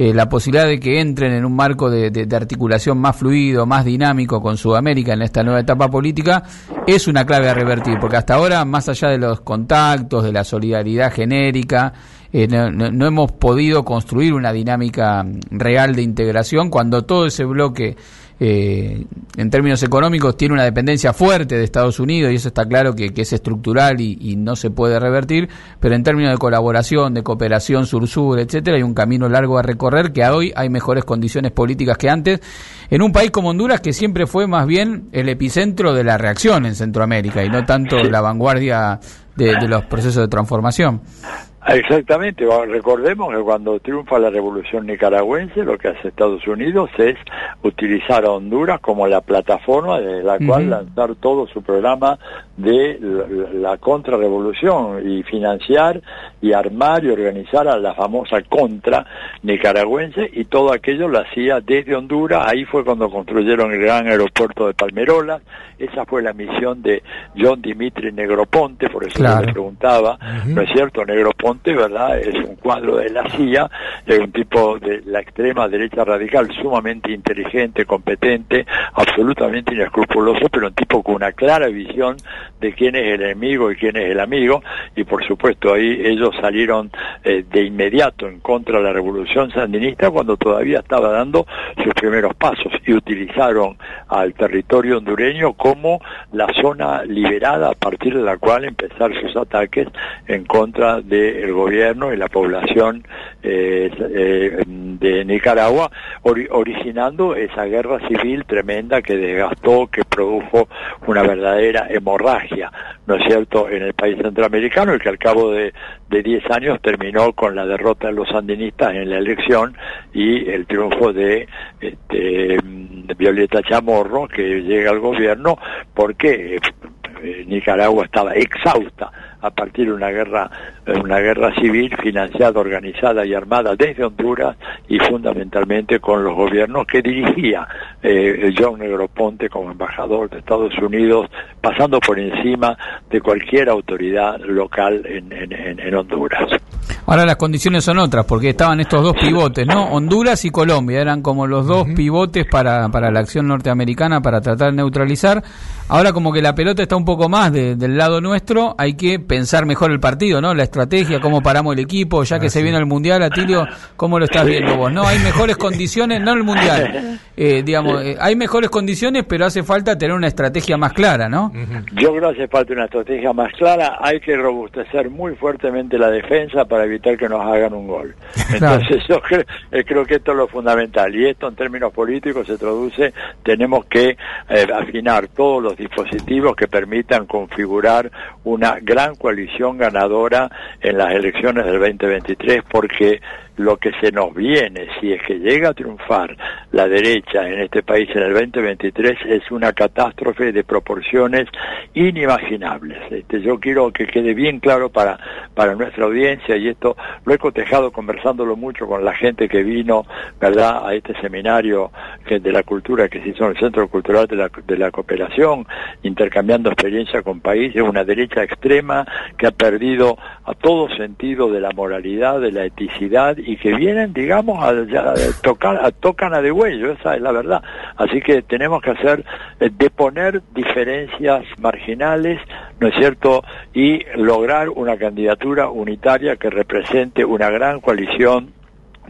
eh, la posibilidad de que entren en un marco de, de, articulación más fluido, más dinámico con Sudamérica en esta nueva etapa política, es una clave a revertir, porque hasta ahora, más allá de los contactos, de la solidaridad genérica, eh, no, hemos podido construir una dinámica real de integración cuando todo ese bloque eh, en términos económicos tiene una dependencia fuerte de Estados Unidos y eso está claro que, es estructural y, no se puede revertir, pero en términos de colaboración, de cooperación sur-sur, etcétera, hay un camino largo a recorrer que hoy hay mejores condiciones políticas que antes en un país como Honduras que siempre fue más bien el epicentro de la reacción en Centroamérica y no tanto la vanguardia de los procesos de transformación. Exactamente, recordemos que cuando triunfa la revolución nicaragüense, lo que hace Estados Unidos es utilizar a Honduras como la plataforma de la cual lanzar todo su programa de la, contrarrevolución y financiar y armar y organizar a la famosa contra nicaragüense y todo aquello lo hacía desde Honduras, ahí fue cuando construyeron el gran aeropuerto de Palmerolas, esa fue la misión de John Dimitri Negroponte, por eso le preguntaba, ¿no es cierto? Negroponte ¿verdad? Es un cuadro de la CIA, es un tipo de la extrema derecha radical sumamente inteligente, competente, absolutamente inescrupuloso, pero un tipo con una clara visión de quién es el enemigo y quién es el amigo, y por supuesto ahí ellos salieron eh, de inmediato en contra de la revolución sandinista cuando todavía estaba dando sus primeros pasos y utilizaron al territorio hondureño como la zona liberada a partir de la cual empezar sus ataques en contra de el gobierno y la población eh, eh, de Nicaragua, originando esa guerra civil tremenda que desgastó, que produjo una verdadera hemorragia, ¿no es cierto?, en el país centroamericano y que al cabo de 10 años terminó con la derrota de los sandinistas en la elección y el triunfo de este, Violeta Chamorro, que llega al gobierno porque eh, Nicaragua estaba exhausta a partir de una guerra, una guerra civil financiada, organizada y armada desde Honduras y fundamentalmente con los gobiernos que dirigía eh, John Negroponte como embajador de Estados Unidos, pasando por encima de cualquier autoridad local en, en, Honduras. Ahora las condiciones son otras, porque estaban estos dos pivotes, ¿no? Honduras y Colombia eran como los dos pivotes para, para la acción norteamericana para tratar de neutralizar. Ahora como que la pelota está un poco más del lado nuestro, hay que pensar mejor el partido, ¿no? La estrategia, cómo paramos el equipo, ya que ah, se viene el Mundial, Atilio, ¿cómo lo estás viendo vos? No, hay mejores condiciones, no el Mundial, eh, digamos, eh, hay mejores condiciones, pero hace falta tener una estrategia más clara, ¿no? Yo creo que hace falta una estrategia más clara, hay que robustecer muy fuertemente la defensa para evitar que nos hagan un gol. [laughs] Entonces yo eh, creo, que esto es lo fundamental, y esto en términos políticos se traduce, tenemos que afinar todos los dispositivos que permitan configurar una gran coalición ganadora en las elecciones del 2023 porque lo que se nos viene, si es que llega a triunfar la derecha en este país en el 2023, es una catástrofe de proporciones inimaginables. Este, yo quiero que quede bien claro para, para nuestra audiencia, y esto lo he cotejado conversándolo mucho con la gente que vino, ¿verdad?, a este seminario de la cultura que se hizo en el Centro Cultural de la, de la Cooperación, intercambiando experiencia con países, una derecha extrema que ha perdido a todo sentido de la moralidad, de la eticidad que vienen, digamos, a, tocar, a tocan a de huello, esa es la verdad. Así que tenemos que hacer, eh, deponer diferencias marginales, ¿no es cierto?, y lograr una candidatura unitaria que represente una gran coalición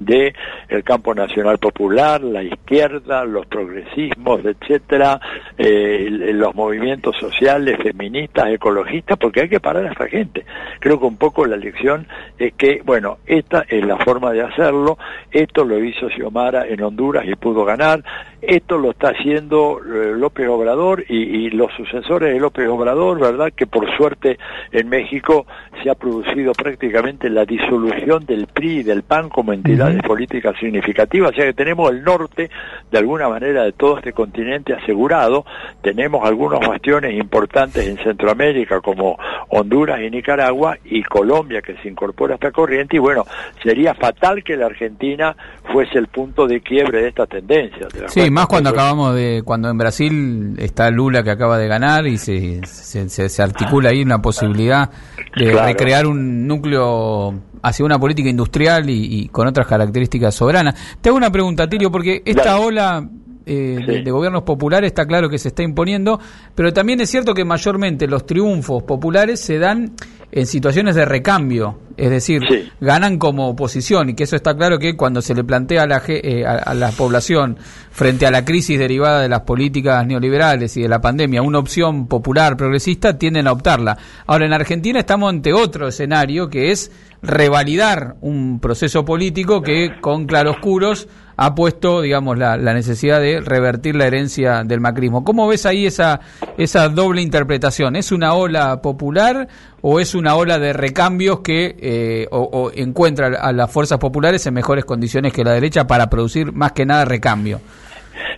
de el campo nacional popular, la izquierda, los progresismos, etcétera, eh, los movimientos sociales, feministas, ecologistas, porque hay que parar a esta gente. Creo que un poco la lección es que, bueno, esta es la forma de hacerlo, esto lo hizo Xiomara en Honduras y pudo ganar, esto lo está haciendo eh, López Obrador y, los sucesores de López Obrador, ¿verdad? Que por suerte en México se ha producido prácticamente la disolución del PRI y del PAN como entidades políticas significativas, o sea que tenemos el norte de alguna manera de todo este continente asegurado, tenemos algunos bastiones importantes en Centroamérica como Honduras y Nicaragua y Colombia que se incorpora a esta corriente y bueno, sería fatal que la Argentina fuese el punto de quiebre de esta tendencia. sí, Sí, más cuando acabamos de, cuando en Brasil está Lula que acaba de ganar y se, se, articula ahí una posibilidad de recrear un núcleo hacia una política industrial y, con otras características soberanas. Te hago una pregunta, Tirio, porque esta ola eh, de, gobiernos populares está claro que se está imponiendo, pero también es cierto que mayormente los triunfos populares se dan en situaciones de recambio, es decir, ganan como oposición y que eso está claro que cuando se le plantea a la, eh, a, la población frente a la crisis derivada de las políticas neoliberales y de la pandemia una opción popular progresista, tienden a optarla. Ahora en Argentina estamos ante otro escenario que es revalidar un proceso político que con claroscuros ha puesto, digamos, la, la, necesidad de revertir la herencia del macrismo. ¿Cómo ves ahí esa, esa doble interpretación? ¿Es una ola popular o es una ola de recambios que eh, o, encuentra a las fuerzas populares en mejores condiciones que la derecha para producir más que nada recambio?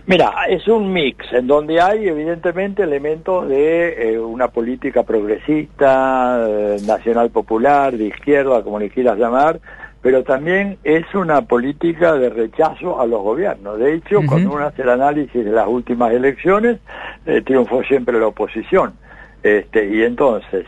Mira, es un mix en donde hay evidentemente elementos de eh, una política progresista, eh, nacional popular, de izquierda, como le quieras llamar, pero también es una política de rechazo a los gobiernos. De hecho, cuando uno hace el análisis de las últimas elecciones, eh, triunfó siempre la oposición. Este, y entonces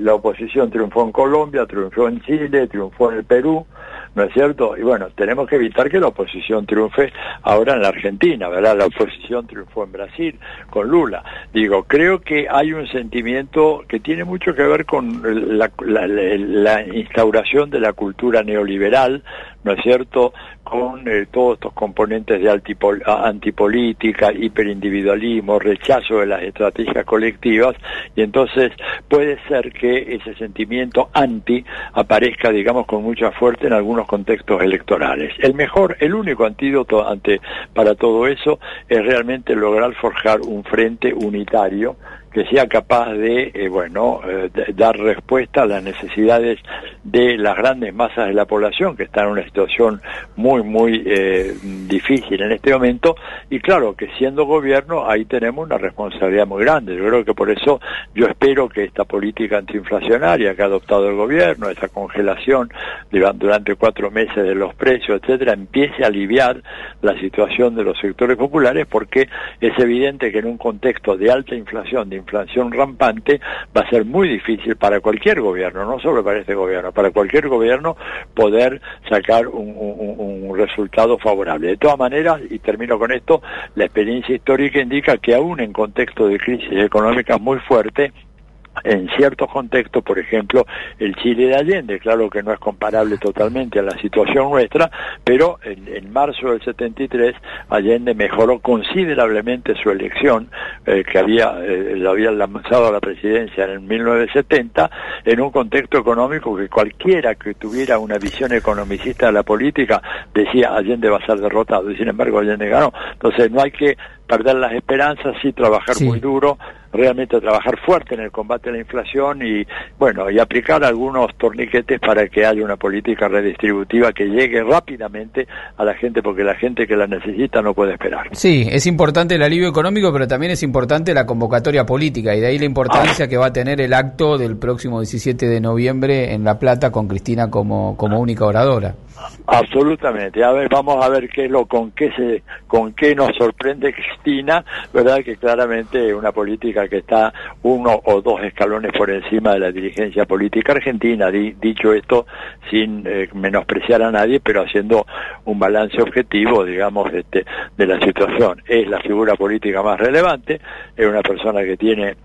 la oposición triunfó en Colombia, triunfó en Chile, triunfó en el Perú, ¿no es cierto? Y bueno, tenemos que evitar que la oposición triunfe ahora en la Argentina, ¿verdad? La oposición triunfó en Brasil con Lula. Digo, creo que hay un sentimiento que tiene mucho que ver con la, la instauración de la cultura neoliberal, ¿no es cierto?, con eh, todos estos componentes de antipolítica, hiperindividualismo, rechazo de las estrategias colectivas, y entonces puede ser que ese sentimiento anti aparezca, digamos, con mucha fuerza en algunos contextos electorales. El mejor, el único antídoto ante para todo eso es realmente lograr forjar un frente unitario que sea capaz de, eh, bueno, eh, dar respuesta a las necesidades de las grandes masas de la población que están en una situación muy, muy eh, difícil en este momento. Y claro, que siendo gobierno ahí tenemos una responsabilidad muy grande. Yo creo que por eso yo espero que esta política antiinflacionaria que ha adoptado el gobierno, esa congelación durante cuatro meses de los precios, etcétera, empiece a aliviar la situación de los sectores populares porque es evidente que en un contexto de alta inflación, de inflación rampante, va a ser muy difícil para cualquier gobierno, no solo para este gobierno, para cualquier gobierno poder sacar un, resultado favorable. De todas maneras, y termino con esto, la experiencia histórica indica que aún en contexto de crisis económica muy fuerte, en ciertos contextos, por ejemplo, el Chile de Allende, claro que no es comparable totalmente a la situación nuestra, pero en, marzo del 73 Allende mejoró considerablemente su elección, eh, que había, eh, lo había lanzado a la presidencia en 1970, en un contexto económico que cualquiera que tuviera una visión economicista de la política decía Allende va a ser derrotado, y sin embargo Allende ganó. Entonces no hay que perder las esperanzas, sí trabajar muy duro, realmente trabajar fuerte en el combate a la inflación y bueno, y aplicar algunos torniquetes para que haya una política redistributiva que llegue rápidamente a la gente porque la gente que la necesita no puede esperar. Sí, es importante el alivio económico, pero también es importante la convocatoria política y de ahí la importancia que va a tener el acto del próximo 17 de noviembre en La Plata con Cristina como como única oradora. Absolutamente. A ver, vamos a ver qué es lo con qué se con qué nos sorprende Cristina, ¿verdad? Que claramente una política que está uno o dos escalones por encima de la dirigencia política argentina, dicho esto sin eh, menospreciar a nadie, pero haciendo un balance objetivo, digamos, este, de la situación. Es la figura política más relevante, es una persona que tiene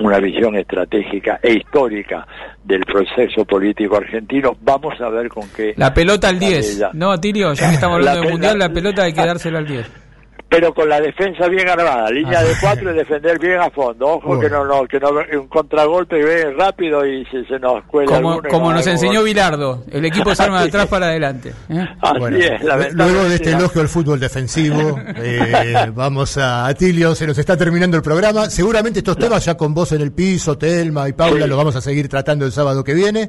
una visión estratégica e histórica del proceso político argentino. Vamos a ver con qué... La pelota al 10. No, Tirio, ya que estamos [laughs] hablando del Mundial, la pelota hay que dársela al 10 pero con la defensa bien armada, línea de cuatro y defender bien a fondo. Ojo que no, no, que no un contragolpe ve rápido y se, se nos cuela. Como, como nos enseñó Vilardo, el equipo se arma de atrás para adelante. ¿eh? Así es, luego de este elogio al fútbol defensivo, [laughs] eh, vamos a Atilio, se nos está terminando el programa. Seguramente estos temas ya con vos en el piso, Telma y Paula, los vamos a seguir tratando el sábado que viene.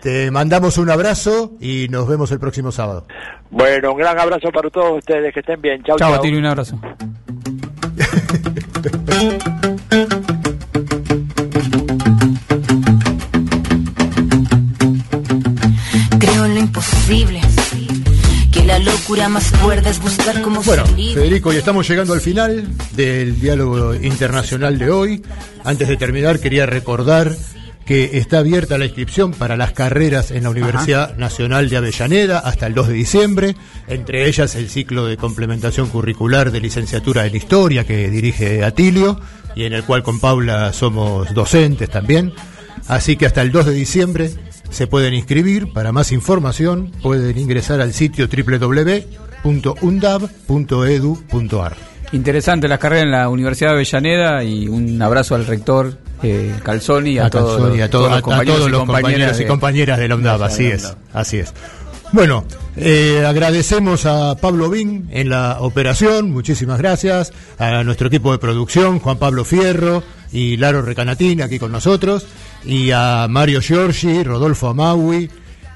Te mandamos un abrazo y nos vemos el próximo sábado. Bueno, un gran abrazo para todos ustedes, que estén bien. Chao, chao. chao. un abrazo. Creo en lo imposible, que la locura cura más cuerda es buscar cómo Bueno, Federico, y estamos llegando al final del diálogo internacional de hoy. Antes de terminar, quería recordar que está abierta la inscripción para las carreras en la Universidad Nacional de Avellaneda hasta el 2 de diciembre, entre ellas el ciclo de complementación curricular de licenciatura en Historia que dirige Atilio y en el cual con Paula somos docentes también. Así que hasta el 2 de diciembre se pueden inscribir. Para más información pueden ingresar al sitio www.undab.edu.ar. Interesante las carreras en la Universidad de Avellaneda y un abrazo al rector eh, Calzoni y a, todos, los, compañeros, y, compañeras de la UNDAB, así es, así es. Bueno, eh, agradecemos a Pablo Bin en la operación, muchísimas gracias, a nuestro equipo de producción, Juan Pablo Fierro y Laro Recanatín aquí con nosotros, y a Mario Giorgi, Rodolfo Amaui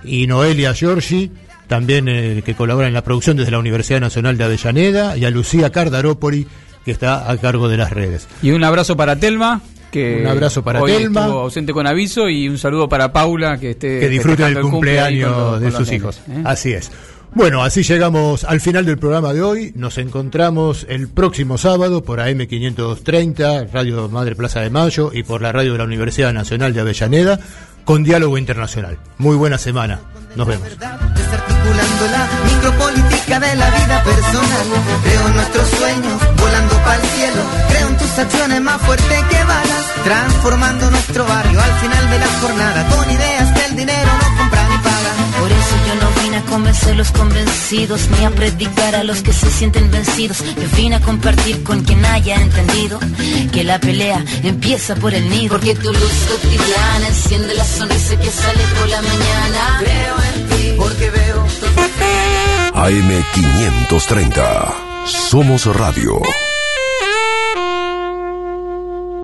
y Noelia Giorgi, también eh, que colabora en la producción desde la Universidad Nacional de Avellaneda, y a Lucía Cardarópoli, que está a cargo de las redes. Y un abrazo para Telma un abrazo para hoy Telma. Estuvo ausente con aviso y un saludo para Paula que esté que disfrute del cumpleaños de sus hijos. ¿eh? Así es. Bueno, así llegamos al final del programa de hoy. Nos encontramos el próximo sábado por AM530, Radio Madre Plaza de Mayo y por la radio de la Universidad Nacional de Avellaneda con Diálogo Internacional. Muy buena semana. Nos vemos. Desarticulando la micropolítica de la vida personal. Creo en nuestros sueños, volando para el cielo. Creo en tus acciones más fuertes que balas. Transformando nuestro barrio al final de la jornada. Con ideas que el dinero no compra vine a convencer a los convencidos, ni a predicar a los que se sienten vencidos. Yo vine a compartir con quien haya entendido que la pelea empieza por el nido. Porque tu luz cotidiana enciende la sonrisa que sale por la mañana. Creo en ti, porque veo. AM530. Somos Radio.